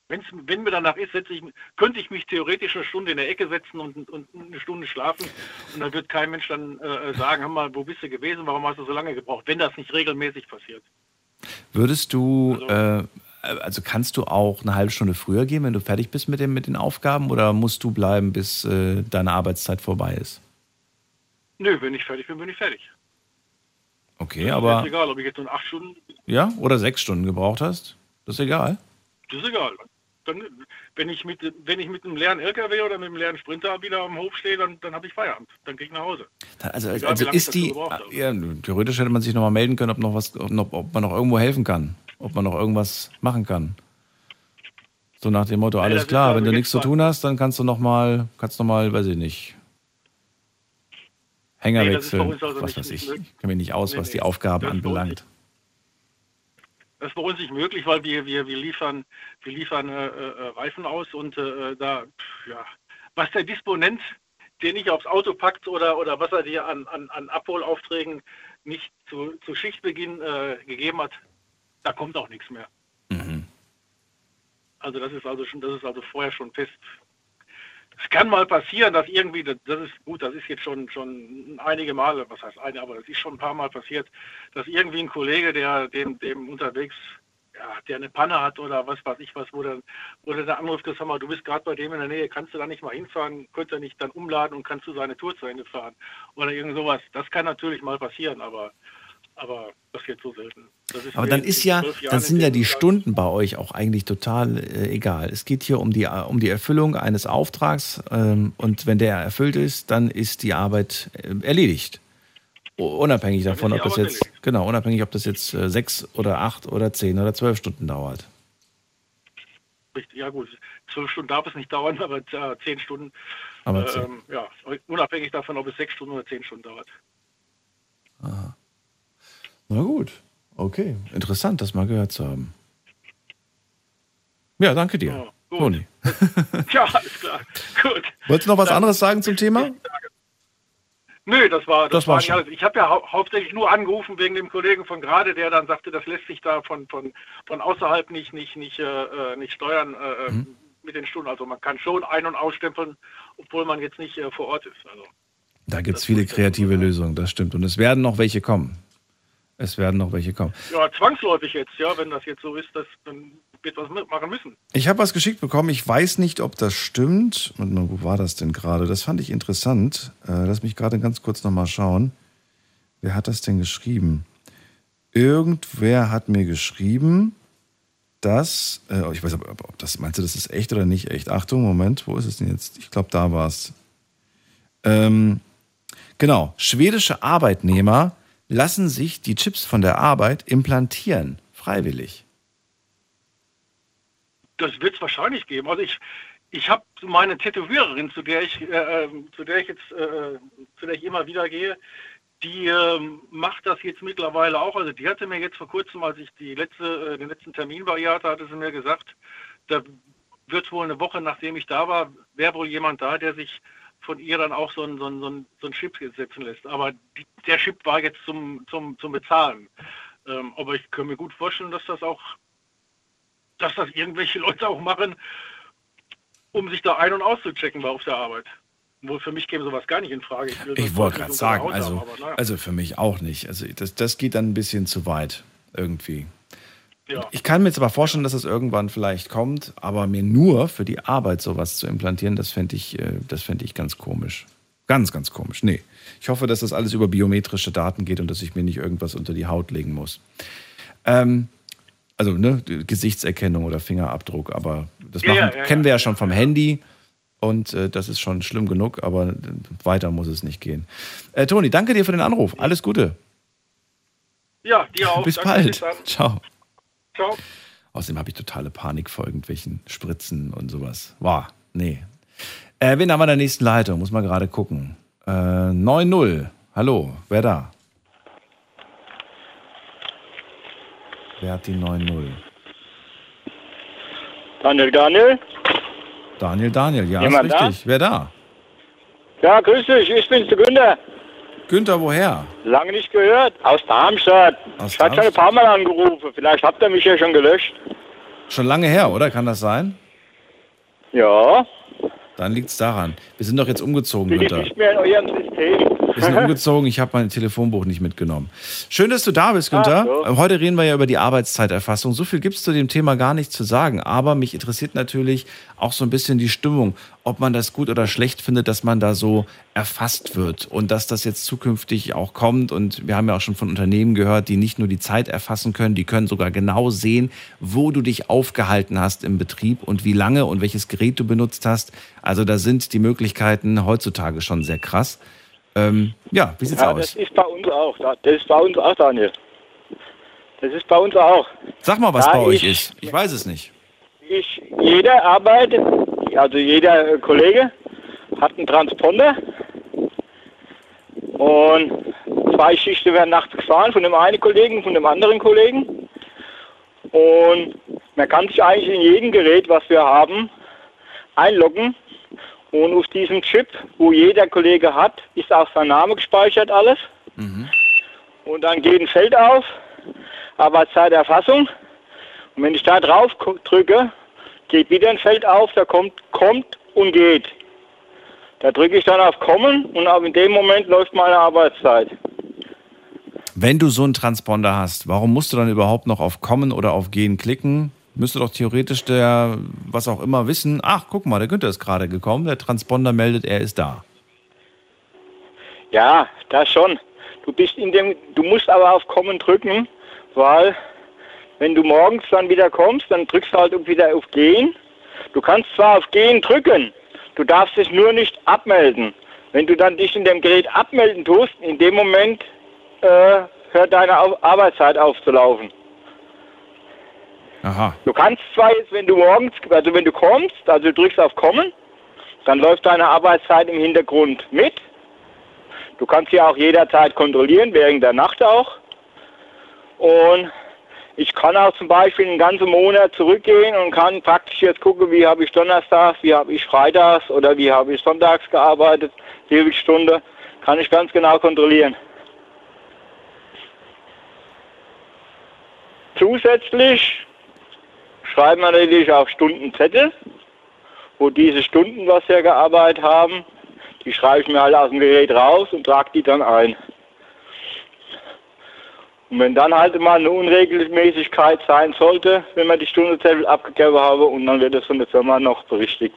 wenn's, wenn mir danach ist, ich, könnte ich mich theoretisch eine Stunde in der Ecke setzen und, und eine Stunde schlafen und dann wird kein Mensch dann äh, sagen, hör mal, wo bist du gewesen, warum hast du so lange gebraucht, wenn das nicht regelmäßig passiert. Würdest du, äh, also kannst du auch eine halbe Stunde früher gehen, wenn du fertig bist mit, dem, mit den Aufgaben oder musst du bleiben, bis äh, deine Arbeitszeit vorbei ist? Nö, wenn ich fertig bin, bin ich fertig. Okay, Ist aber egal, ob ich jetzt nur acht Stunden, ja, oder sechs Stunden gebraucht hast, das ist egal. das ist egal. Dann, wenn ich mit wenn ich mit einem leeren LKW oder mit einem leeren Sprinter wieder am Hof stehe, dann, dann habe ich Feierabend. Dann gehe ich nach Hause. Also, also ich ist die, ja, theoretisch hätte man sich nochmal melden können, ob, noch was, ob, noch, ob man noch irgendwo helfen kann, ob man noch irgendwas machen kann. So nach dem Motto, alles ist klar, also wenn du nichts zu tun hast, dann kannst du nochmal, kannst noch mal, weiß ich nicht, Hänger Nee, wechseln, also was nicht- weiß ich. kenne mich nicht aus, Nee, was nee, die Aufgaben anbelangt. Das ist bei uns nicht möglich, weil wir, wir, wir liefern, wir liefern äh, äh, Reifen aus und äh, da, pf, ja, was der Disponent, den nicht aufs Auto packt oder, oder was er dir an, an, an Abholaufträgen nicht zu, zu Schichtbeginn äh, gegeben hat, da kommt auch nichts mehr. Mhm. Also das ist also schon, das ist also vorher schon fest. Es kann mal passieren, dass irgendwie, das ist gut, das ist jetzt schon schon einige Male, was heißt eine, aber das ist schon ein paar Mal passiert, dass irgendwie ein Kollege, der dem, dem unterwegs, ja, der eine Panne hat oder was weiß ich was, wo dann, wo der da anruft, sag mal, du bist gerade bei dem in der Nähe, kannst du da nicht mal hinfahren, könnte er nicht dann umladen und kannst du seine Tour zu Ende fahren oder irgend sowas. Das kann natürlich mal passieren, aber aber das geht so selten. Aber dann ist ja, dann in sind ja die Stunden bei euch auch eigentlich total äh, egal. Es geht hier um die, um die Erfüllung eines Auftrags ähm, und wenn der erfüllt ist, dann ist die Arbeit äh, erledigt. Unabhängig davon, ob das jetzt, genau, unabhängig, ob das jetzt äh, sechs oder acht oder zehn oder zwölf Stunden dauert. Richtig, ja gut, zwölf Stunden darf es nicht dauern, aber äh, zehn Stunden. Aber zehn. ähm, ja, unabhängig davon, ob es sechs Stunden oder zehn Stunden dauert. Aha. Na gut, okay. Interessant, das mal gehört zu haben. Ja, danke dir, gut. Toni. Ja, alles klar. Gut. Wolltest du noch was anderes sagen zum Thema? Nö, das war das, Das war war nicht schon. alles. Ich habe ja hau hauptsächlich nur angerufen wegen dem Kollegen von gerade, der dann sagte, das lässt sich da von von von außerhalb nicht nicht nicht äh, äh, nicht steuern äh, Mhm. mit den Stunden. Also man kann schon ein- und ausstempeln, obwohl man jetzt nicht äh, vor Ort ist. Also Da gibt es viele kreative Lösungen, das stimmt. Und es werden noch welche kommen. Es werden noch welche kommen. ja, zwangsläufig jetzt, ja, wenn das jetzt so ist, dass dann wird was mitmachen müssen. Ich habe was geschickt bekommen. Ich weiß nicht, ob das stimmt. Und wo war das denn gerade? Das fand ich interessant. Äh, lass mich gerade ganz kurz nochmal schauen. Wer hat das denn geschrieben? Irgendwer hat mir geschrieben, dass. Äh, ich weiß aber, ob ob das. Meinst du, das ist echt oder nicht echt? Achtung, Moment, wo ist es denn jetzt? Ich glaube, da war es. Ähm, genau. Schwedische Arbeitnehmer lassen sich die Chips von der Arbeit implantieren. Freiwillig. Das wird es wahrscheinlich geben. Also ich, ich habe meine Tätowiererin, zu der ich, äh, ähm, zu der ich jetzt, äh, zu der ich immer wieder gehe, die ähm, macht das jetzt mittlerweile auch. Also die hatte mir jetzt vor kurzem, als ich die letzte, äh, den letzten Termin bei ihr hatte, hatte sie mir gesagt, da wird wohl eine Woche nachdem ich da war, wäre wohl jemand da, der sich von ihr dann auch so ein, so ein, so ein, so ein Chip setzen lässt. Aber die, der Chip war jetzt zum, zum, zum Bezahlen. Ähm, aber ich kann mir gut vorstellen, dass das auch dass das irgendwelche Leute auch machen, um sich da ein- und auszuchecken bei auf der Arbeit. Wohl für mich käme sowas gar nicht in Frage. Ich das wollte gerade sagen, haben, also, aber naja. also für mich auch nicht. Also das, das geht dann ein bisschen zu weit irgendwie. Ja. Ich kann mir jetzt aber vorstellen, dass es irgendwann vielleicht kommt, aber mir nur für die Arbeit sowas zu implantieren, das fände ich, äh, das fänd ich ganz komisch. Ganz, ganz komisch. Nee. Ich hoffe, dass das alles über biometrische Daten geht und dass ich mir nicht irgendwas unter die Haut legen muss. Ähm, also ne, Gesichtserkennung oder Fingerabdruck, aber das machen, ja, ja, kennen wir ja schon vom Handy und äh, das ist schon schlimm genug, aber weiter muss es nicht gehen. Äh, Toni, danke dir für den Anruf. Alles Gute. Ja, dir auch. Bis Danke, bald. dann. Ciao. Ciao. Außerdem habe ich totale Panik vor irgendwelchen Spritzen und sowas. Wow, nee. Äh, wen haben wir in der nächsten Leitung? Muss man gerade gucken. Äh, 9-0. Hallo, wer da? Wer hat die 9-0? Daniel, Daniel? Daniel, Daniel, ja, Jemand ist richtig. Wer da? Ja, grüß dich, ich bin's, der Günther. Günther, woher? Lange nicht gehört. Aus Darmstadt. Aus ich hatte schon ein paar Mal angerufen. Vielleicht habt ihr mich ja schon gelöscht. Schon lange her, oder? Kann das sein? Ja. Dann liegt es daran. Wir sind doch jetzt umgezogen, Bin ich Günther. nicht mehr in eurem System. Wir sind umgezogen, ich habe mein Telefonbuch nicht mitgenommen. Schön, dass du da bist, Günther. Ach so. Heute reden wir ja über die Arbeitszeiterfassung. So viel gibt es zu dem Thema gar nicht zu sagen. Aber mich interessiert natürlich auch so ein bisschen die Stimmung, ob man das gut oder schlecht findet, dass man da so erfasst wird und dass das jetzt zukünftig auch kommt. Und wir haben ja auch schon von Unternehmen gehört, die nicht nur die Zeit erfassen können, die können sogar genau sehen, wo du dich aufgehalten hast im Betrieb und wie lange und welches Gerät du benutzt hast. Also da sind die Möglichkeiten heutzutage schon sehr krass. Ähm, ja, wie sieht's ja, aus? das ist bei uns auch. Das ist bei uns auch, Daniel. Das ist bei uns auch. Sag mal, was Da bei euch ich- ist. Ich weiß es nicht. Ich, jeder arbeitet, also jeder Kollege hat einen Transponder und zwei Schichten werden nachts gefahren von dem einen Kollegen und von dem anderen Kollegen. Und man kann sich eigentlich in jedem Gerät, was wir haben, einloggen und auf diesem Chip, wo jeder Kollege hat, ist auch sein Name gespeichert alles. Und dann geht ein Feld auf, Arbeitszeiterfassung. Und wenn ich da drauf drücke, geht wieder ein Feld auf, da kommt, kommt und geht. Da drücke ich dann auf Kommen und ab in dem Moment läuft meine Arbeitszeit. Wenn du so einen Transponder hast, warum musst du dann überhaupt noch auf Kommen oder auf Gehen klicken? Müsste doch theoretisch der, was auch immer, wissen, ach, guck mal, der Günther ist gerade gekommen, der Transponder meldet, er ist da. Ja, das schon. Du bist in dem, du musst aber auf Kommen drücken, weil wenn du morgens dann wieder kommst, dann drückst du halt wieder auf Gehen. Du kannst zwar auf Gehen drücken, du darfst dich nur nicht abmelden. Wenn du dann dich in dem Gerät abmelden tust, in dem Moment äh, hört deine Arbeitszeit auf zu laufen. Aha. Du kannst zwar jetzt, wenn du morgens, also wenn du kommst, also du drückst auf Kommen, dann läuft deine Arbeitszeit im Hintergrund mit. Du kannst sie auch jederzeit kontrollieren, während der Nacht auch. Und ich kann auch zum Beispiel einen ganzen Monat zurückgehen und kann praktisch jetzt gucken, wie habe ich Donnerstags, wie habe ich Freitags oder wie habe ich Sonntags gearbeitet, wie viele Stunde, kann ich ganz genau kontrollieren. Zusätzlich schreiben wir natürlich auch Stundenzettel, wo diese Stunden, was wir gearbeitet haben, die schreibe ich mir halt aus dem Gerät raus und trage die dann ein. Und wenn dann halt mal eine Unregelmäßigkeit sein sollte, wenn man die Stundenzettel abgegeben habe, und dann wird das von der Firma noch berichtigt.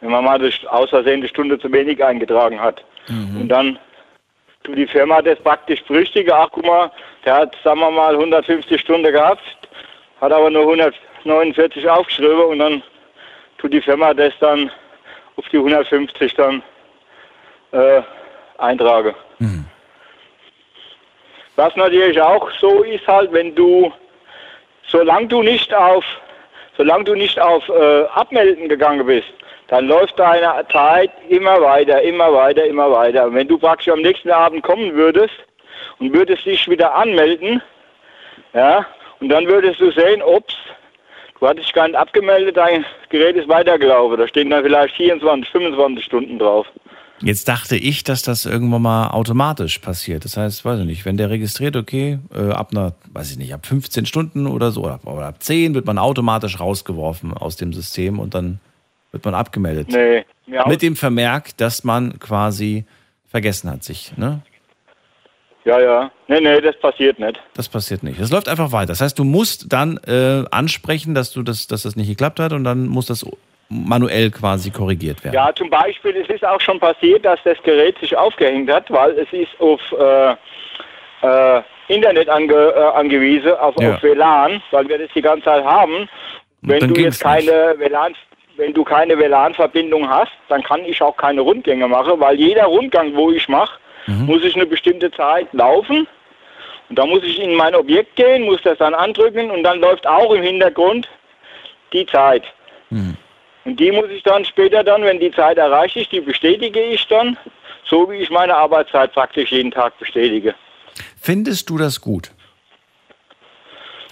Wenn man mal das, aus Versehen eine Stunde zu wenig eingetragen hat. Und dann tut die Firma das praktisch berichtigen, ach guck mal, der hat, sagen wir mal, 150 Stunden gehabt, hat aber nur 149 aufgeschrieben und dann tut die Firma das dann auf die 150 dann äh, eintragen. Was natürlich auch so ist halt, wenn du, solange du nicht auf, solange du nicht auf äh, Abmelden gegangen bist, dann läuft deine Zeit immer weiter, immer weiter, immer weiter. Und wenn du praktisch am nächsten Abend kommen würdest und würdest dich wieder anmelden, ja, und dann würdest du sehen, ups, du hattest dich gar nicht abgemeldet, dein Gerät ist weitergelaufen. Da stehen dann vielleicht 24, 25 Stunden drauf. Jetzt dachte ich, dass das irgendwann mal automatisch passiert. Das heißt, weiß ich nicht, wenn der registriert, okay, äh, ab einer, weiß ich nicht, ab 15 Stunden oder so, oder, oder ab 10 wird man automatisch rausgeworfen aus dem System und dann wird man abgemeldet. Nee, ja, Mit dem Vermerk, dass man quasi vergessen hat sich, ne? Ja, ja. Nee, nee, das passiert nicht. Das passiert nicht. Das läuft einfach weiter. Das heißt, du musst dann äh, ansprechen, dass du das, dass das nicht geklappt hat und dann muss das manuell quasi korrigiert werden. Ja, zum Beispiel, es ist auch schon passiert, dass das Gerät sich aufgehängt hat, weil es ist auf äh, äh, Internet ange, äh, angewiesen, auf, Ja. auf WLAN, weil wir das die ganze Zeit haben. Wenn dann du jetzt keine WLAN, wenn du keine WLAN-Verbindung hast, dann kann ich auch keine Rundgänge machen, weil jeder Rundgang, wo ich mache, muss ich eine bestimmte Zeit laufen. Und da muss ich in mein Objekt gehen, muss das dann andrücken und dann läuft auch im Hintergrund die Zeit. Und die muss ich dann später dann, wenn die Zeit erreicht ist, die bestätige ich dann, so wie ich meine Arbeitszeit praktisch jeden Tag bestätige. Findest du das gut?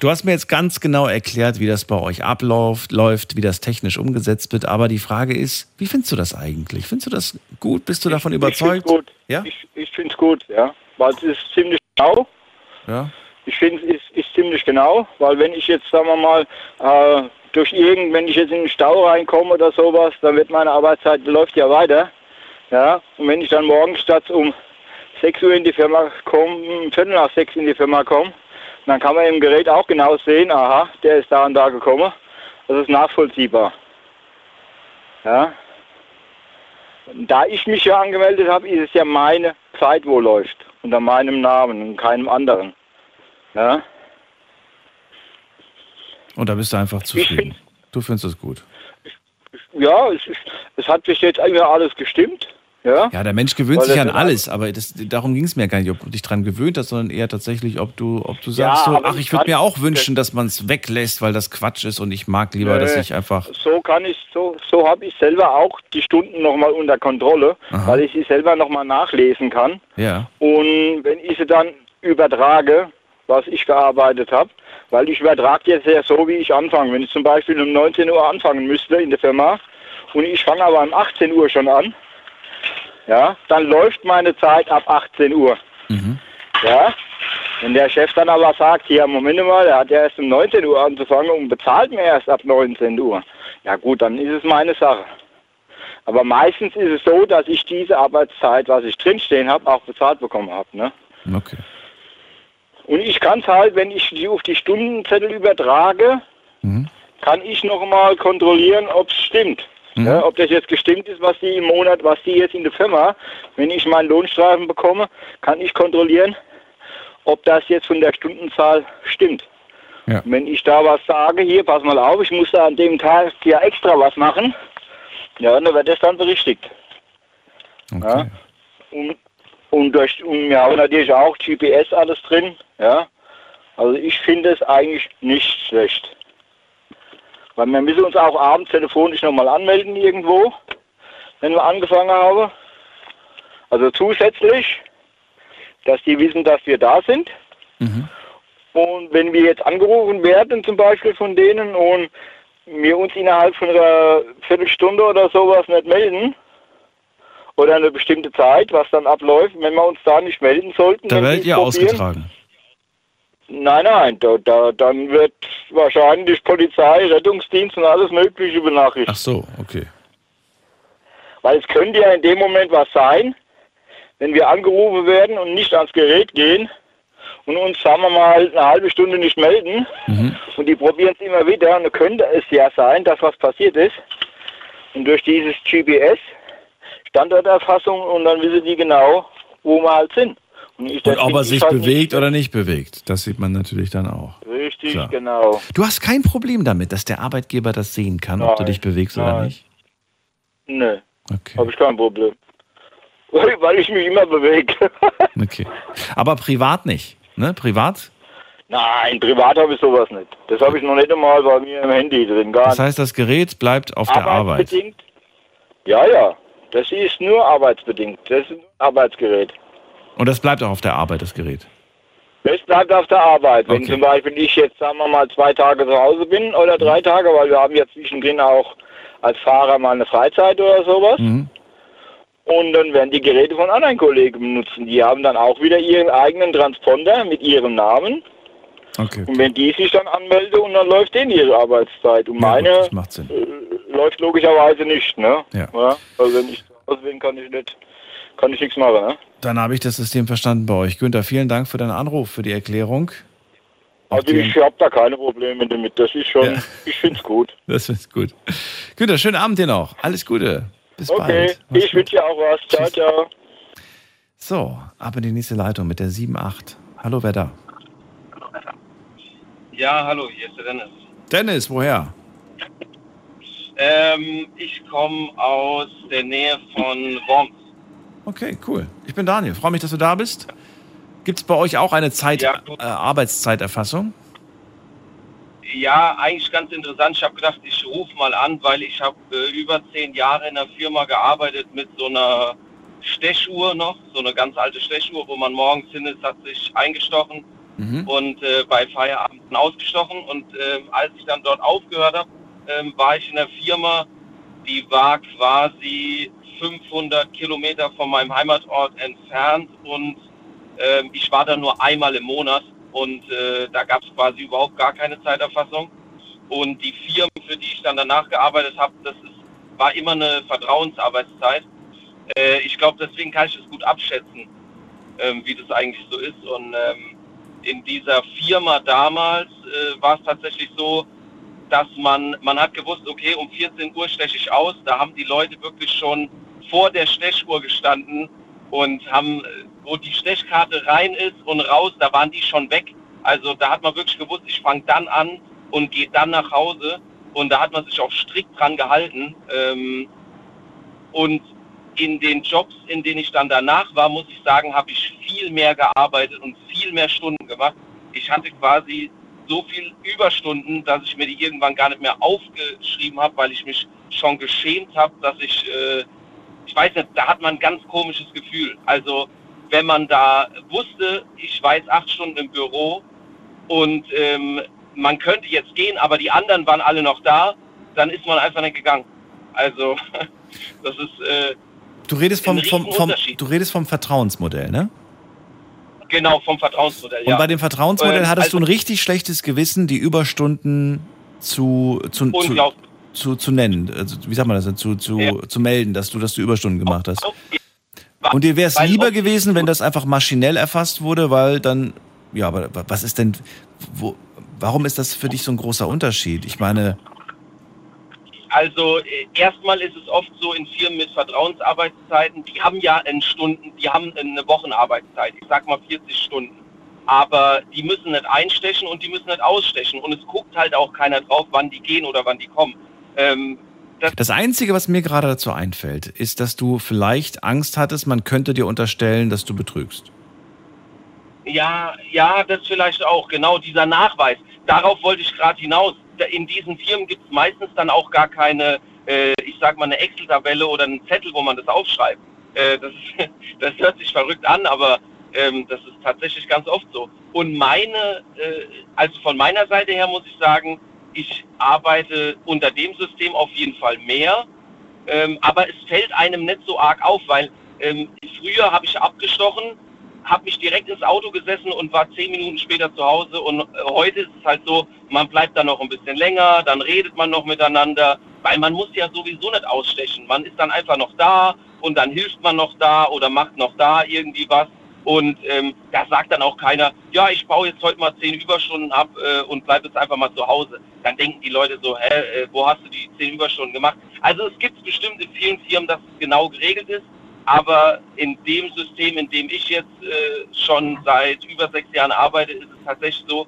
Du hast mir jetzt ganz genau erklärt, wie das bei euch abläuft, läuft, wie das technisch umgesetzt wird. Aber die Frage ist, wie findest du das eigentlich? Findest du das gut? Bist du davon überzeugt? Ich gut. Ja? Ich, ich finde es gut, ja. Weil es ist ziemlich genau. Ja. Ich finde es ist, ist ziemlich genau, weil wenn ich jetzt, sagen wir mal, äh, durch irgend, wenn ich jetzt in den Stau reinkomme oder sowas, dann wird meine Arbeitszeit läuft ja weiter. Ja. Und wenn ich dann morgens statt um 6 Uhr in die Firma komme, Viertel nach 6 in die Firma komme, dann kann man im Gerät auch genau sehen, aha, der ist da und da gekommen. Das ist nachvollziehbar. Ja. Da ich mich ja angemeldet habe, ist es ja meine Zeit, wo läuft. Unter meinem Namen und keinem anderen. Ja. Und da bist du einfach zufrieden. Du findest es gut. Ja, es, es hat bis jetzt eigentlich alles gestimmt. Ja, Ja, der Mensch gewöhnt Weil sich an alles, aber das, darum ging es mir gar nicht, ob du dich dran gewöhnt hast, sondern eher tatsächlich, ob du, ob du Ja, sagst, so, aber ach, ich würde mir auch wünschen, dass man es weglässt, weil das Quatsch ist und ich mag lieber, dass Nö, ich einfach. So kann ich, so, so habe ich selber auch die Stunden nochmal unter Kontrolle, Aha. weil ich sie selber nochmal nachlesen kann. Ja. Und wenn ich sie dann übertrage, was ich gearbeitet habe, weil ich übertrage jetzt ja so, wie ich anfange. Wenn ich zum Beispiel um 19 Uhr anfangen müsste in der Firma und ich fange aber um 18 Uhr schon an, ja, dann läuft meine Zeit ab 18 Uhr. Ja, wenn der Chef dann aber sagt, hier, Moment mal, der hat ja erst um 19 Uhr anzufangen und bezahlt mir erst ab 19 Uhr. Ja gut, dann ist es meine Sache. Aber meistens ist es so, dass ich diese Arbeitszeit, was ich drinstehen habe, auch bezahlt bekommen habe. Ne? Okay. Und ich kann es halt, wenn ich die auf die Stundenzettel übertrage, kann ich nochmal kontrollieren, ob es stimmt. Ja, ob das jetzt gestimmt ist, was die im Monat, was die jetzt in der Firma, wenn ich meinen Lohnstreifen bekomme, kann ich kontrollieren, ob das jetzt von der Stundenzahl stimmt. Ja. Wenn ich da was sage, hier, pass mal auf, ich muss da an dem Tag ja extra was machen, ja, dann wird das dann berichtigt. Ja. Und, und, durch, und wir haben natürlich auch GPS alles drin, ja. Also ich finde es eigentlich nicht schlecht. Weil wir müssen uns auch abends telefonisch nochmal anmelden irgendwo, wenn wir angefangen haben. Also zusätzlich, dass die wissen, dass wir da sind. Und wenn wir jetzt angerufen werden, zum Beispiel von denen, und wir uns innerhalb von einer Viertelstunde oder sowas nicht melden, oder eine bestimmte Zeit, was dann abläuft, wenn wir uns da nicht melden sollten, Da werdet ihr probieren- ausgetragen. Nein, nein, da, da, dann wird wahrscheinlich Polizei, Rettungsdienst und alles Mögliche benachrichtigt. Ach so, okay. Weil es könnte ja in dem Moment was sein, wenn wir angerufen werden und nicht ans Gerät gehen und uns, sagen wir mal, eine halbe Stunde nicht melden und die probieren es immer wieder, und dann könnte es ja sein, dass was passiert ist. Und durch dieses GPS, Standorterfassung, und dann wissen die genau, wo wir halt sind. Und, ich, Und ob er ich sich halt bewegt oder nicht bewegt, das sieht man natürlich dann auch. Nicht, richtig, So. genau. Du hast kein Problem damit, dass der Arbeitgeber das sehen kann, ob du Nein, dich bewegst oder nein. nicht? Nee, habe ich kein Problem. Weil, weil ich mich immer bewege. Okay. Aber privat nicht, ne? Privat? Nein, privat habe ich sowas nicht. Das habe ich noch nicht einmal bei mir im Handy drin. Gar Das heißt, das Gerät bleibt auf der Arbeit. Arbeitsbedingt. Ja, ja. Das ist nur arbeitsbedingt. Das ist ein Arbeitsgerät. Und das bleibt auch auf der Arbeit, das Gerät. Das bleibt auf der Arbeit. Wenn Okay. zum Beispiel ich jetzt, sagen wir mal, zwei Tage zu Hause bin oder drei Tage, weil wir haben ja zwischendrin auch als Fahrer mal eine Freizeit oder sowas. Mhm. Und dann werden die Geräte von anderen Kollegen benutzen. Die haben dann auch wieder ihren eigenen Transponder mit ihrem Namen. Okay. Und wenn die sich dann anmelden und dann läuft denen ihre Arbeitszeit. Und meine das macht Sinn. äh, läuft logischerweise nicht, ne? Ja. Also wenn ich zu Hause bin, kann ich nicht, kann ich nichts machen, ne? Dann habe ich das System verstanden bei euch. Günther, vielen Dank für deinen Anruf, für die Erklärung. Also ich habe da keine Probleme damit. Das ist schon, Ja. ich finde es gut. Das ist gut. Günther, schönen Abend dir noch. Alles Gute. Bis Okay, bald. ich wünsche dir auch was. Ciao, ciao. So, ab in die nächste Leitung mit der 7.8. Hallo, wer da? Ja, hallo, hier ist der Dennis. Dennis, woher? Ähm, ich komme aus der Nähe von Worms. Okay, cool. Ich bin Daniel. Freue mich, dass du da bist. Gibt es bei euch auch eine Zeit, Ja, äh, Arbeitszeiterfassung? Ja, eigentlich ganz interessant. Ich habe gedacht, ich rufe mal an, weil ich habe äh, über zehn Jahre in einer Firma gearbeitet mit so einer Stechuhr noch, so eine ganz alte Stechuhr, wo man morgens hin ist, hat sich eingestochen und äh, bei Feierabend ausgestochen. Und ähm, als ich dann dort aufgehört habe, ähm, war ich in einer Firma, die war quasi 500 Kilometer von meinem Heimatort entfernt und ähm, ich war da nur einmal im Monat und äh, da gab es quasi überhaupt gar keine Zeiterfassung. Und die Firmen, für die ich dann danach gearbeitet habe, das ist, war immer eine Vertrauensarbeitszeit. Äh, ich glaube, deswegen kann ich das gut abschätzen. ähm, wie das eigentlich so ist. Und ähm, in dieser Firma damals äh, war es tatsächlich so, dass man, man hat gewusst, okay, um 14 Uhr steche ich aus. Da haben die Leute wirklich schon vor der Stechuhr gestanden und haben, wo die Stechkarte rein ist und raus, da waren die schon weg. Also da hat man wirklich gewusst, ich fange dann an und gehe dann nach Hause. Und da hat man sich auch strikt dran gehalten. Ähm, und in den Jobs, in denen ich dann danach war, muss ich sagen, habe ich viel mehr gearbeitet und viel mehr Stunden gemacht. Ich hatte quasi so viel Überstunden, dass ich mir die irgendwann gar nicht mehr aufgeschrieben habe, weil ich mich schon geschämt habe, dass ich, äh, ich weiß nicht, da hat man ein ganz komisches Gefühl. Also wenn man da wusste, ich war jetzt acht Stunden im Büro und ähm, man könnte jetzt gehen, aber die anderen waren alle noch da, dann ist man einfach nicht gegangen. Also das ist äh, Du redest vom, ein vom, vom, du redest vom Vertrauensmodell, ne? genau vom Vertrauensmodell. Und ja. bei dem Vertrauensmodell Ähm, hattest also, du ein richtig schlechtes Gewissen, die Überstunden zu, zu, zu. Zu, zu nennen, also, wie sagt man das, zu, zu, zu melden, dass du, dass du Überstunden gemacht hast. Und dir wäre es lieber gewesen, wenn das einfach maschinell erfasst wurde, weil dann, ja, aber wa- was ist denn, wo, warum ist das für dich so ein großer Unterschied? Ich meine, Also äh, erstmal ist es oft so in Firmen mit Vertrauensarbeitszeiten, die haben ja in Stunden, die haben eine Wochenarbeitszeit, ich sag mal 40 Stunden. Aber die müssen nicht einstechen und die müssen nicht ausstechen. Und es guckt halt auch keiner drauf, wann die gehen oder wann die kommen. Ähm, das, das Einzige, was mir gerade dazu einfällt, ist, dass du vielleicht Angst hattest, man könnte dir unterstellen, dass du betrügst. ja, ja, das vielleicht auch, genau dieser Nachweis. Darauf wollte ich gerade hinaus. In diesen Firmen gibt es meistens dann auch gar keine, äh, ich sag mal, eine Excel-Tabelle oder einen Zettel, wo man das aufschreibt. Äh, das, ist, das hört sich verrückt an, aber ähm, das ist tatsächlich ganz oft so. Und meine, äh, also von meiner Seite her muss ich sagen, ich arbeite unter dem System auf jeden Fall mehr, ähm, aber es fällt einem nicht so arg auf, weil ähm, früher habe ich abgestochen, habe mich direkt ins Auto gesessen und war zehn Minuten später zu Hause. Und äh, heute ist es halt so, man bleibt dann noch ein bisschen länger, dann redet man noch miteinander, weil man muss ja sowieso nicht ausstechen. Man ist dann einfach noch da und dann hilft man noch da oder macht noch da irgendwie was. Und ähm, da sagt dann auch keiner, ja, ich baue jetzt heute mal zehn Überstunden ab äh, und bleib jetzt einfach mal zu Hause. Dann denken die Leute so, hä, äh, wo hast du die zehn Überstunden gemacht? Also es gibt bestimmt in vielen Firmen, dass es genau geregelt ist. Aber in dem System, in dem ich jetzt äh, schon seit über sechs Jahren arbeite, ist es tatsächlich so,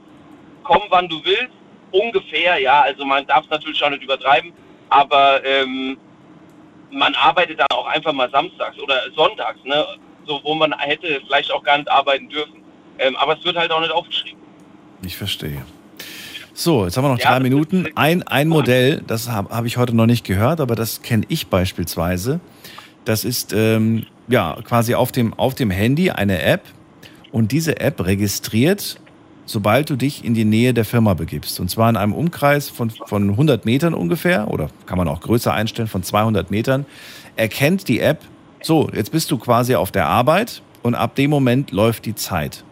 komm wann du willst, ungefähr, ja, also man darf es natürlich auch nicht übertreiben, aber ähm, man arbeitet dann auch einfach mal samstags oder sonntags, ne, so wo man hätte vielleicht auch gar nicht arbeiten dürfen. Ähm, aber es wird halt auch nicht aufgeschrieben. Ich verstehe. So, jetzt haben wir noch Ja, drei Minuten. Ein, ein Modell, das habe hab ich heute noch nicht gehört, aber das kenne ich beispielsweise. Das ist ähm, ja quasi auf dem, auf dem Handy eine App und diese App registriert, sobald du dich in die Nähe der Firma begibst. Und zwar in einem Umkreis von, von 100 Metern ungefähr oder kann man auch größer einstellen, von 200 Metern, erkennt die App, so, jetzt bist du quasi auf der Arbeit und ab dem Moment läuft die Zeit.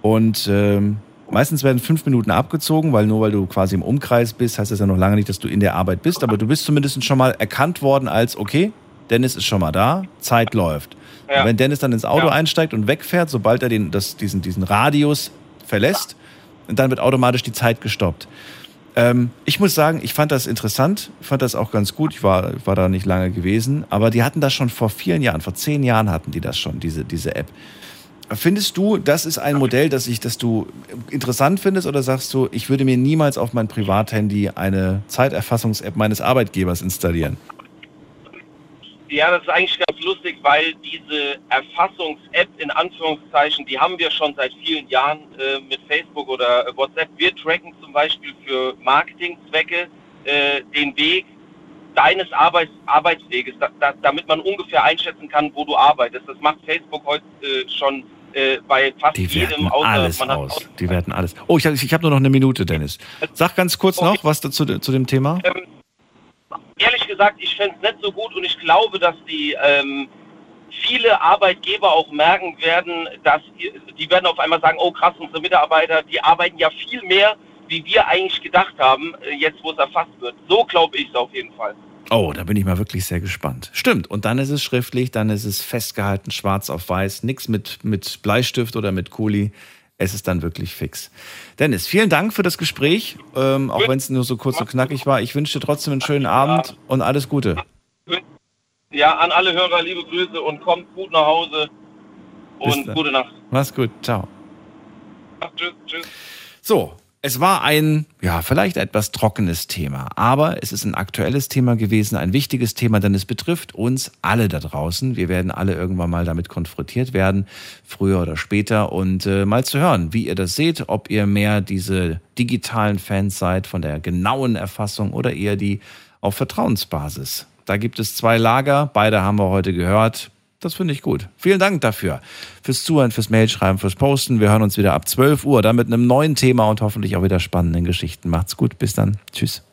Und ähm, meistens werden fünf Minuten abgezogen, weil nur weil du quasi im Umkreis bist, heißt das ja noch lange nicht, dass du in der Arbeit bist. Aber du bist zumindest schon mal erkannt worden als, okay, Dennis ist schon mal da, Zeit läuft. Ja. Wenn Dennis dann ins Auto Ja. einsteigt und wegfährt, sobald er den, das, diesen, diesen Radius verlässt, dann wird automatisch die Zeit gestoppt. Ähm, ich muss sagen, ich fand das interessant, fand das auch ganz gut. Ich war, war da nicht lange gewesen, aber die hatten das schon vor vielen Jahren, vor zehn Jahren hatten die das schon, diese, diese App. Findest du, das ist ein Modell, das, ich, das du interessant findest oder sagst du, ich würde mir niemals auf mein Privathandy eine Zeiterfassungs-App meines Arbeitgebers installieren? Ja, das ist eigentlich ganz lustig, weil diese Erfassungs-App in Anführungszeichen, die haben wir schon seit vielen Jahren äh, mit Facebook oder WhatsApp. Wir tracken zum Beispiel für Marketingzwecke äh, den Weg deines Arbeits Arbeitsweges, da, da, damit man ungefähr einschätzen kann, wo du arbeitest. Das macht Facebook heute äh, schon äh, bei fast Die jedem, außer alles man hat aus. Die werten alles. Oh, ich habe ich hab nur noch eine Minute, Dennis. Sag ganz kurz noch was dazu, zu dem Thema. Ähm, ehrlich gesagt, ich fände es nicht so gut und ich glaube, dass die ähm, viele Arbeitgeber auch merken werden, dass die werden auf einmal sagen, oh krass, unsere Mitarbeiter, die arbeiten ja viel mehr, wie wir eigentlich gedacht haben, äh, jetzt wo es erfasst wird. So glaube ich es auf jeden Fall. Oh, da bin ich mal wirklich sehr gespannt. Stimmt. Und dann ist es schriftlich, dann ist es festgehalten, schwarz auf weiß, nichts mit, mit Bleistift oder mit Kuli. Es ist dann wirklich fix. Dennis, vielen Dank für das Gespräch, ähm, auch wenn es nur so kurz und knackig war. Ich wünsche dir trotzdem einen schönen Abend und alles Gute. Ja, an alle Hörer liebe Grüße und kommt gut nach Hause und gute Nacht. Mach's gut. Ciao. Tschüss, tschüss. So, es war ein, ja, vielleicht etwas trockenes Thema, aber es ist ein aktuelles Thema gewesen, ein wichtiges Thema, denn es betrifft uns alle da draußen. Wir werden alle irgendwann mal damit konfrontiert werden, früher oder später, und äh, mal zu hören, wie ihr das seht, ob ihr mehr diese digitalen Fans seid von der genauen Erfassung oder eher die auf Vertrauensbasis. Da gibt es zwei Lager, beide haben wir heute gehört. Das finde ich gut. Vielen Dank dafür. Fürs Zuhören, fürs Mailschreiben, fürs Posten. Wir hören uns wieder ab 12 Uhr, dann mit einem neuen Thema und hoffentlich auch wieder spannenden Geschichten. Macht's gut. Bis dann. Tschüss.